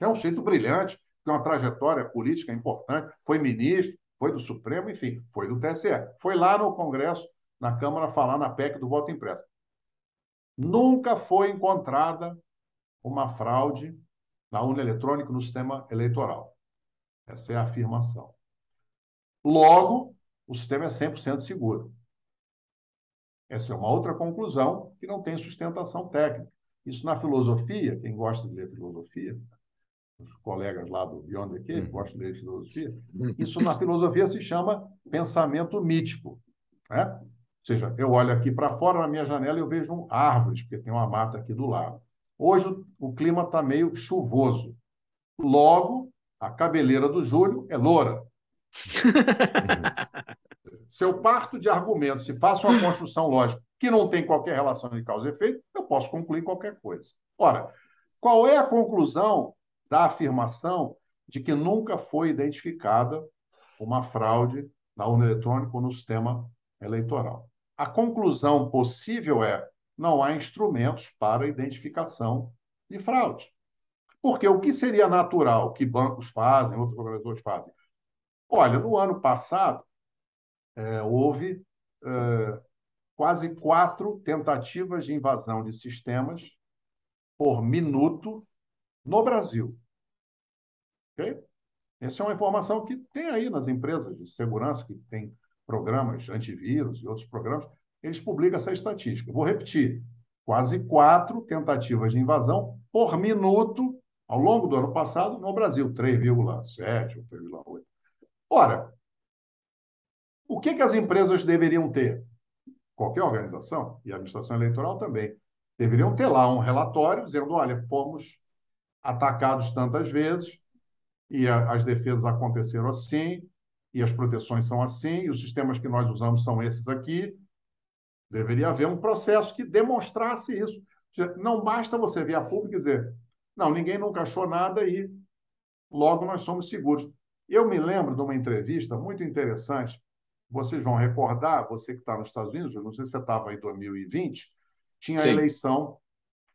é um jeito brilhante, tem uma trajetória política importante, foi ministro, foi do Supremo, enfim, foi do TSE. Foi lá no Congresso, na Câmara, falar na PEC do voto impresso. Nunca foi encontrada uma fraude na urna eletrônica no sistema eleitoral. Essa é a afirmação. Logo, o sistema é 100% seguro. Essa é uma outra conclusão que não tem sustentação técnica. Isso na filosofia, quem gosta de ler filosofia, os colegas lá do Beyond the Cave uhum. gostam de ler filosofia, uhum. isso na filosofia se chama pensamento mítico. Né? Ou seja, eu olho aqui para fora na minha janela e eu vejo árvores, porque tem uma mata aqui do lado. Hoje o clima está meio chuvoso. Logo, a cabeleira do Júlio é loura. se eu parto de argumentos, se faço uma construção lógica que não tem qualquer relação de causa e efeito, eu posso concluir qualquer coisa. Ora, qual é a conclusão da afirmação de que nunca foi identificada uma fraude na urna eletrônica ou no sistema eleitoral? A conclusão possível é não há instrumentos para identificação de fraude. Porque o que seria natural que bancos fazem, outros organizadores fazem? Olha, no ano passado, é, houve é, quase quatro tentativas de invasão de sistemas por minuto no Brasil. Okay? Essa é uma informação que tem aí nas empresas de segurança, que tem programas antivírus e outros programas, eles publicam essa estatística. Vou repetir: quase quatro tentativas de invasão por minuto ao longo do ano passado no Brasil, 3,7 ou 3,8. Ora, o que, que as empresas deveriam ter? Qualquer organização, e a administração eleitoral também, deveriam ter lá um relatório dizendo: olha, fomos atacados tantas vezes, e a, as defesas aconteceram assim, e as proteções são assim, e os sistemas que nós usamos são esses aqui, Deveria haver um processo que demonstrasse isso. Não basta você vir a público e dizer, não, ninguém nunca achou nada e logo nós somos seguros. Eu me lembro de uma entrevista muito interessante, vocês vão recordar, você que está nos Estados Unidos, não sei se você estava em 2020, tinha Sim. eleição,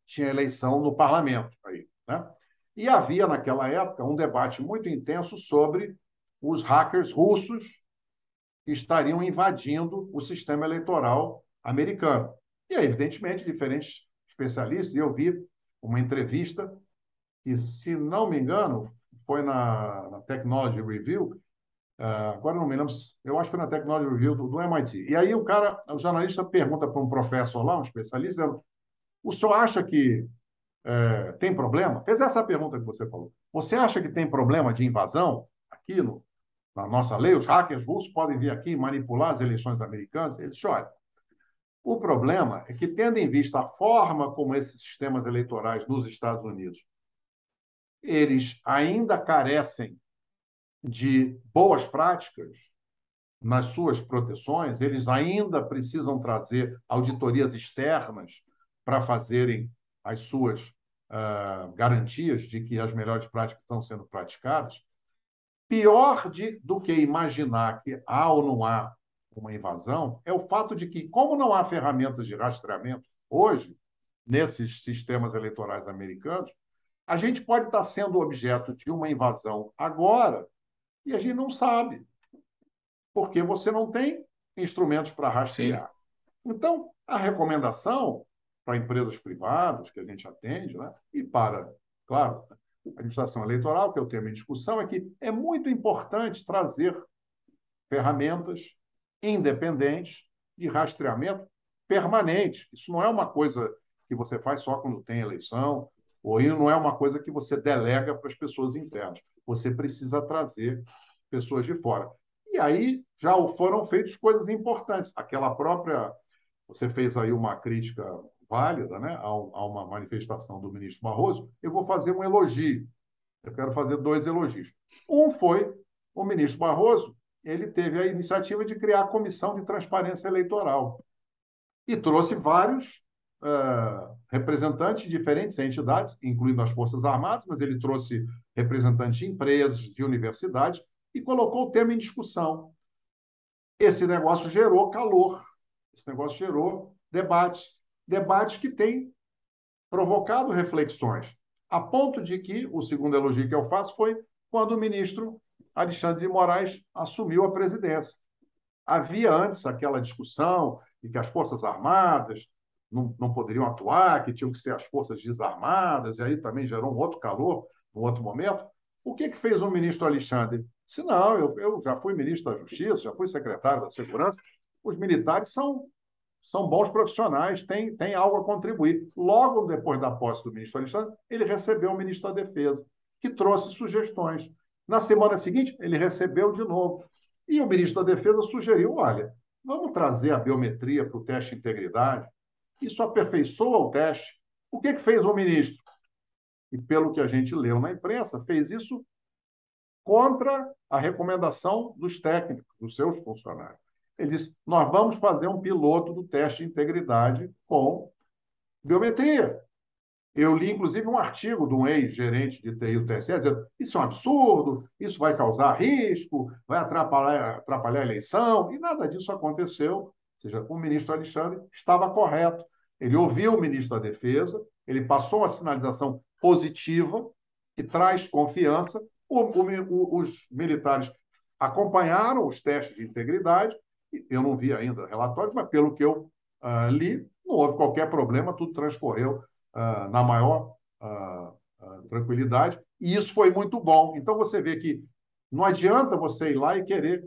tinha eleição no parlamento aí, né? E havia naquela época um debate muito intenso sobre os hackers russos que estariam invadindo o sistema eleitoral americano. E evidentemente, diferentes especialistas, eu vi uma entrevista que, se não me engano, foi na, na Technology Review, uh, agora não me lembro, eu acho que foi na Technology Review do, do MIT. E aí o cara, o jornalista pergunta para um professor lá, um especialista, o senhor acha que é, tem problema? Fez essa pergunta que você falou. Você acha que tem problema de invasão aqui no, na nossa lei? Os hackers russos podem vir aqui manipular as eleições americanas? Ele disse, olha, o problema é que, tendo em vista a forma como esses sistemas eleitorais nos Estados Unidos, eles ainda carecem de boas práticas nas suas proteções, eles ainda precisam trazer auditorias externas para fazerem as suas uh, garantias de que as melhores práticas estão sendo praticadas, pior de, do que imaginar que há ou não há uma invasão é o fato de que, como não há ferramentas de rastreamento hoje, nesses sistemas eleitorais americanos, a gente pode estar sendo objeto de uma invasão agora e a gente não sabe, porque você não tem instrumentos para rastrear. Sim. Então, a recomendação para empresas privadas que a gente atende, né, e para, claro, a administração eleitoral, que é o tema em discussão, é que é muito importante trazer ferramentas independentes de rastreamento permanente. Isso não é uma coisa que você faz só quando tem eleição, ou não é uma coisa que você delega para as pessoas internas. Você precisa trazer pessoas de fora. E aí já foram feitas coisas importantes. Aquela própria. Você fez aí uma crítica válida né, a, uma manifestação do ministro Barroso. Eu vou fazer um elogio. Eu quero fazer dois elogios. Um foi o ministro Barroso, ele teve a iniciativa de criar a Comissão de Transparência Eleitoral e trouxe vários uh, representantes de diferentes entidades, incluindo as Forças Armadas, mas ele trouxe representantes de empresas, de universidades, e colocou o tema em discussão. Esse negócio gerou calor, esse negócio gerou debate, debate que tem provocado reflexões, a ponto de que o segundo elogio que eu faço foi quando o ministro Alexandre de Moraes assumiu a presidência. Havia antes aquela discussão de que as Forças Armadas não, não poderiam atuar, que tinham que ser as forças desarmadas, e aí também gerou um outro calor, num outro momento. O que, que fez o ministro Alexandre? Se não, eu, eu já fui ministro da Justiça, já fui secretário da Segurança, os militares são, são bons profissionais, têm, têm algo a contribuir. Logo depois da posse do ministro Alexandre, ele recebeu o ministro da Defesa, que trouxe sugestões. Na semana seguinte, ele recebeu de novo. E o ministro da Defesa sugeriu: olha, vamos trazer a biometria para o teste de integridade. Isso aperfeiçoa o teste. O que, que fez o ministro? E pelo que a gente leu na imprensa, fez isso contra a recomendação dos técnicos, dos seus funcionários. Ele disse: nós vamos fazer um piloto do teste de integridade com biometria. Eu li, inclusive, um artigo de um ex-gerente de TI do TSE dizendo isso é um absurdo, isso vai causar risco, vai atrapalhar, atrapalhar a eleição, e nada disso aconteceu. Ou seja, o ministro Alexandre estava correto. Ele ouviu o ministro da Defesa, ele passou uma sinalização positiva, que traz confiança. O, o, os militares acompanharam os testes de integridade, eu não vi ainda relatório, mas pelo que eu uh, li, não houve qualquer problema, tudo transcorreu uh, na maior uh, tranquilidade, e isso foi muito bom. Então, você vê que não adianta você ir lá e querer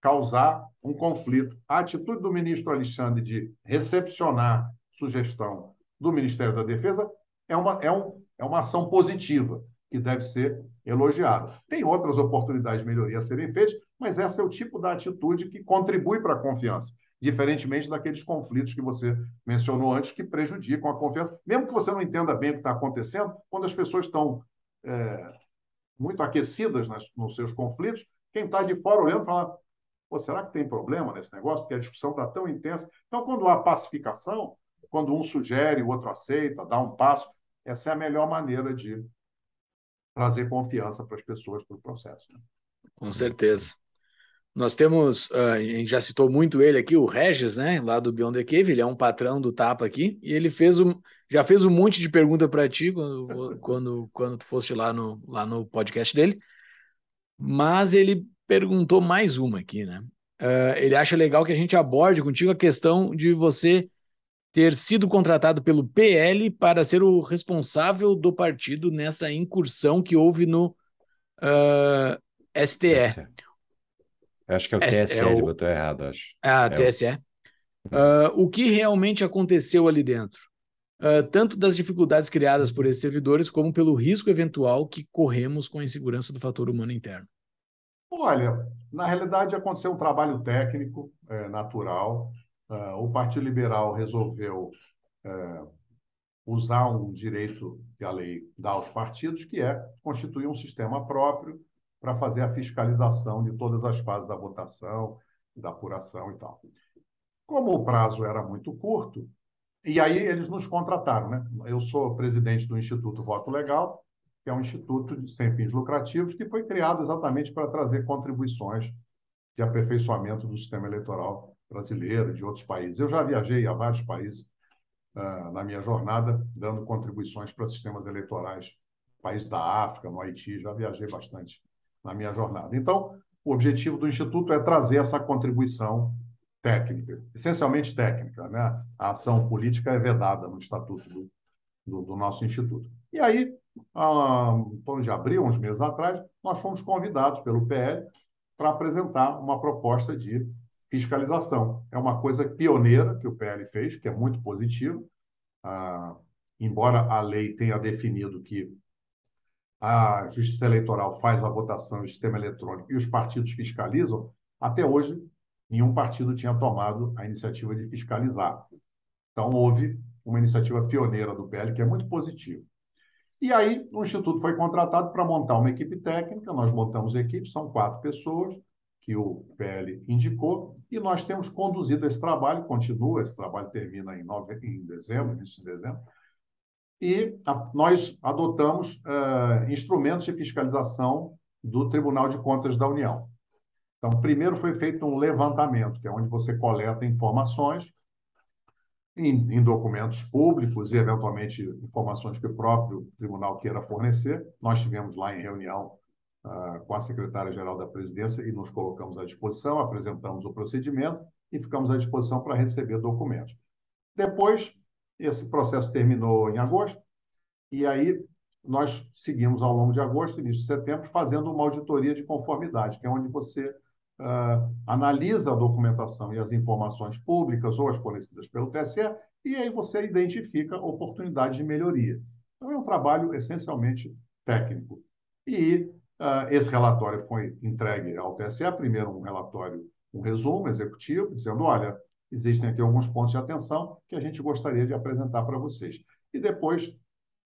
causar um conflito. A atitude do ministro Alexandre de recepcionar sugestão do Ministério da Defesa é uma, é um, é uma ação positiva que deve ser elogiada. Tem outras oportunidades de melhoria a serem feitas, mas esse é o tipo da atitude que contribui para a confiança diferentemente daqueles conflitos que você mencionou antes, que prejudicam a confiança. Mesmo que você não entenda bem o que está acontecendo, quando as pessoas estão é, muito aquecidas nas, nos seus conflitos, quem está de fora olhando fala: Pô, será que tem problema nesse negócio? Porque a discussão está tão intensa. Então, quando há pacificação, quando um sugere, o outro aceita, dá um passo, essa é a melhor maneira de trazer confiança para as pessoas para o processo. Né? Com certeza. Nós temos, uh, a gente já citou muito ele aqui, o Regis, né, lá do Beyond the Cave, ele é um patrão do Tapa aqui, e ele fez um, já fez um monte de pergunta para ti quando, quando, quando tu foste lá no, lá no podcast dele, mas ele perguntou mais uma aqui, né? Uh, ele acha legal que a gente aborde contigo a questão de você ter sido contratado pelo PL para ser o responsável do partido nessa incursão que houve no uh, ah, STE. Acho que é o TSE, é o... ele botou errado, acho. Ah, é TSE. O... Uh, o que realmente aconteceu ali dentro? Uh, tanto das dificuldades criadas por esses servidores, como pelo risco eventual que corremos com a insegurança do fator humano interno. Olha, na realidade aconteceu um trabalho técnico é, natural. Uh, o Partido Liberal resolveu é, usar um direito que a lei dá aos partidos, que é constituir um sistema próprio para fazer a fiscalização de todas as fases da votação, da apuração e tal. Como o prazo era muito curto, e aí eles nos contrataram. Né? Eu sou presidente do Instituto Voto Legal, que é um instituto sem fins lucrativos, que foi criado exatamente para trazer contribuições de aperfeiçoamento do sistema eleitoral brasileiro de outros países. Eu já viajei a vários países uh, na minha jornada, dando contribuições para sistemas eleitorais, países da África, no Haiti, já viajei bastante na minha jornada. Então, o objetivo do Instituto é trazer essa contribuição técnica, essencialmente técnica. Né? A ação política é vedada no estatuto do, do, do nosso Instituto. E aí, em torno de abril, uns meses atrás, nós fomos convidados pelo PL para apresentar uma proposta de fiscalização. É uma coisa pioneira que o PL fez, que é muito positivo. Ah, embora a lei tenha definido que a Justiça Eleitoral faz a votação no sistema eletrônico e os partidos fiscalizam, até hoje nenhum partido tinha tomado a iniciativa de fiscalizar. Então, houve uma iniciativa pioneira do PL, que é muito positiva. E aí, o Instituto foi contratado para montar uma equipe técnica, nós montamos a equipe, são quatro pessoas, que o PL indicou, e nós temos conduzido esse trabalho, continua, esse trabalho termina em, nove, em dezembro, início de dezembro, e a, nós adotamos uh, instrumentos de fiscalização do Tribunal de Contas da União. Então, primeiro foi feito um levantamento, que é onde você coleta informações em, em, documentos públicos e, eventualmente, informações que o próprio tribunal queira fornecer. Nós tivemos lá em reunião uh, com a secretária-geral da presidência e nos colocamos à disposição, apresentamos o procedimento e ficamos à disposição para receber documentos. Depois, esse processo terminou em agosto, e aí nós seguimos ao longo de agosto, início de setembro, fazendo uma auditoria de conformidade, que é onde você uh, analisa a documentação e as informações públicas ou as fornecidas pelo TSE, e aí você identifica oportunidades de melhoria. Então, é um trabalho essencialmente técnico. E uh, esse relatório foi entregue ao TSE, primeiro um relatório, um resumo executivo, dizendo, olha, existem aqui alguns pontos de atenção que a gente gostaria de apresentar para vocês. E depois,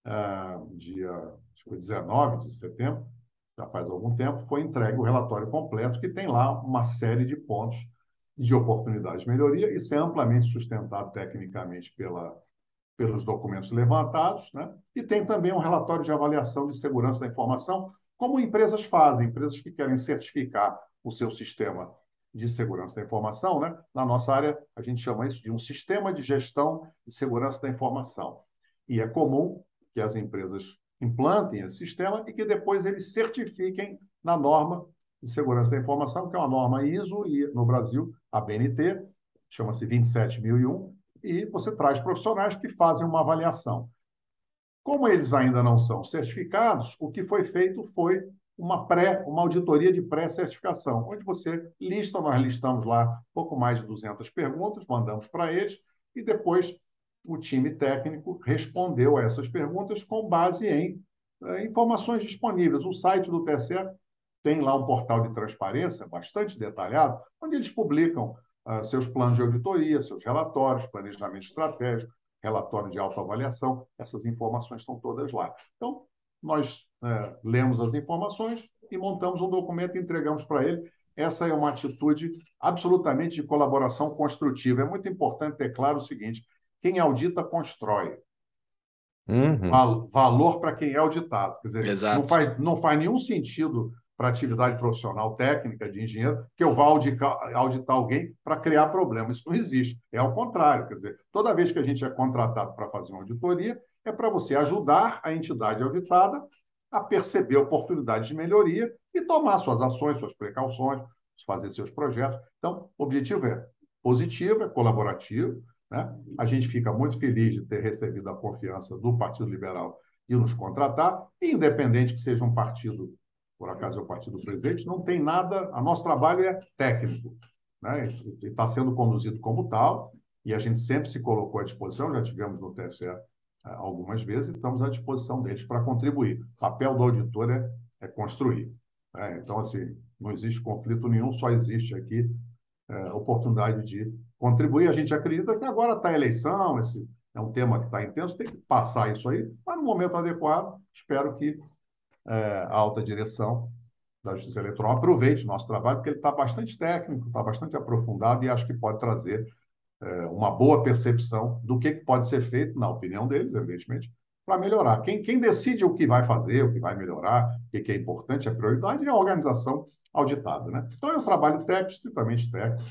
uh, dia acho que 19 de setembro, já faz algum tempo, foi entregue o relatório completo, que tem lá uma série de pontos de oportunidade de melhoria. Isso é amplamente sustentado tecnicamente pela, pelos documentos levantados, né? e tem também um relatório de avaliação de segurança da informação, como empresas fazem, empresas que querem certificar o seu sistema de segurança da informação. Né? Na nossa área, a gente chama isso de um sistema de gestão de segurança da informação. E é comum que as empresas implantem esse sistema e que depois eles certifiquem na norma de segurança da informação, que é uma norma ISO e no Brasil a BNT, chama-se 27001, e você traz profissionais que fazem uma avaliação. Como eles ainda não são certificados, o que foi feito foi uma pré, uma auditoria de pré-certificação, onde você lista, nós listamos lá pouco mais de 200 perguntas, mandamos para eles e depois o time técnico respondeu a essas perguntas com base em é, informações disponíveis. O site do TSE tem lá um portal de transparência bastante detalhado, onde eles publicam uh, seus planos de auditoria, seus relatórios, planejamento estratégico, relatório de autoavaliação, essas informações estão todas lá. Então, nós uh, lemos as informações e montamos um documento e entregamos para ele. Essa é uma atitude absolutamente de colaboração construtiva. É muito importante ter claro o seguinte: quem audita constrói. Uhum. valor para quem é auditado. Quer dizer, Não, faz, não faz nenhum sentido para atividade profissional técnica de engenheiro que eu vá auditar, auditar alguém para criar problema. Isso não existe. É ao contrário. Quer dizer, toda vez que a gente é contratado para fazer uma auditoria, é para você ajudar a entidade auditada a perceber oportunidades de melhoria e tomar suas ações, suas precauções, fazer seus projetos. Então, o objetivo é positivo, é colaborativo, né? A gente fica muito feliz de ter recebido a confiança do Partido Liberal e nos contratar, independente que seja um partido, por acaso é o partido presente, não tem nada, a nosso trabalho é técnico, né? está sendo conduzido como tal, e a gente sempre se colocou à disposição, já tivemos no TSE algumas vezes, e estamos à disposição deles para contribuir. O papel do auditor é, é construir. Né? Então, assim, não existe conflito nenhum, só existe aqui é, oportunidade de contribuir. A gente acredita que agora está a eleição, esse é um tema que está intenso, tem que passar isso aí, mas no momento adequado, espero que é, a alta direção da Justiça Eleitoral aproveite o nosso trabalho, porque ele está bastante técnico, está bastante aprofundado e acho que pode trazer uma boa percepção do que pode ser feito, na opinião deles, evidentemente, para melhorar. Quem, quem decide o que vai fazer, o que vai melhorar, o que é importante, a prioridade é a organização auditada. Né? Então, é um trabalho técnico, estritamente técnico,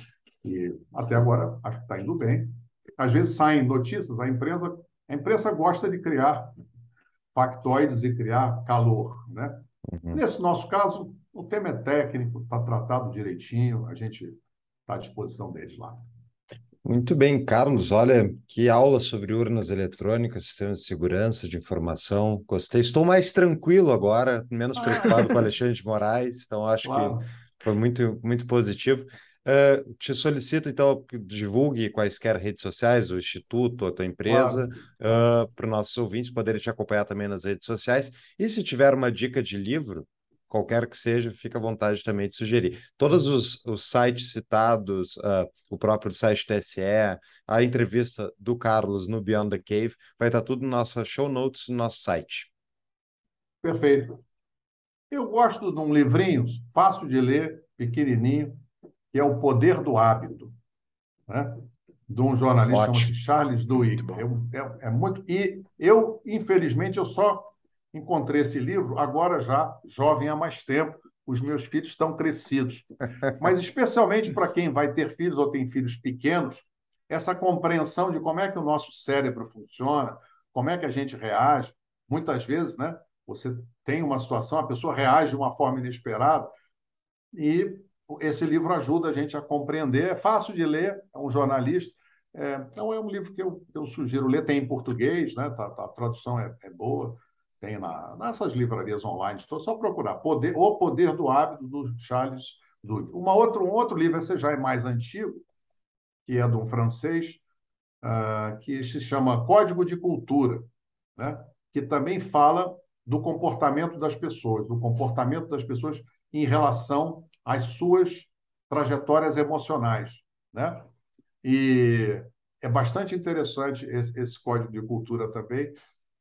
e até agora acho que está indo bem. Às vezes saem notícias, a imprensa, a imprensa gosta de criar factoides e criar calor. Né? Uhum. Nesse nosso caso, o tema é técnico, está tratado direitinho, a gente está à disposição deles lá. Muito bem, Carlos. Olha, que aula sobre urnas eletrônicas, sistemas de segurança, de informação. Gostei. Estou mais tranquilo agora, menos preocupado com o Alexandre de Moraes, então acho claro. que foi muito, muito positivo. Uh, te solicito, então, que divulgue quaisquer redes sociais do Instituto, a tua empresa, claro. uh, para os nossos ouvintes poderem te acompanhar também nas redes sociais. E se tiver uma dica de livro, qualquer que seja, fica à vontade também de sugerir. Todos os, os sites citados, uh, o próprio site TSE, a entrevista do Carlos no Beyond the Cave, vai estar tudo no nosso show notes no nosso site. Perfeito. Eu gosto de um livrinho fácil de ler, pequenininho, que é O Poder do Hábito, né? de um jornalista chamado Charles Duhigg. É, é, é, muito e eu infelizmente eu só encontrei esse livro agora já jovem há mais tempo. Os meus filhos estão crescidos, mas especialmente para quem vai ter filhos ou tem filhos pequenos, essa compreensão de como é que o nosso cérebro funciona, como é que a gente reage. Muitas vezes, né? Você tem uma situação, a pessoa reage de uma forma inesperada e esse livro ajuda a gente a compreender. É fácil de ler, é um jornalista. É, então, é um livro que eu, eu sugiro ler. Tem em português, né? Tá, tá, a tradução é, é, boa. Tem na, nessas livrarias online. Estou só procurar. Poder, o Poder do Hábito, do Charles Duhigg. Uma outra, um outro livro, esse já é mais antigo, que é de um francês, uh, que se chama Código de Cultura, né? que também fala do comportamento das pessoas, do comportamento das pessoas em relação as suas trajetórias emocionais, né? E é bastante interessante esse, esse código de cultura também.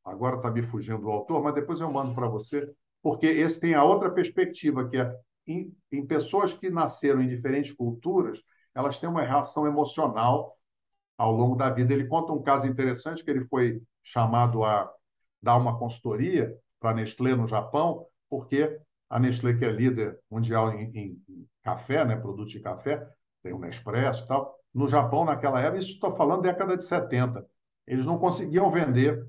Agora está me fugindo o autor, mas depois eu mando para você, porque esse tem a outra perspectiva, que é em, em pessoas que nasceram em diferentes culturas, elas têm uma reação emocional ao longo da vida. Ele conta um caso interessante que ele foi chamado a dar uma consultoria para a Nestlé no Japão, porque a Nestlé, que é líder mundial em, em, em café, né, produtos de café, tem o Nespresso e tal. No Japão, naquela época, isso estou falando década de 70, eles não conseguiam vender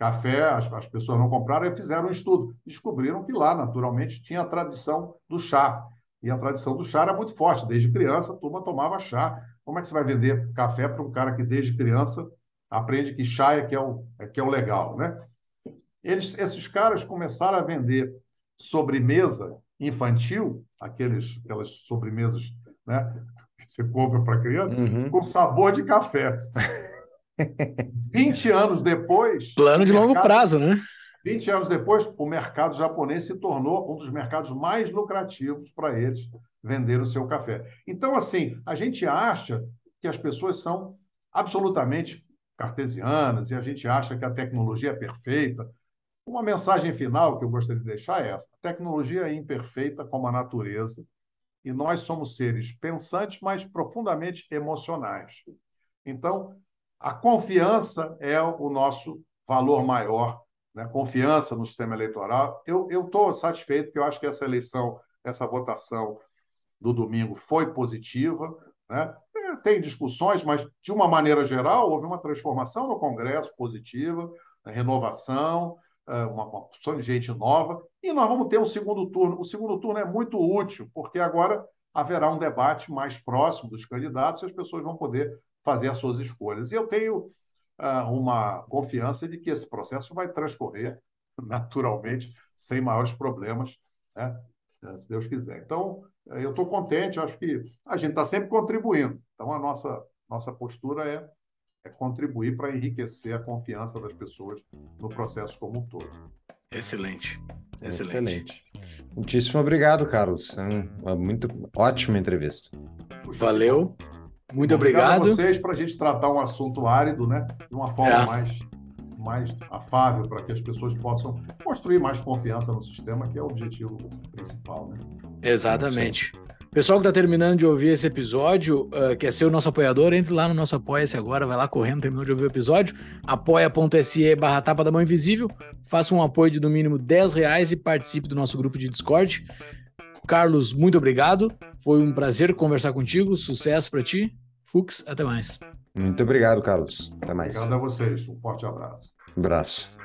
café, as, as pessoas não compraram e fizeram um estudo. Descobriram que lá, naturalmente, tinha a tradição do chá. E a tradição do chá era muito forte. Desde criança, a turma tomava chá. Como é que você vai vender café para um cara que, desde criança, aprende que chá é que é o, é que é o legal, né? Eles, esses caras começaram a vender sobremesa infantil, aqueles, aquelas sobremesas né, que você compra para criança, uhum. com sabor de café. 20 anos depois. Plano de mercado, longo prazo, né? 20 anos depois, o mercado japonês se tornou um dos mercados mais lucrativos para eles vender o seu café. Então, assim, a gente acha que as pessoas são absolutamente cartesianas e a gente acha que a tecnologia é perfeita, uma mensagem final que eu gostaria de deixar é essa: a tecnologia é imperfeita como a natureza e nós somos seres pensantes, mas profundamente emocionais. Então, a confiança é o nosso valor maior, né? confiança no sistema eleitoral. Eu estou satisfeito, porque eu acho que essa eleição, essa votação do domingo foi positiva. Né? É, tem discussões, mas, de uma maneira geral, houve uma transformação no Congresso positiva, renovação, é, uma, uma opção de gente nova, e nós vamos ter um segundo turno. O segundo turno é muito útil, porque agora haverá um debate mais próximo dos candidatos e as pessoas vão poder fazer as suas escolhas. E eu tenho uh, uma confiança de que esse processo vai transcorrer naturalmente, sem maiores problemas, né? se Deus quiser. Então, eu estou contente, acho que a gente está sempre contribuindo. Então, a nossa, nossa postura é é contribuir para enriquecer a confiança das pessoas no processo como um todo. Excelente. Excelente. Excelente. Muitíssimo obrigado, Carlos. É uma muito ótima entrevista. Valeu. Muito obrigado. obrigado a vocês para a gente tratar um assunto árido, né? De uma forma é. mais, mais afável, para que as pessoas possam construir mais confiança no sistema, que é o objetivo principal, né? Exatamente. Pessoal que está terminando de ouvir esse episódio, uh, quer ser o noesse apoiador, entre lá no nosso Apoia-se agora, vai lá correndo, terminou de ouvir o episódio, apoia.se barra tapa da mão invisível, faça um apoio de no mínimo 10 reais e participe do nosso grupo de Discord. Carlos, muito obrigado. Foi um prazer conversar contigo. Sucesso para ti. Fux, até mais. Muito obrigado, Carlos. Até mais. Obrigado a vocês. Um forte abraço. Abraço.